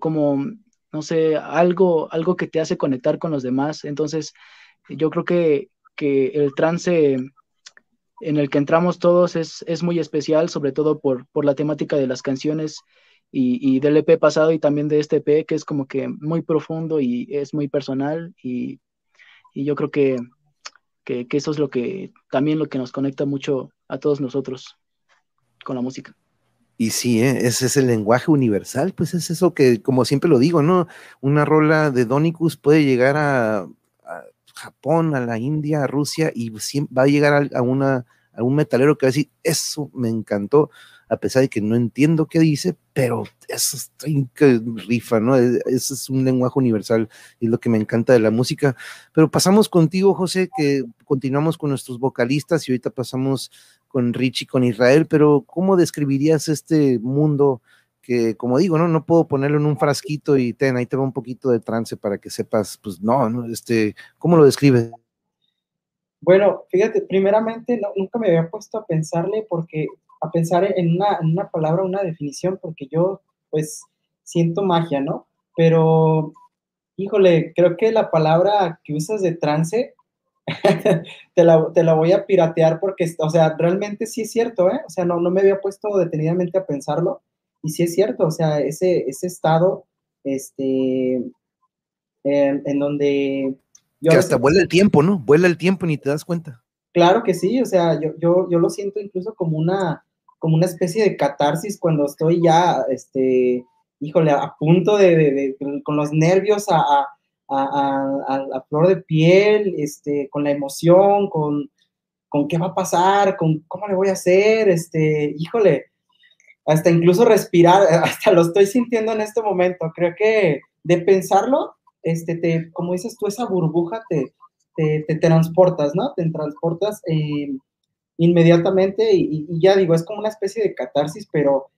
como, no sé, algo, algo que te hace conectar con los demás. Entonces, yo creo que, el trance en el que entramos todos es, es muy especial, sobre todo por, por, la temática de las canciones y, del EP pasado y también de este EP, que es como que muy profundo y es muy personal. y yo creo que, que, eso es lo que también lo que nos conecta mucho a todos nosotros con la música. Y sí, ¿eh? ese es el lenguaje universal, pues es eso que, como siempre lo digo, ¿no? Una rola de Donicus puede llegar a, Japón, a la India, a Rusia, y va a llegar a, una, un metalero que va a decir, eso me encantó a pesar de que no entiendo qué dice, pero eso está rifa, ¿no? E, eso es un lenguaje universal y es lo que me encanta de la música. Pero pasamos contigo, José, que continuamos con nuestros vocalistas y ahorita pasamos con Richie, con Israel, pero ¿cómo describirías este mundo? que como digo, no, no puedo ponerlo en un frasquito y ten, ahí te va un poquito de trance para que sepas, pues no, no este, ¿cómo lo describes? Bueno, fíjate, primeramente nunca me había puesto a pensarle porque a pensar en una, en una palabra, una definición, porque yo pues siento magia, ¿no? Pero, híjole, creo que la palabra que usas de trance, te, la, te, la, voy a piratear porque, o sea, realmente sí es cierto, ¿eh? O sea, no, no me había puesto detenidamente a pensarlo y sí es cierto, o sea, ese, ese estado, este, en, en donde... Yo que hasta vuela el tiempo, ¿no? Vuela el tiempo y ni te das cuenta. Claro que sí, o sea, yo, yo, yo lo siento incluso como una, como una especie de catarsis cuando estoy ya, este, híjole, a punto de, con los nervios a, a, flor de piel, este, con la emoción, con, con qué va a pasar, con cómo le voy a hacer, este, híjole, hasta incluso respirar, hasta lo estoy sintiendo en este momento. Creo que de pensarlo, este, te, como dices tú, esa burbuja te, te, te transportas, ¿no? Te transportas. Eh, inmediatamente y, ya digo, es como una especie de catarsis, pero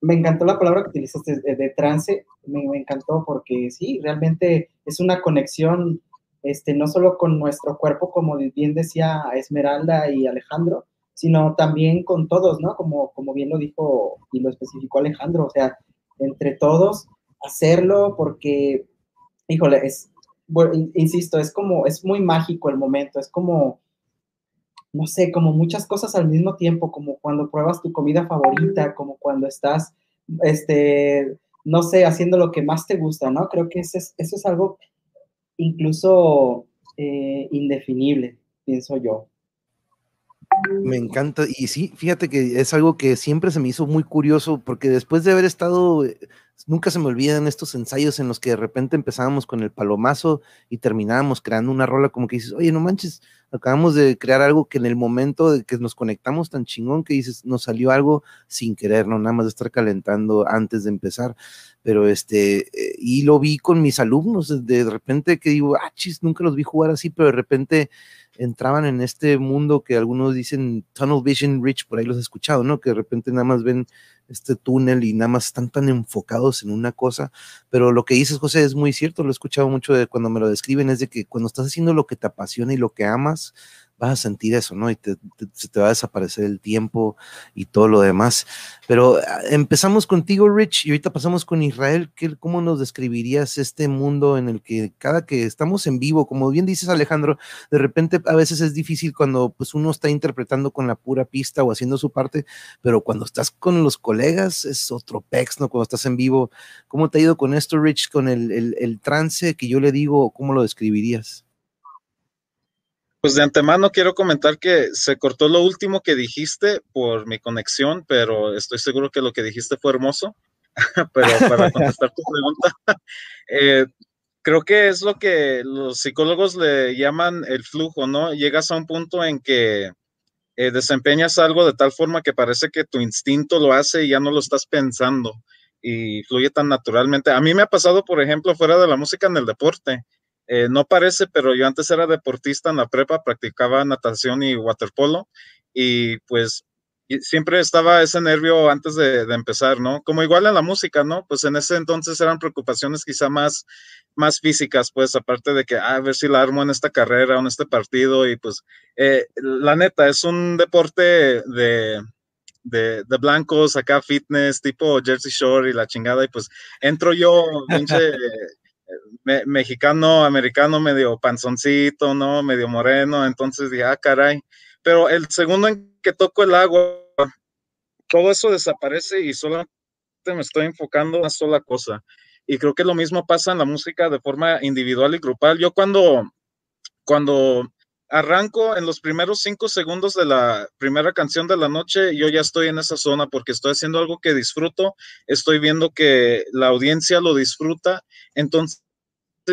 me encantó la palabra que utilizaste de, trance, me, encantó porque sí, realmente es una conexión, este, no solo con nuestro cuerpo, como bien decía Esmeralda y Alejandro, sino también con todos, ¿no? Como, como bien lo dijo y lo especificó Alejandro, o sea, entre todos hacerlo porque, híjole, insisto, es como, es muy mágico el momento, es como no sé, como muchas cosas al mismo tiempo, como cuando pruebas tu comida favorita, como cuando estás, este, no sé, haciendo lo que más te gusta, ¿no? Creo que eso es, eso es algo incluso eh, indefinible, pienso yo. Me encanta. Y sí, fíjate que es algo que siempre se me hizo muy curioso, porque después de haber estado, eh, nunca se me olvidan estos ensayos en los que de repente empezábamos con el palomazo y terminábamos creando una rola como que dices, oye, no manches, acabamos de crear algo que en el momento de que nos conectamos tan chingón que dices, nos salió algo sin querer, no nada más de estar calentando antes de empezar. Pero este, eh, y lo vi con mis alumnos, de repente que digo, ah, chis, nunca los vi jugar así, pero de repente entraban en este mundo que algunos dicen Tunnel Vision Rich, por ahí los he escuchado, ¿no? Que de repente nada más ven este túnel y nada más están tan enfocados en una cosa, pero lo que dices, José, es muy cierto, lo he escuchado mucho de cuando me lo describen, es de que cuando estás haciendo lo que te apasiona y lo que amas, vas a sentir eso, ¿no? Y te, se te va a desaparecer el tiempo y todo lo demás. Pero ah, empezamos contigo, Rich, y ahorita pasamos con Israel. ¿Qué, ¿Cómo nos describirías este mundo en el que cada que estamos en vivo, como bien dices Alejandro, de repente a veces es difícil cuando pues uno está interpretando con la pura pista o haciendo su parte, pero cuando estás con los colegas es otro pex, ¿no? Cuando estás en vivo. ¿Cómo te ha ido con esto, Rich, con el, el trance que yo le digo, cómo lo describirías? Pues de antemano quiero comentar que se cortó lo último que dijiste por mi conexión, pero estoy seguro que lo que dijiste fue hermoso. pero para contestar tu pregunta, eh, creo que es lo que los psicólogos le llaman el flujo, ¿no? Llegas a un punto en que eh, desempeñas algo de tal forma que parece que tu instinto lo hace y ya no lo estás pensando y fluye tan naturalmente. A mí me ha pasado, por ejemplo, fuera de la música en el deporte. Eh, no parece, pero yo antes era deportista en la prepa, practicaba natación y waterpolo y pues siempre estaba ese nervio antes de, empezar, ¿no? Como igual en la música, ¿no? Pues en ese entonces eran preocupaciones quizá más, más físicas, pues aparte de que, ah, a ver si la armo en esta carrera o en este partido y pues eh, la neta, es un deporte de, de, de, blancos, acá fitness, tipo Jersey Shore y la chingada, y pues entro yo, pinche mexicano, americano, medio panzoncito, ¿no? Medio moreno, entonces dije, ah, caray. Pero el segundo en que toco el agua, todo eso desaparece y solamente me estoy enfocando en una sola cosa. Y creo que lo mismo pasa en la música de forma individual y grupal. Yo cuando, cuando arranco en los primeros cinco segundos de la primera canción de la noche, yo ya estoy en esa zona porque estoy haciendo algo que disfruto, estoy viendo que la audiencia lo disfruta, entonces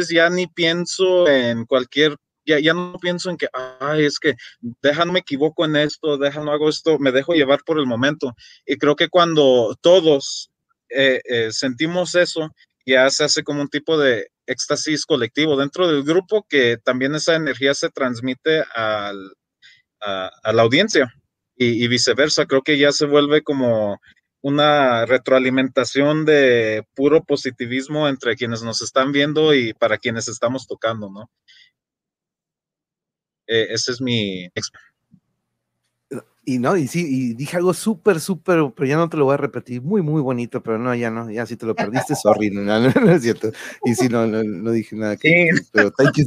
ya ni pienso en cualquier, ya, ya no pienso en que, ay, es que déjame me equivoco en esto, déjame hago esto, me dejo llevar por el momento. Y creo que cuando todos eh, eh, sentimos eso, ya se hace como un tipo de éxtasis colectivo dentro del grupo que también esa energía se transmite al, a, la audiencia y, viceversa. Creo que ya se vuelve como una retroalimentación de puro positivismo entre quienes nos están viendo y para quienes estamos tocando, ¿no? Eh, ese es mi experiencia. Y no, y sí, y dije algo súper, súper, pero ya no te lo voy a repetir, muy, muy bonito, pero no, ya no, ya si te lo perdiste, sorry, no, no, no, es cierto. Y sí, no, no, no dije nada. Que, pero thank you,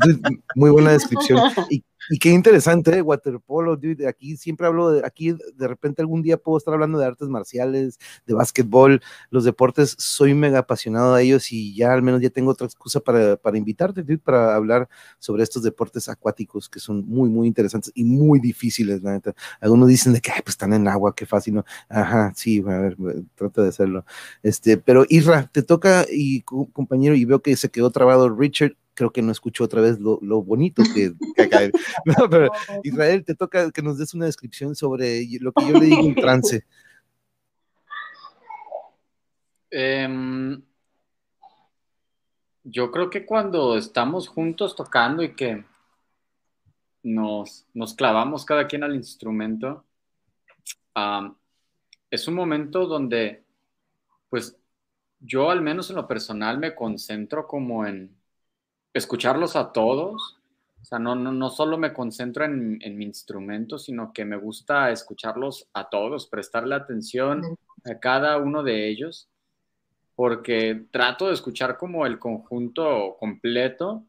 muy buena descripción. Y y qué interesante, ¿eh? waterpolo, dude. Aquí siempre hablo de, aquí de repente algún día puedo estar hablando de artes marciales, de básquetbol, los deportes, soy mega apasionado de ellos y ya al menos ya tengo otra excusa para, para invitarte, dude, para hablar sobre estos deportes acuáticos que son muy, muy interesantes y muy difíciles, la neta. Algunos dicen de que pues están en agua, qué fácil, ¿no? Ajá, sí, a ver, trata de hacerlo. Este, pero Isra, te toca y compañero, y veo que se quedó trabado Richard creo que no escucho otra vez lo, bonito que, que No, pero Israel, te toca que nos des una descripción sobre lo que yo le digo en trance. Em, yo creo que cuando estamos juntos tocando y que nos, nos clavamos cada quien al instrumento, es un momento donde, pues, yo al menos en lo personal me concentro como en escucharlos a todos. O sea, no, no, no solo me concentro en, mi instrumento, sino que me gusta escucharlos a todos, prestarle atención a cada uno de ellos, porque trato de escuchar como el conjunto completo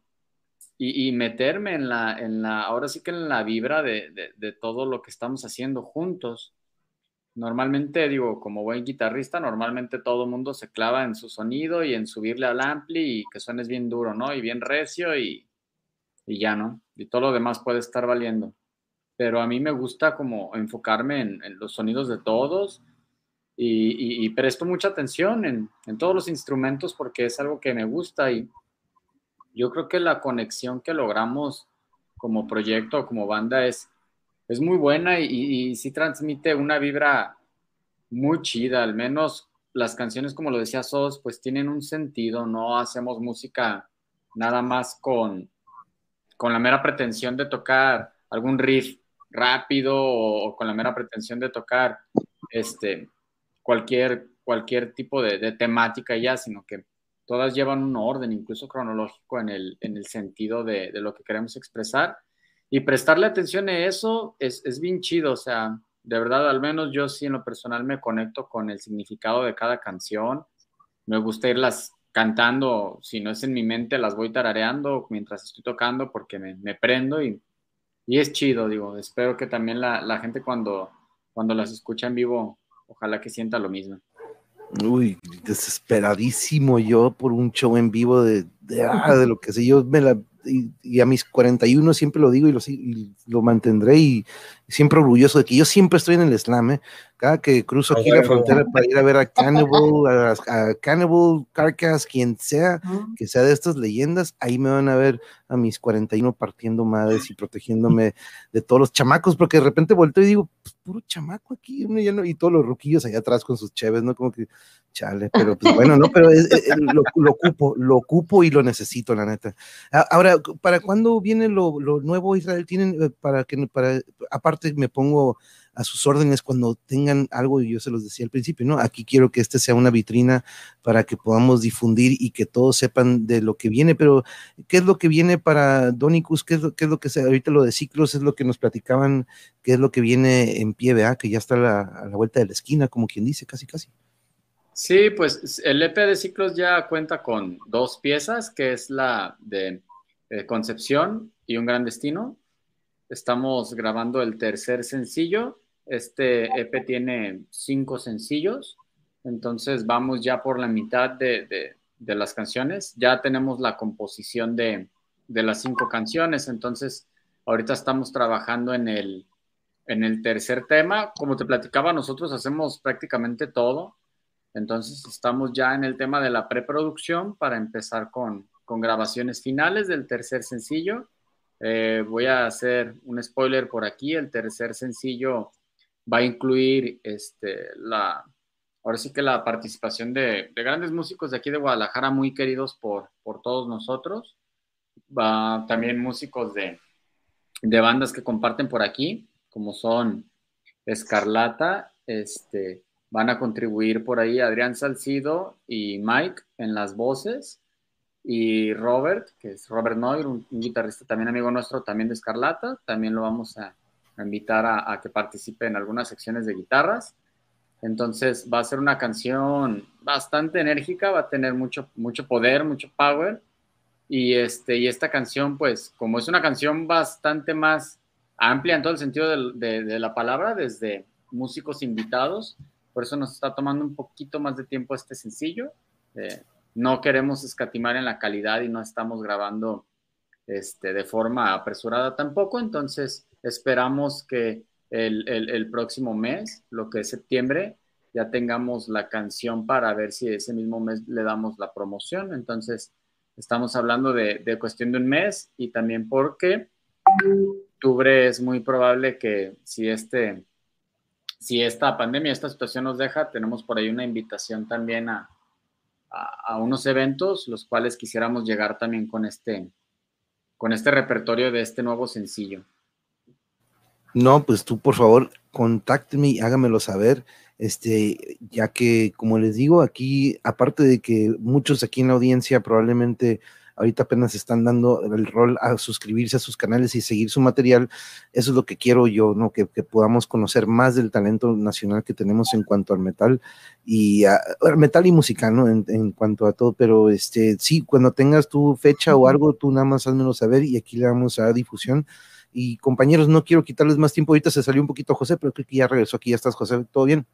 y, meterme en la, en la, ahora sí que en la vibra de, de todo lo que estamos haciendo juntos. Normalmente, digo, como buen guitarrista, normalmente todo el mundo se clava en su sonido y en subirle al ampli y que suenes bien duro, ¿no? Y bien recio y, y ya, ¿no? Y todo lo demás puede estar valiendo. pero a mí me gusta como enfocarme en, los sonidos de todos y, presto mucha atención en, en, todos los instrumentos porque es algo que me gusta y yo creo que la conexión que logramos como proyecto, como banda, es, es muy buena y, y sí transmite una vibra muy chida, al menos las canciones, como lo decía Sos, pues tienen un sentido, no hacemos música nada más con, con la mera pretensión de tocar algún riff rápido o, con la mera pretensión de tocar este, cualquier, cualquier tipo de, temática ya, sino que todas llevan un orden, incluso cronológico, en el, en el sentido de, lo que queremos expresar. Y prestarle atención a eso es, es bien chido, o sea, de verdad, al menos yo sí en lo personal me conecto con el significado de cada canción. Me gusta irlas cantando, si no es en mi mente, las voy tarareando mientras estoy tocando porque me, prendo y, y, es chido, digo, espero que también la, la, gente cuando, cuando las escucha en vivo, ojalá que sienta lo mismo. Uy, desesperadísimo yo por un show en vivo de, de, ah, de lo que sé, yo me la y, a mis 41 siempre lo digo y lo, y lo mantendré y, siempre orgulloso de que yo siempre estoy en el slam, ¿eh? Cada que cruzo aquí la frontera para ir a ver a Cannibal, a, Cannibal, Carcass, quien sea, que sea de estas leyendas, ahí me van a ver a mis 41 partiendo madres y protegiéndome de todos los chamacos, porque de repente volteo y digo, pues puro chamaco aquí, y todos los ruquillos allá atrás con sus cheves, ¿no? Como que, chale, pero pues bueno, no, pero lo, lo, ocupo, lo ocupo y lo necesito, la neta. Ahora, ¿para cuándo viene lo, lo nuevo Israel? ¿Tienen eh, para que, para, aparte me pongo a sus órdenes cuando tengan algo, y yo se los decía al principio, ¿no? Aquí quiero que este sea una vitrina para que podamos difundir y que todos sepan de lo que viene, pero ¿qué es lo que viene para Donicus? ¿Qué es lo, qué es lo que ahorita lo de ciclos es lo que nos platicaban, qué es lo que viene en pie, ¿verdad? Que ya está a la, vuelta de la esquina, como quien dice, casi, casi. Sí, pues el EP de ciclos ya cuenta con dos piezas, que es la de eh, Concepción y Un Gran Destino. Estamos grabando el tercer sencillo este EP tiene cinco sencillos, entonces vamos ya por la mitad de, las canciones. Ya tenemos la composición de, las cinco canciones, entonces ahorita estamos trabajando en el, en el tercer tema. Como te platicaba, nosotros hacemos prácticamente todo. Entonces estamos ya en el tema de la preproducción para empezar con, con grabaciones finales del tercer sencillo. Eh, voy a hacer un spoiler por aquí. El tercer sencillo va a incluir este, la, ahora sí que la participación de, grandes músicos de aquí de Guadalajara, muy queridos por, por todos nosotros. Va también músicos de, de bandas que comparten por aquí, como son Escarlata, este, van a contribuir por ahí Adrián Salcido y Mike en las voces, y Robert, que es Robert Noir, un guitarrista también amigo nuestro, también de Escarlata, también lo vamos a, invitar a, que participe en algunas secciones de guitarras. Entonces va a ser una canción bastante enérgica, va a tener mucho, mucho poder, mucho power. Y, este, y esta canción, pues como es una canción bastante más amplia en todo el sentido de, la palabra, desde músicos invitados, por eso nos está tomando un poquito más de tiempo este sencillo. Eh, no queremos escatimar en la calidad y no estamos grabando este, de forma apresurada tampoco, entonces Esperamos que el, próximo mes, lo que es septiembre, ya tengamos la canción para ver si ese mismo mes le damos la promoción. Entonces, estamos hablando de, cuestión de un mes y también porque octubre es muy probable que si este si esta pandemia, esta situación nos deja, tenemos por ahí una invitación también a, a, unos eventos, los cuales quisiéramos llegar también con este, con este repertorio de este nuevo sencillo. No, pues tú por favor contácteme y hágamelo saber, este, ya que como les digo, aquí, aparte de que muchos aquí en la audiencia probablemente ahorita apenas están dando el rol a suscribirse a sus canales y seguir su material, eso es lo que quiero yo, ¿no? Que, podamos conocer más del talento nacional que tenemos en cuanto al metal y a, metal y musical, ¿no? En, en, cuanto a todo, pero este, sí, cuando tengas tu fecha o algo, tú nada más házmelo saber y aquí le damos a difusión y compañeros, no quiero quitarles más tiempo. Ahorita se salió un poquito José, pero creo que ya regresó aquí. Ya estás, José. ¿Todo bien?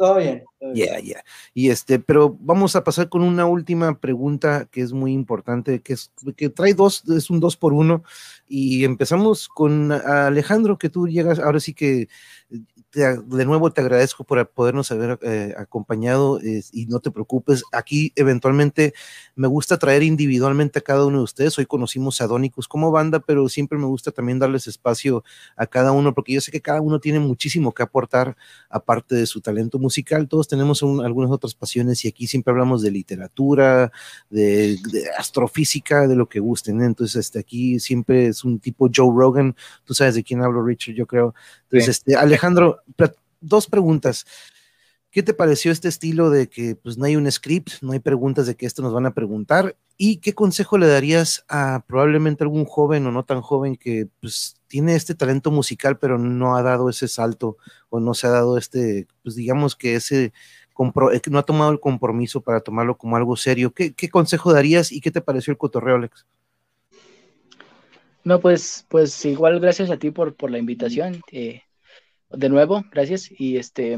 Todo bien. Ya, ya. Y este, pero vamos a pasar con una última pregunta que es muy importante, que es que trae dos, es un dos por uno. Y empezamos con Alejandro, que tú llegas, ahora sí que de nuevo te agradezco por podernos haber eh, acompañado y no te preocupes, aquí eventualmente me gusta traer individualmente a cada uno de ustedes, hoy conocimos a Donicus como banda, pero siempre me gusta también darles espacio a cada uno, porque yo sé que cada uno tiene muchísimo que aportar aparte de su talento musical, todos tenemos algunas otras pasiones y aquí siempre hablamos de literatura, de, astrofísica, de lo que gusten, entonces este, aquí siempre es un tipo Joe Rogan, tú sabes de quién hablo Richard, yo creo, entonces este, Alejandro, dos preguntas. ¿Qué te pareció este estilo de que pues no hay un script, no hay preguntas de que esto nos van a preguntar? ¿Y qué consejo le darías a probablemente algún joven o no tan joven que pues tiene este talento musical pero no ha dado ese salto o no se ha dado este, pues digamos que ese, eh, no ha tomado el compromiso para tomarlo como algo serio? ¿Qué, consejo darías y qué te pareció el cotorreo, Alex? No, pues, pues igual gracias a ti por, por la invitación. Eh, de nuevo, gracias. Y este,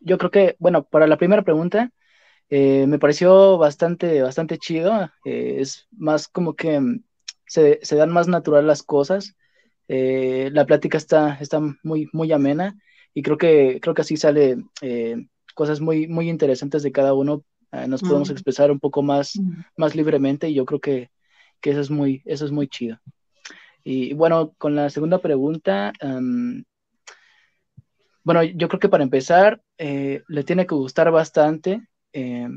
yo creo que, bueno, para la primera pregunta, eh, me pareció bastante, bastante chido. Eh, es más como que mm, se, dan más natural las cosas. Eh, la plática está, está muy, muy amena y creo que, creo que así sale cosas muy, muy interesantes de cada uno. nos podemos expresar un poco más, más libremente y yo creo que, que, eso, es muy, eso es muy chido. Y bueno, con la segunda pregunta, bueno, yo creo que para empezar, eh, le tiene que gustar bastante eh,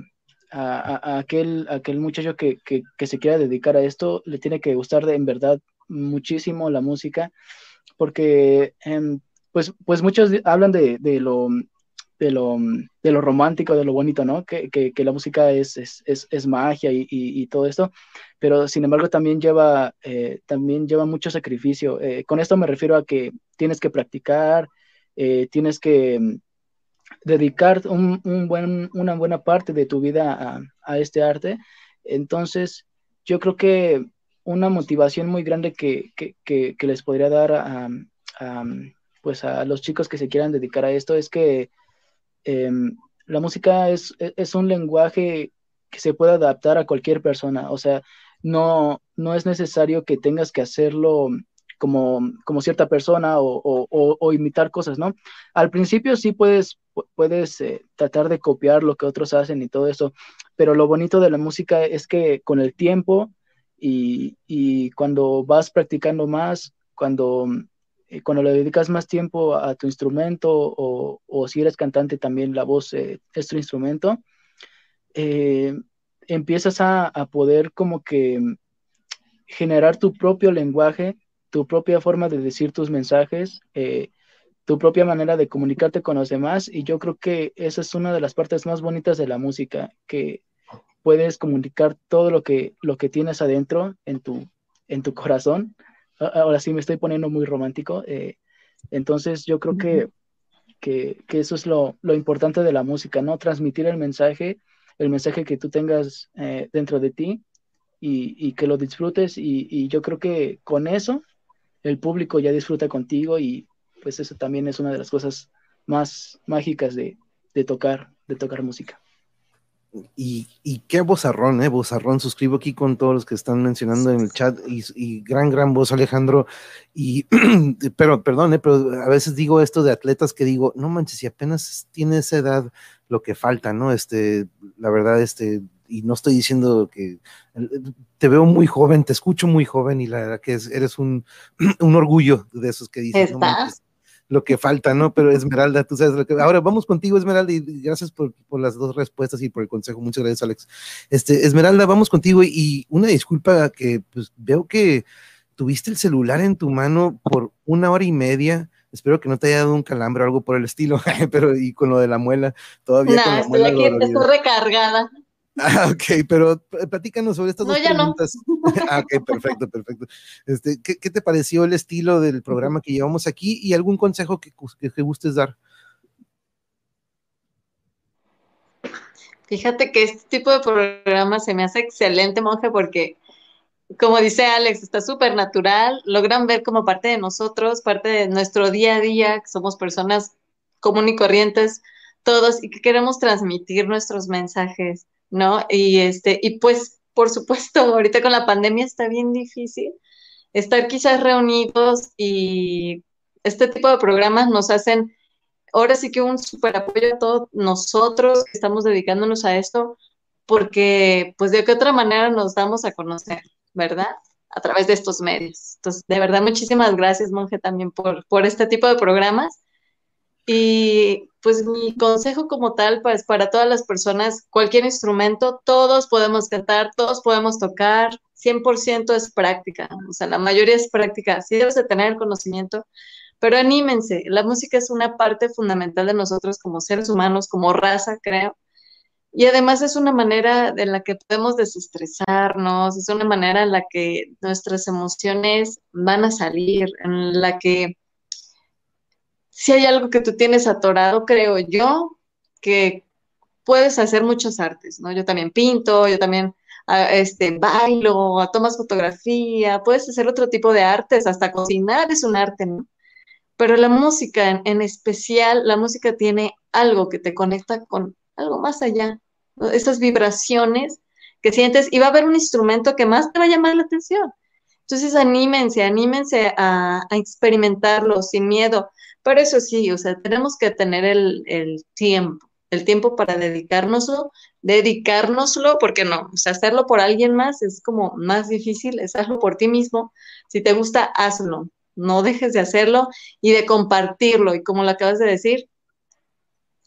a, aquel, muchacho que, se quiera dedicar a esto, le tiene que gustar de, en verdad muchísimo la música, porque em, pues, pues muchos hablan de, lo, romántico, de lo bonito, ¿no? Que, la música es, magia y, todo esto, pero sin embargo también lleva, eh, también lleva mucho sacrificio. con esto me refiero a que tienes que practicar, eh, tienes que mm, dedicar un, buen, una buena parte de tu vida a, este arte. Entonces, yo creo que una motivación muy grande que, les podría dar a, pues a los chicos que se quieran dedicar a esto es que em, la música es, es, un lenguaje que se puede adaptar a cualquier persona. O sea, no, no es necesario que tengas que hacerlo como, como cierta persona o, imitar cosas, ¿no? Al principio sí puedes, puedes eh, tratar de copiar lo que otros hacen y todo eso, pero lo bonito de la música es que con el tiempo y, cuando vas practicando más, cuando, eh, cuando le dedicas más tiempo a tu instrumento o, si eres cantante también la voz eh, es tu instrumento, empiezas a, a poder como que generar tu propio lenguaje tu propia forma de decir tus mensajes, eh, tu propia manera de comunicarte con los demás y yo creo que esa es una de las partes más bonitas de la música, que puedes comunicar todo lo que, lo que tienes adentro en tu, en tu corazón. Ahora sí me estoy poniendo muy romántico. Eh, entonces yo creo que, que, eso es lo, importante de la música, ¿no? Transmitir el mensaje, el mensaje que tú tengas eh, dentro de ti y, que lo disfrutes y, y, yo creo que con eso el público ya disfruta contigo y pues eso también es una de las cosas más mágicas de, tocar, de tocar música. Y, y, qué vozarrón, ¿eh? Vozarrón, suscribo aquí con todos los que están mencionando en el chat y, gran, gran voz, Alejandro. Y, pero, perdón, ¿eh? pero a veces digo esto de atletas que digo, no manches, si apenas tiene esa edad, lo que falta, ¿no? Este, la verdad, este, y no estoy diciendo que te veo muy joven, te escucho muy joven y la verdad que eres un, orgullo de esos que dices, lo que falta, ¿no? Pero Esmeralda, tú sabes lo que... Ahora vamos contigo, Esmeralda, y gracias por, las dos respuestas y por el consejo. Muchas gracias, Alex. Este, Esmeralda, vamos contigo y una disculpa que pues veo que tuviste el celular en tu mano por una hora y media. Espero que no te haya dado un calambre o algo por el estilo, pero y con lo de la muela, todavía. Estoy aquí, estoy recargada. Ah, ok, pero platícanos sobre estas no, dos ya preguntas. No. ah, ok, perfecto, perfecto. Este, ¿qué, te pareció el estilo del programa que llevamos aquí y algún consejo que, que, gustes dar? Fíjate que este tipo de programa se me hace excelente, monje, porque, como dice Alex, está súper natural, logran ver como parte de nosotros, parte de nuestro día a día, que somos personas común y corrientes, todos y que queremos transmitir nuestros mensajes, ¿no? Y este, y pues, por supuesto, ahorita con la pandemia está bien difícil estar quizás reunidos y este tipo de programas nos hacen ahora sí que un super apoyo a todos nosotros que estamos dedicándonos a esto, porque pues de qué otra manera nos damos a conocer, ¿verdad? A través de estos medios. Entonces, de verdad, muchísimas gracias, Monje, también por, por este tipo de programas. Y pues mi consejo como tal, pues para todas las personas, cualquier instrumento, todos podemos cantar, todos podemos tocar, 100% es práctica, o sea, la mayoría es práctica, sí debes de tener conocimiento, pero anímense, la música es una parte fundamental de nosotros como seres humanos, como raza, creo, y además es una manera en la que podemos desestresarnos, es una manera en la que nuestras emociones van a salir, en la que si hay algo que tú tienes atorado, creo yo, que puedes hacer muchas artes, ¿no? Yo también pinto, yo también ah, este, bailo, tomas fotografía, puedes hacer otro tipo de artes, hasta cocinar es un arte, ¿no? Pero la música, en, especial, la música tiene algo que te conecta con algo más allá, esas vibraciones que sientes y va a haber un instrumento que más te va a llamar la atención. Entonces anímense, anímense a, experimentarlo sin miedo. Pero eso sí, o sea, tenemos que tener el, tiempo, el tiempo para dedicárnoslo, dedicárnoslo, porque no, o sea, hacerlo por alguien más es como más difícil, es hacerlo por ti mismo. Si te gusta, hazlo, no dejes de hacerlo y de compartirlo. Y como lo acabas de decir,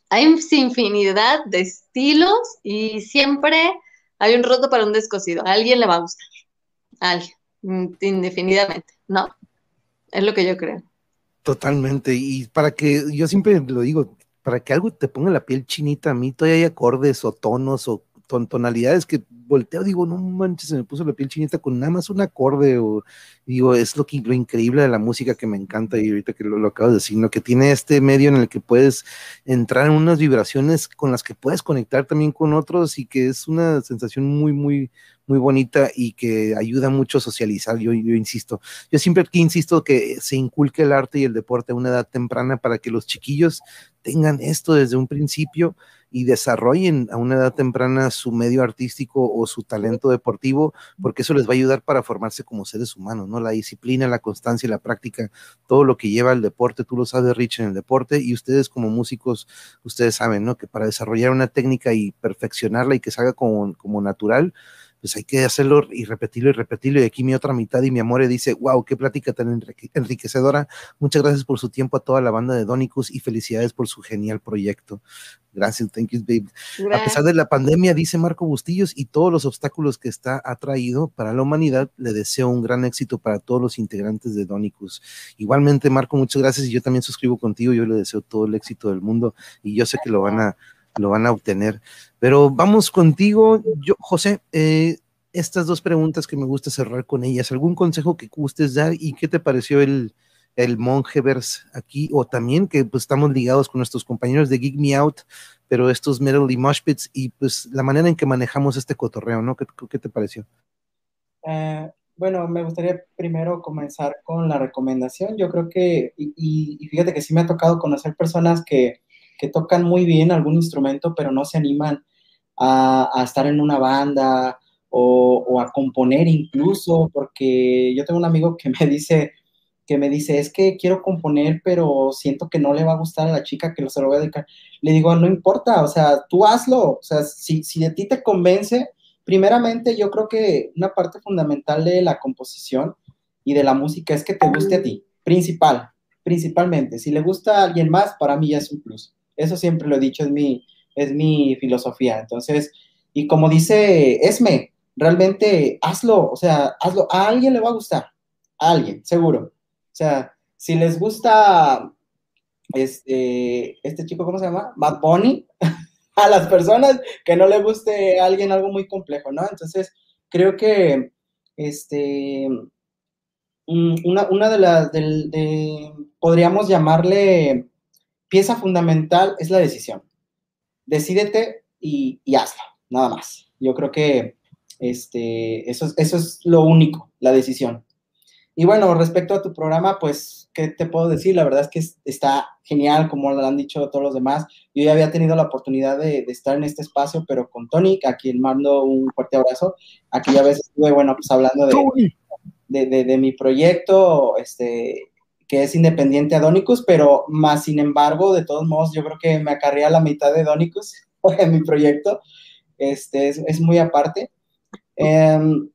hay infinidad de estilos y siempre hay un roto para un descosido. A alguien le va a gustar. Alguien, indefinidamente, ¿no? Es lo que yo creo. Totalmente. Y para que, yo siempre lo digo, para que algo te ponga la piel chinita, a mí todavía hay acordes o tonos o tonalidades que volteo, digo, no manches, se me puso la piel chinita con nada más un acorde, o digo, es lo, que, lo increíble de la música que me encanta, y ahorita que lo, lo acabo de decir, ¿no? que tiene este medio en el que puedes entrar en unas vibraciones con las que puedes conectar también con otros, y que es una sensación muy, muy, muy bonita y que ayuda mucho a socializar, yo, insisto. Yo siempre aquí insisto que se inculque el arte y el deporte a una edad temprana para que los chiquillos tengan esto desde un principio y desarrollen a una edad temprana su medio artístico o su talento deportivo, porque eso les va a ayudar para formarse como seres humanos, ¿no? La disciplina, la constancia la práctica, todo lo que lleva el deporte, tú lo sabes, Rich, en el deporte, y ustedes como músicos, ustedes saben, ¿no? Que para desarrollar una técnica y perfeccionarla y que salga como, como natural, pues hay que hacerlo y repetirlo y repetirlo. Y aquí mi otra mitad y mi amor dice, wow, qué plática tan enriquecedora. Muchas gracias por su tiempo a toda la banda de Donicus y felicidades por su genial proyecto. Gracias, thank you, babe. A pesar de la pandemia, dice Marco Bustillos, y todos los obstáculos que está atraído para la humanidad, le deseo un gran éxito para todos los integrantes de Donicus. Igualmente, Marco, muchas gracias y yo también suscribo contigo. Yo le deseo todo el éxito del mundo y yo sé que lo van a lo van a obtener. Pero vamos contigo, yo, José, eh, estas dos preguntas que me gusta cerrar con ellas. ¿Algún consejo que gustes dar y qué te pareció el, el Mongeverse aquí? O también que pues estamos ligados con nuestros compañeros de Geek Me Out, pero estos Metal y Moshpits y pues la manera en que manejamos este cotorreo, ¿no? ¿Qué, qué te pareció? Eh, bueno, me gustaría primero comenzar con la recomendación. Yo creo que, y, y fíjate que sí me ha tocado conocer personas que, que tocan muy bien algún instrumento, pero no se animan a, estar en una banda o, a componer incluso, porque yo tengo un amigo que me dice, que me dice, es que quiero componer, pero siento que no le va a gustar a la chica que se lo voy a dedicar. Le digo, no importa, o sea, tú hazlo, o sea, si, si de ti te convence, primeramente yo creo que una parte fundamental de la composición y de la música es que te guste a ti, principal, principalmente. Si le gusta a alguien más, para mí ya es un plus. Eso siempre lo he dicho, es mi, es mi filosofía. Entonces, y como dice Esme, realmente hazlo, o sea, hazlo, a alguien le va a gustar, a alguien, seguro. O sea, si les gusta este, este chico, ¿cómo se llama? Bad Bunny, a las personas que no le guste a alguien algo muy complejo, ¿no? Entonces, creo que este, una, una de las, de, podríamos llamarle pieza fundamental es la decisión. Decídete y, y hazlo, nada más. Yo creo que este, eso, eso es lo único, la decisión. Y bueno, respecto a tu programa, pues, ¿qué te puedo decir? La verdad es que está genial, como lo han dicho todos los demás. Yo ya había tenido la oportunidad de, estar en este espacio, pero con Tony, a quien mando un fuerte abrazo. Aquí a veces estuve, bueno, pues hablando de, de, de, mi proyecto, este, que es independiente a Donicus, pero más sin embargo, de todos modos, yo creo que me acarrea la mitad de Donicus en mi proyecto. Este, es, muy aparte. Em,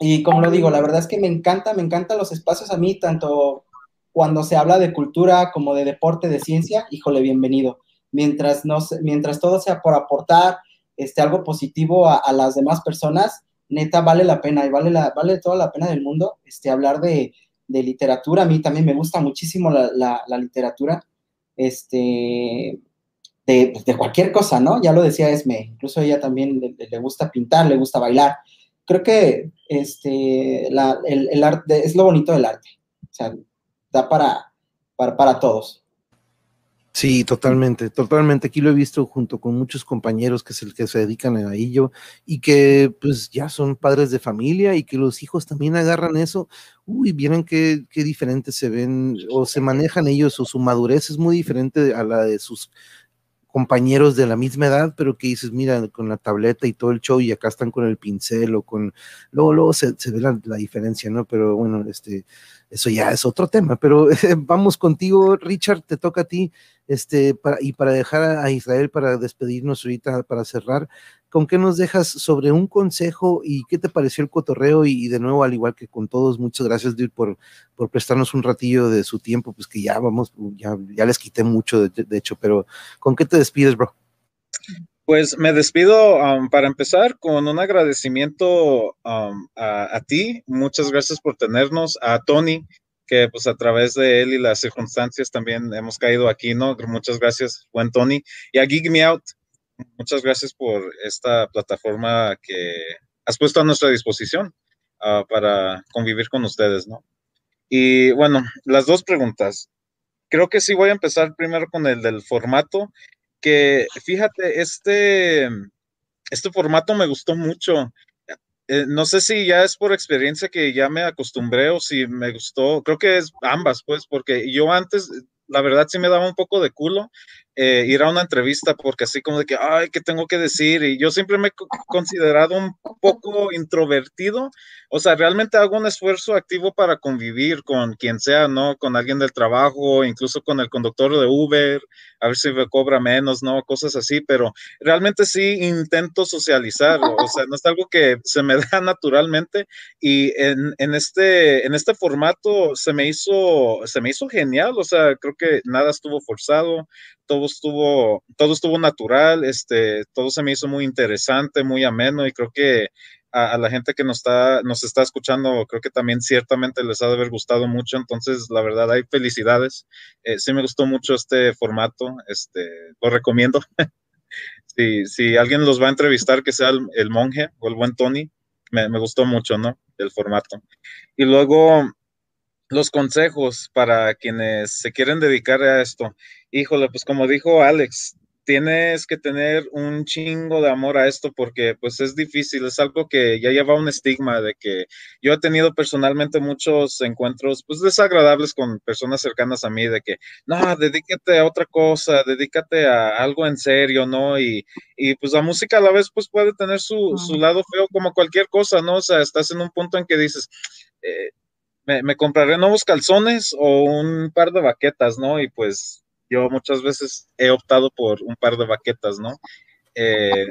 y como lo digo, la verdad es que me encanta, me encantan los espacios a mí, tanto cuando se habla de cultura como de deporte, de ciencia, híjole, bienvenido. Mientras, no, mientras todo sea por aportar este, algo positivo a, las demás personas, neta, vale la pena y vale, la, vale toda la pena del mundo este, hablar de, de literatura. A mí también me gusta muchísimo la, la, literatura, este, de, de, cualquier cosa, ¿no? Ya lo decía Esme, incluso ella también le gusta pintar, le gusta bailar creo que este, el, arte es lo bonito del arte. O sea, da para, para, todos. Sí, totalmente, totalmente. Aquí lo he visto junto con muchos compañeros que se, que se dedican a ello y que pues ya son padres de familia y que los hijos también agarran eso. Uy, vieron qué, qué diferentes se ven o se manejan ellos o su madurez es muy diferente a la de sus compañeros de la misma edad, pero que dices, mira, con la tableta y todo el show, y acá están con el pincel o con. Luego, luego se, ve la, diferencia, ¿no? Pero bueno, este, eso ya es otro tema. Pero vamos contigo, Richard, te toca a ti, este, para, y para dejar a Israel para despedirnos ahorita, para cerrar, ¿con qué nos dejas sobre un consejo y qué te pareció el cotorreo? Y, de nuevo, al igual que con todos, muchas gracias por, por prestarnos un ratillo de su tiempo, pues que ya vamos, ya, ya les quité mucho, de, hecho, pero ¿con qué te despides, bro? Pues me despido um, para empezar con un agradecimiento um, a, a, ti. Muchas gracias por tenernos. A Tony, que pues a través de él y las circunstancias también hemos caído aquí, ¿no? Muchas gracias, buen Tony. Y a Geek Me Out, muchas gracias por esta plataforma que has puesto a nuestra disposición ah, para convivir con ustedes, ¿no? Y bueno, las dos preguntas. Creo que sí voy a empezar primero con el del formato, que fíjate, este, este formato me gustó mucho. Eh, no sé si ya es por experiencia que ya me acostumbré o si me gustó, creo que es ambas, pues, porque yo antes, la verdad sí me daba un poco de culo eh, ir a una entrevista porque así como de que, ay, ¿qué tengo que decir? Y yo siempre me he considerado un poco introvertido, o sea, realmente hago un esfuerzo activo para convivir con quien sea, ¿no? Con alguien del trabajo, incluso con el conductor de Uber, a ver si me cobra menos, ¿no? Cosas así, pero realmente sí intento socializar, o sea, no es algo que se me da naturalmente y en, en, este, en este formato se me hizo, se me hizo genial, o sea, creo que nada estuvo forzado, todo estuvo, todo estuvo natural, este, todo se me hizo muy interesante, muy ameno y creo que a, la gente que nos está, nos está escuchando, creo que también ciertamente les ha de haber gustado mucho, entonces la verdad hay felicidades, eh, sí me gustó mucho este formato, este, lo recomiendo. si, si alguien los va a entrevistar, que sea el, monje o el buen Tony, me, me gustó mucho, ¿no? El formato. Y luego, los consejos para quienes se quieren dedicar a esto. Híjole, pues como dijo Alex, tienes que tener un chingo de amor a esto porque pues es difícil, es algo que ya lleva un estigma de que yo he tenido personalmente muchos encuentros pues desagradables con personas cercanas a mí de que no, dedícate a otra cosa, dedícate a algo en serio, ¿no? Y, y pues la música a la vez pues puede tener su, su lado feo como cualquier cosa, ¿no? O sea, estás en un punto en que dices, eh, me, compraré nuevos calzones o un par de baquetas, ¿no? Y pues yo muchas veces he optado por un par de baquetas, ¿no? Eh,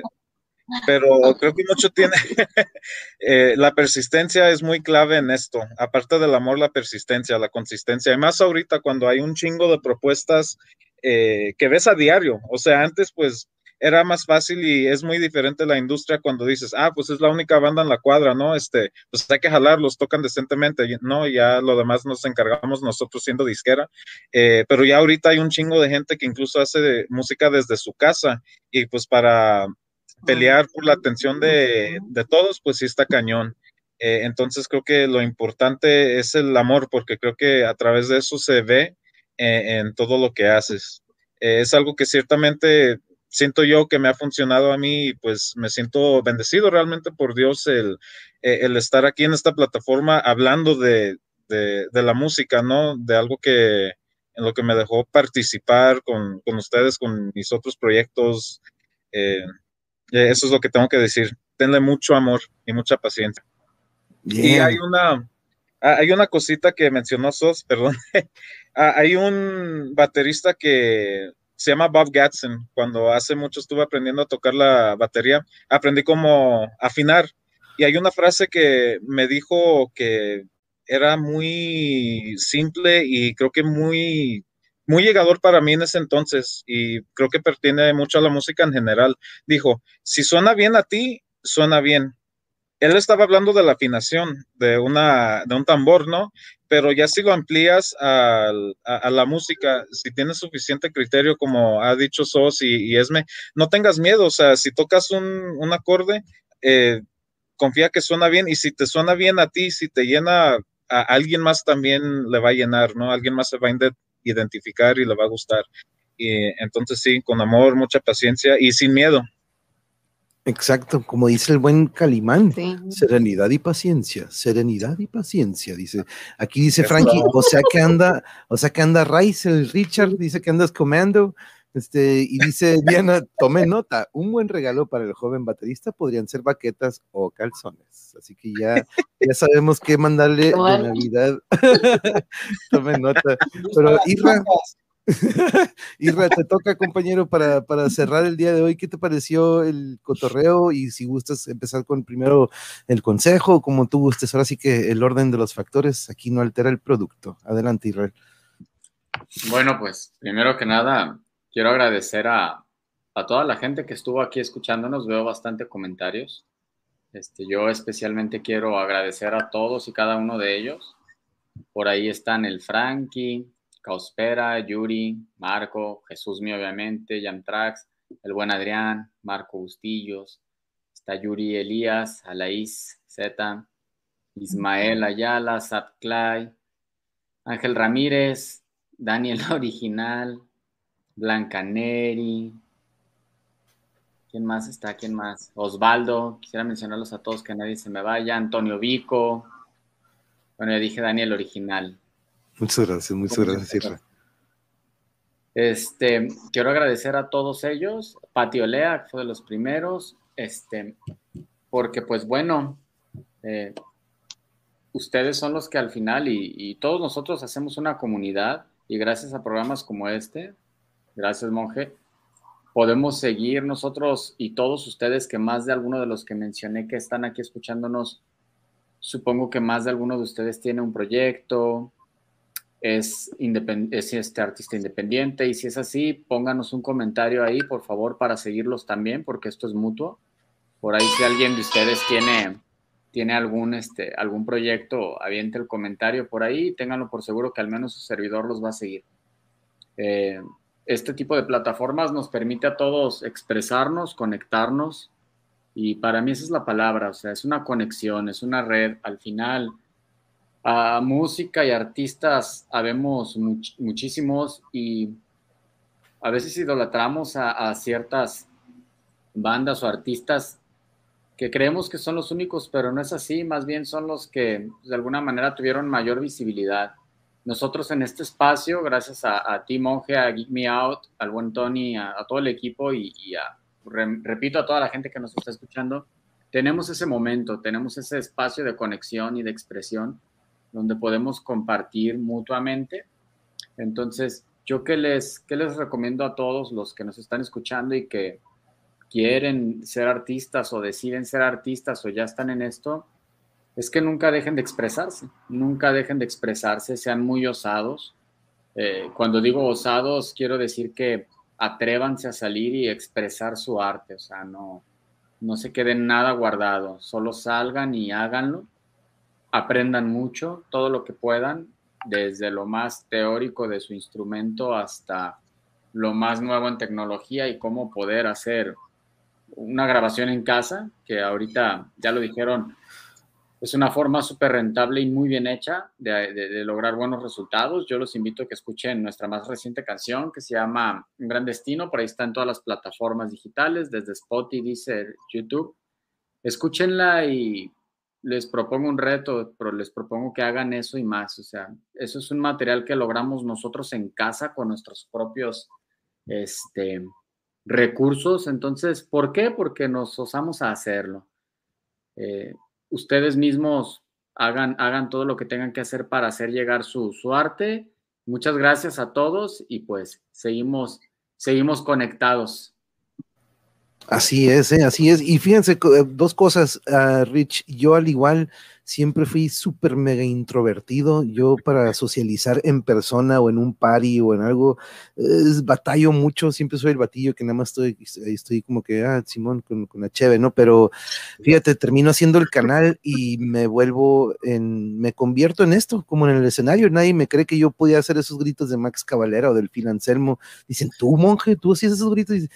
pero creo que mucho tiene, eh, la persistencia es muy clave en esto, aparte del amor, la persistencia, la consistencia, y más ahorita cuando hay un chingo de propuestas eh, que ves a diario, o sea, antes pues era más fácil y es muy diferente la industria cuando dices, ah, pues es la única banda en la cuadra, ¿no? Este, pues hay que jalarlos, tocan decentemente, ¿no? Ya lo demás nos encargamos nosotros siendo disquera, eh, pero ya ahorita hay un chingo de gente que incluso hace música desde su casa y pues para pelear por la atención de, todos, pues sí está cañón. Eh, entonces creo que lo importante es el amor, porque creo que a través de eso se ve eh, en todo lo que haces. es algo que ciertamente siento yo que me ha funcionado a mí y pues me siento bendecido realmente por Dios el, eh, el estar aquí en esta plataforma hablando de, de, la música, ¿no? De algo que en lo que me dejó participar con, ustedes, con mis otros proyectos. Eh, eso es lo que tengo que decir. Tenle mucho amor y mucha paciencia. Y hay una, ah, hay una cosita que mencionó Sos, perdón. Ah, hay un baterista que se llama Bob Gadsden. Cuando hace mucho estuve aprendiendo a tocar la batería, aprendí cómo afinar. Y hay una frase que me dijo que era muy simple y creo que muy, muy llegador para mí en ese entonces. Y creo que pertiene mucho a la música en general. Dijo, si suena bien a ti, suena bien él estaba hablando de la afinación de, una, de un tambor, ¿no? Pero ya si lo amplías a, la música, si tienes suficiente criterio, como ha dicho Sos y, Esme, no tengas miedo, o sea, si tocas un, acorde, eh, confía que suena bien y si te suena bien a ti, si te llena a alguien más también le va a llenar, ¿no? Alguien más se va a identificar y le va a gustar. Y entonces sí, con amor, mucha paciencia y sin miedo, Exacto, como dice el buen Calimán, serenidad y paciencia, serenidad y paciencia, dice. Aquí dice Frankie, o sea que anda, o sea que anda Rice, el Richard, dice que andas comando, este, y dice Diana, tome nota, un buen regalo para el joven baterista podrían ser baquetas o calzones. Así que ya, ya sabemos qué mandarle de Navidad. tome nota. Pero Irra, Irra, te toca, compañero, para, cerrar el día de hoy. ¿Qué te pareció el cotorreo? Y si gustas empezar con primero el consejo, como tú gustes. Ahora sí que el orden de los factores aquí no altera el producto. Adelante, Israel. Bueno, pues primero que nada, quiero agradecer a, toda la gente que estuvo aquí escuchándonos. Veo bastante comentarios. Este, yo especialmente quiero agradecer a todos y cada uno de ellos. Por ahí están el Frankie, Causpera, Yuri, Marco, Jesús mío obviamente, Trax, el buen Adrián, Marco Bustillos, está Yuri Elías, Alaís Z, Ismael Ayala, Sat Clay, Ángel Ramírez, Daniel Original, Blanca Neri, ¿quién más está? ¿Quién más? Osvaldo, quisiera mencionarlos a todos que nadie se me vaya, Antonio Vico, bueno, ya dije Daniel Original, Muchas gracias, muchas gracias, Este, quiero agradecer a todos ellos, Pati Olea, que fue de los primeros, este, porque pues bueno, eh, ustedes son los que al final y, todos nosotros hacemos una comunidad y gracias a programas como este, gracias monje, podemos seguir nosotros y todos ustedes que más de alguno de los que mencioné que están aquí escuchándonos, supongo que más de alguno de ustedes tiene un proyecto, es, es este artista independiente y si es así, pónganos un comentario ahí, por favor, para seguirlos también, porque esto es mutuo. Por ahí si alguien de ustedes tiene, tiene algún, este, algún proyecto, aviente el comentario por ahí, ténganlo por seguro que al menos su servidor los va a seguir. Eh, este tipo de plataformas nos permite a todos expresarnos, conectarnos, y para mí esa es la palabra, o sea, es una conexión, es una red. Al final, a música y artistas habemos muchísimos y a veces idolatramos a, ciertas bandas o artistas que creemos que son los únicos, pero no es así, más bien son los que de alguna manera tuvieron mayor visibilidad. Nosotros en este espacio, gracias a, a ti, Monje, a Geek Me Out, al buen Tony, a, todo el equipo y, a, repito, a toda la gente que nos está escuchando, tenemos ese momento, tenemos ese espacio de conexión y de expresión donde podemos compartir mutuamente. Entonces, yo que les, que les recomiendo a todos los que nos están escuchando y que quieren ser artistas o deciden ser artistas o ya están en esto, es que nunca dejen de expresarse, nunca dejen de expresarse, sean muy osados. Eh, cuando digo osados, quiero decir que atrévanse a salir y expresar su arte, o sea, no, no se queden nada guardado, solo salgan y háganlo aprendan mucho, todo lo que puedan, desde lo más teórico de su instrumento hasta lo más nuevo en tecnología y cómo poder hacer una grabación en casa, que ahorita ya lo dijeron, es una forma súper rentable y muy bien hecha de, lograr buenos resultados. Yo los invito a que escuchen nuestra más reciente canción que se llama Un Gran Destino, por ahí está en todas las plataformas digitales, desde Spotify, Deezer, YouTube. Escúchenla y les propongo un reto, pero les propongo que hagan eso y más. O sea, eso es un material que logramos nosotros en casa con nuestros propios este, recursos. Entonces, ¿por qué? Porque nos osamos a hacerlo. Eh, ustedes mismos hagan, hagan todo lo que tengan que hacer para hacer llegar su, su arte. Muchas gracias a todos y pues seguimos, seguimos conectados. Así es, ¿eh? así es. Y fíjense, eh, dos cosas, uh, Rich. Yo al igual siempre fui súper mega introvertido. Yo para socializar en persona o en un party o en algo, es, batallo mucho. Siempre soy el batillo que nada más estoy, estoy como que, ah, Simón, con, con la cheve, ¿no? Pero fíjate, termino haciendo el canal y me vuelvo en, me convierto en esto, como en el escenario. Nadie me cree que yo podía hacer esos gritos de Max Cavalera o del Phil Anselmo. Dicen, tú, monje, tú hacías esos gritos. Y,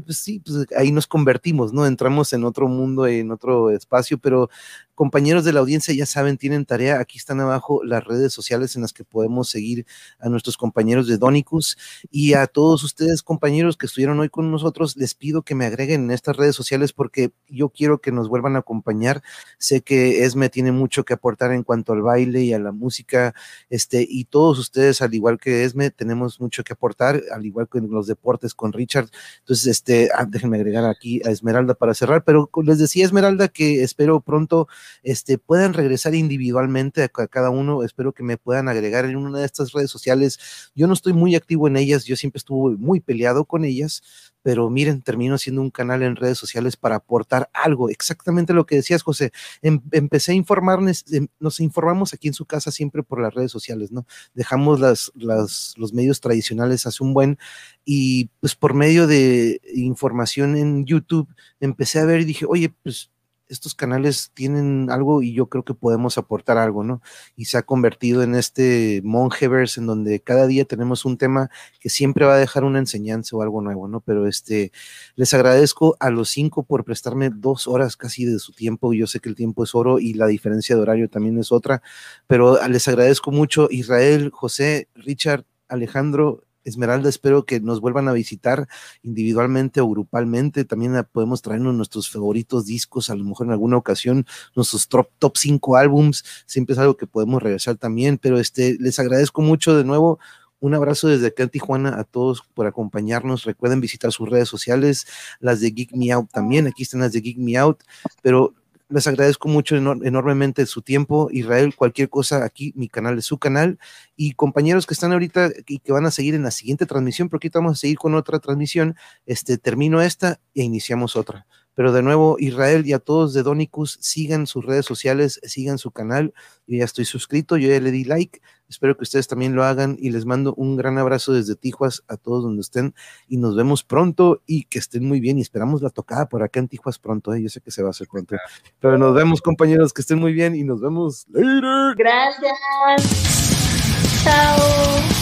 pues sí, pues ahí nos convertimos, ¿no? Entramos en otro mundo, en otro espacio, pero compañeros de la audiencia ya saben, tienen tarea, aquí están abajo las redes sociales en las que podemos seguir a nuestros compañeros de Donicus y a todos ustedes compañeros que estuvieron hoy con nosotros, les pido que me agreguen en estas redes sociales porque yo quiero que nos vuelvan a acompañar. Sé que Esme tiene mucho que aportar en cuanto al baile y a la música, este, y todos ustedes, al igual que Esme, tenemos mucho que aportar, al igual que en los deportes con Richard. Entonces, este, ah, déjenme agregar aquí a Esmeralda para cerrar, pero les decía Esmeralda que espero pronto este, puedan regresar individualmente a, cada uno. Espero que me puedan agregar en una de estas redes sociales. Yo no estoy muy activo en ellas, yo siempre estuve muy peleado con ellas, pero miren, termino haciendo un canal en redes sociales para aportar algo, exactamente lo que decías, José. Em, empecé a informarnos, em, nos informamos aquí en su casa siempre por las redes sociales, ¿no? Dejamos las, los medios tradicionales hace un buen y pues por medio de información en YouTube empecé a ver y dije, oye, pues estos canales tienen algo y yo creo que podemos aportar algo, ¿no? Y se ha convertido en este monjeverse en donde cada día tenemos un tema que siempre va a dejar una enseñanza o algo nuevo, ¿no? Pero este, les agradezco a los cinco por prestarme dos horas casi de su tiempo. Yo sé que el tiempo es oro y la diferencia de horario también es otra, pero les agradezco mucho Israel, José, Richard, Alejandro, Esmeralda, espero que nos vuelvan a visitar individualmente o grupalmente. También podemos traernos nuestros favoritos discos, a lo mejor en alguna ocasión, nuestros top, top 5 álbums. Siempre es algo que podemos regresar también, pero este, les agradezco mucho de nuevo. Un abrazo desde acá en Tijuana a todos por acompañarnos. Recuerden visitar sus redes sociales, las de Geek Me Out también. Aquí están las de Geek Me Out, pero les agradezco mucho enormemente su tiempo. Israel, cualquier cosa aquí, mi canal es su canal. Y compañeros que están ahorita y que van a seguir en la siguiente transmisión, porque ahorita vamos a seguir con otra transmisión. Este, termino esta e iniciamos otra. Pero de nuevo, Israel y a todos de Donicus, sigan sus redes sociales, sigan su canal. Yo ya estoy suscrito, yo ya le di like. Espero que ustedes también lo hagan y les mando un gran abrazo desde Tijuas a todos donde estén y nos vemos pronto y que estén muy bien y esperamos la tocada por acá en Tijuas pronto. ¿eh? Yo sé que se va a hacer pronto. Pero nos vemos compañeros, que estén muy bien y nos vemos later. Gracias. Chao.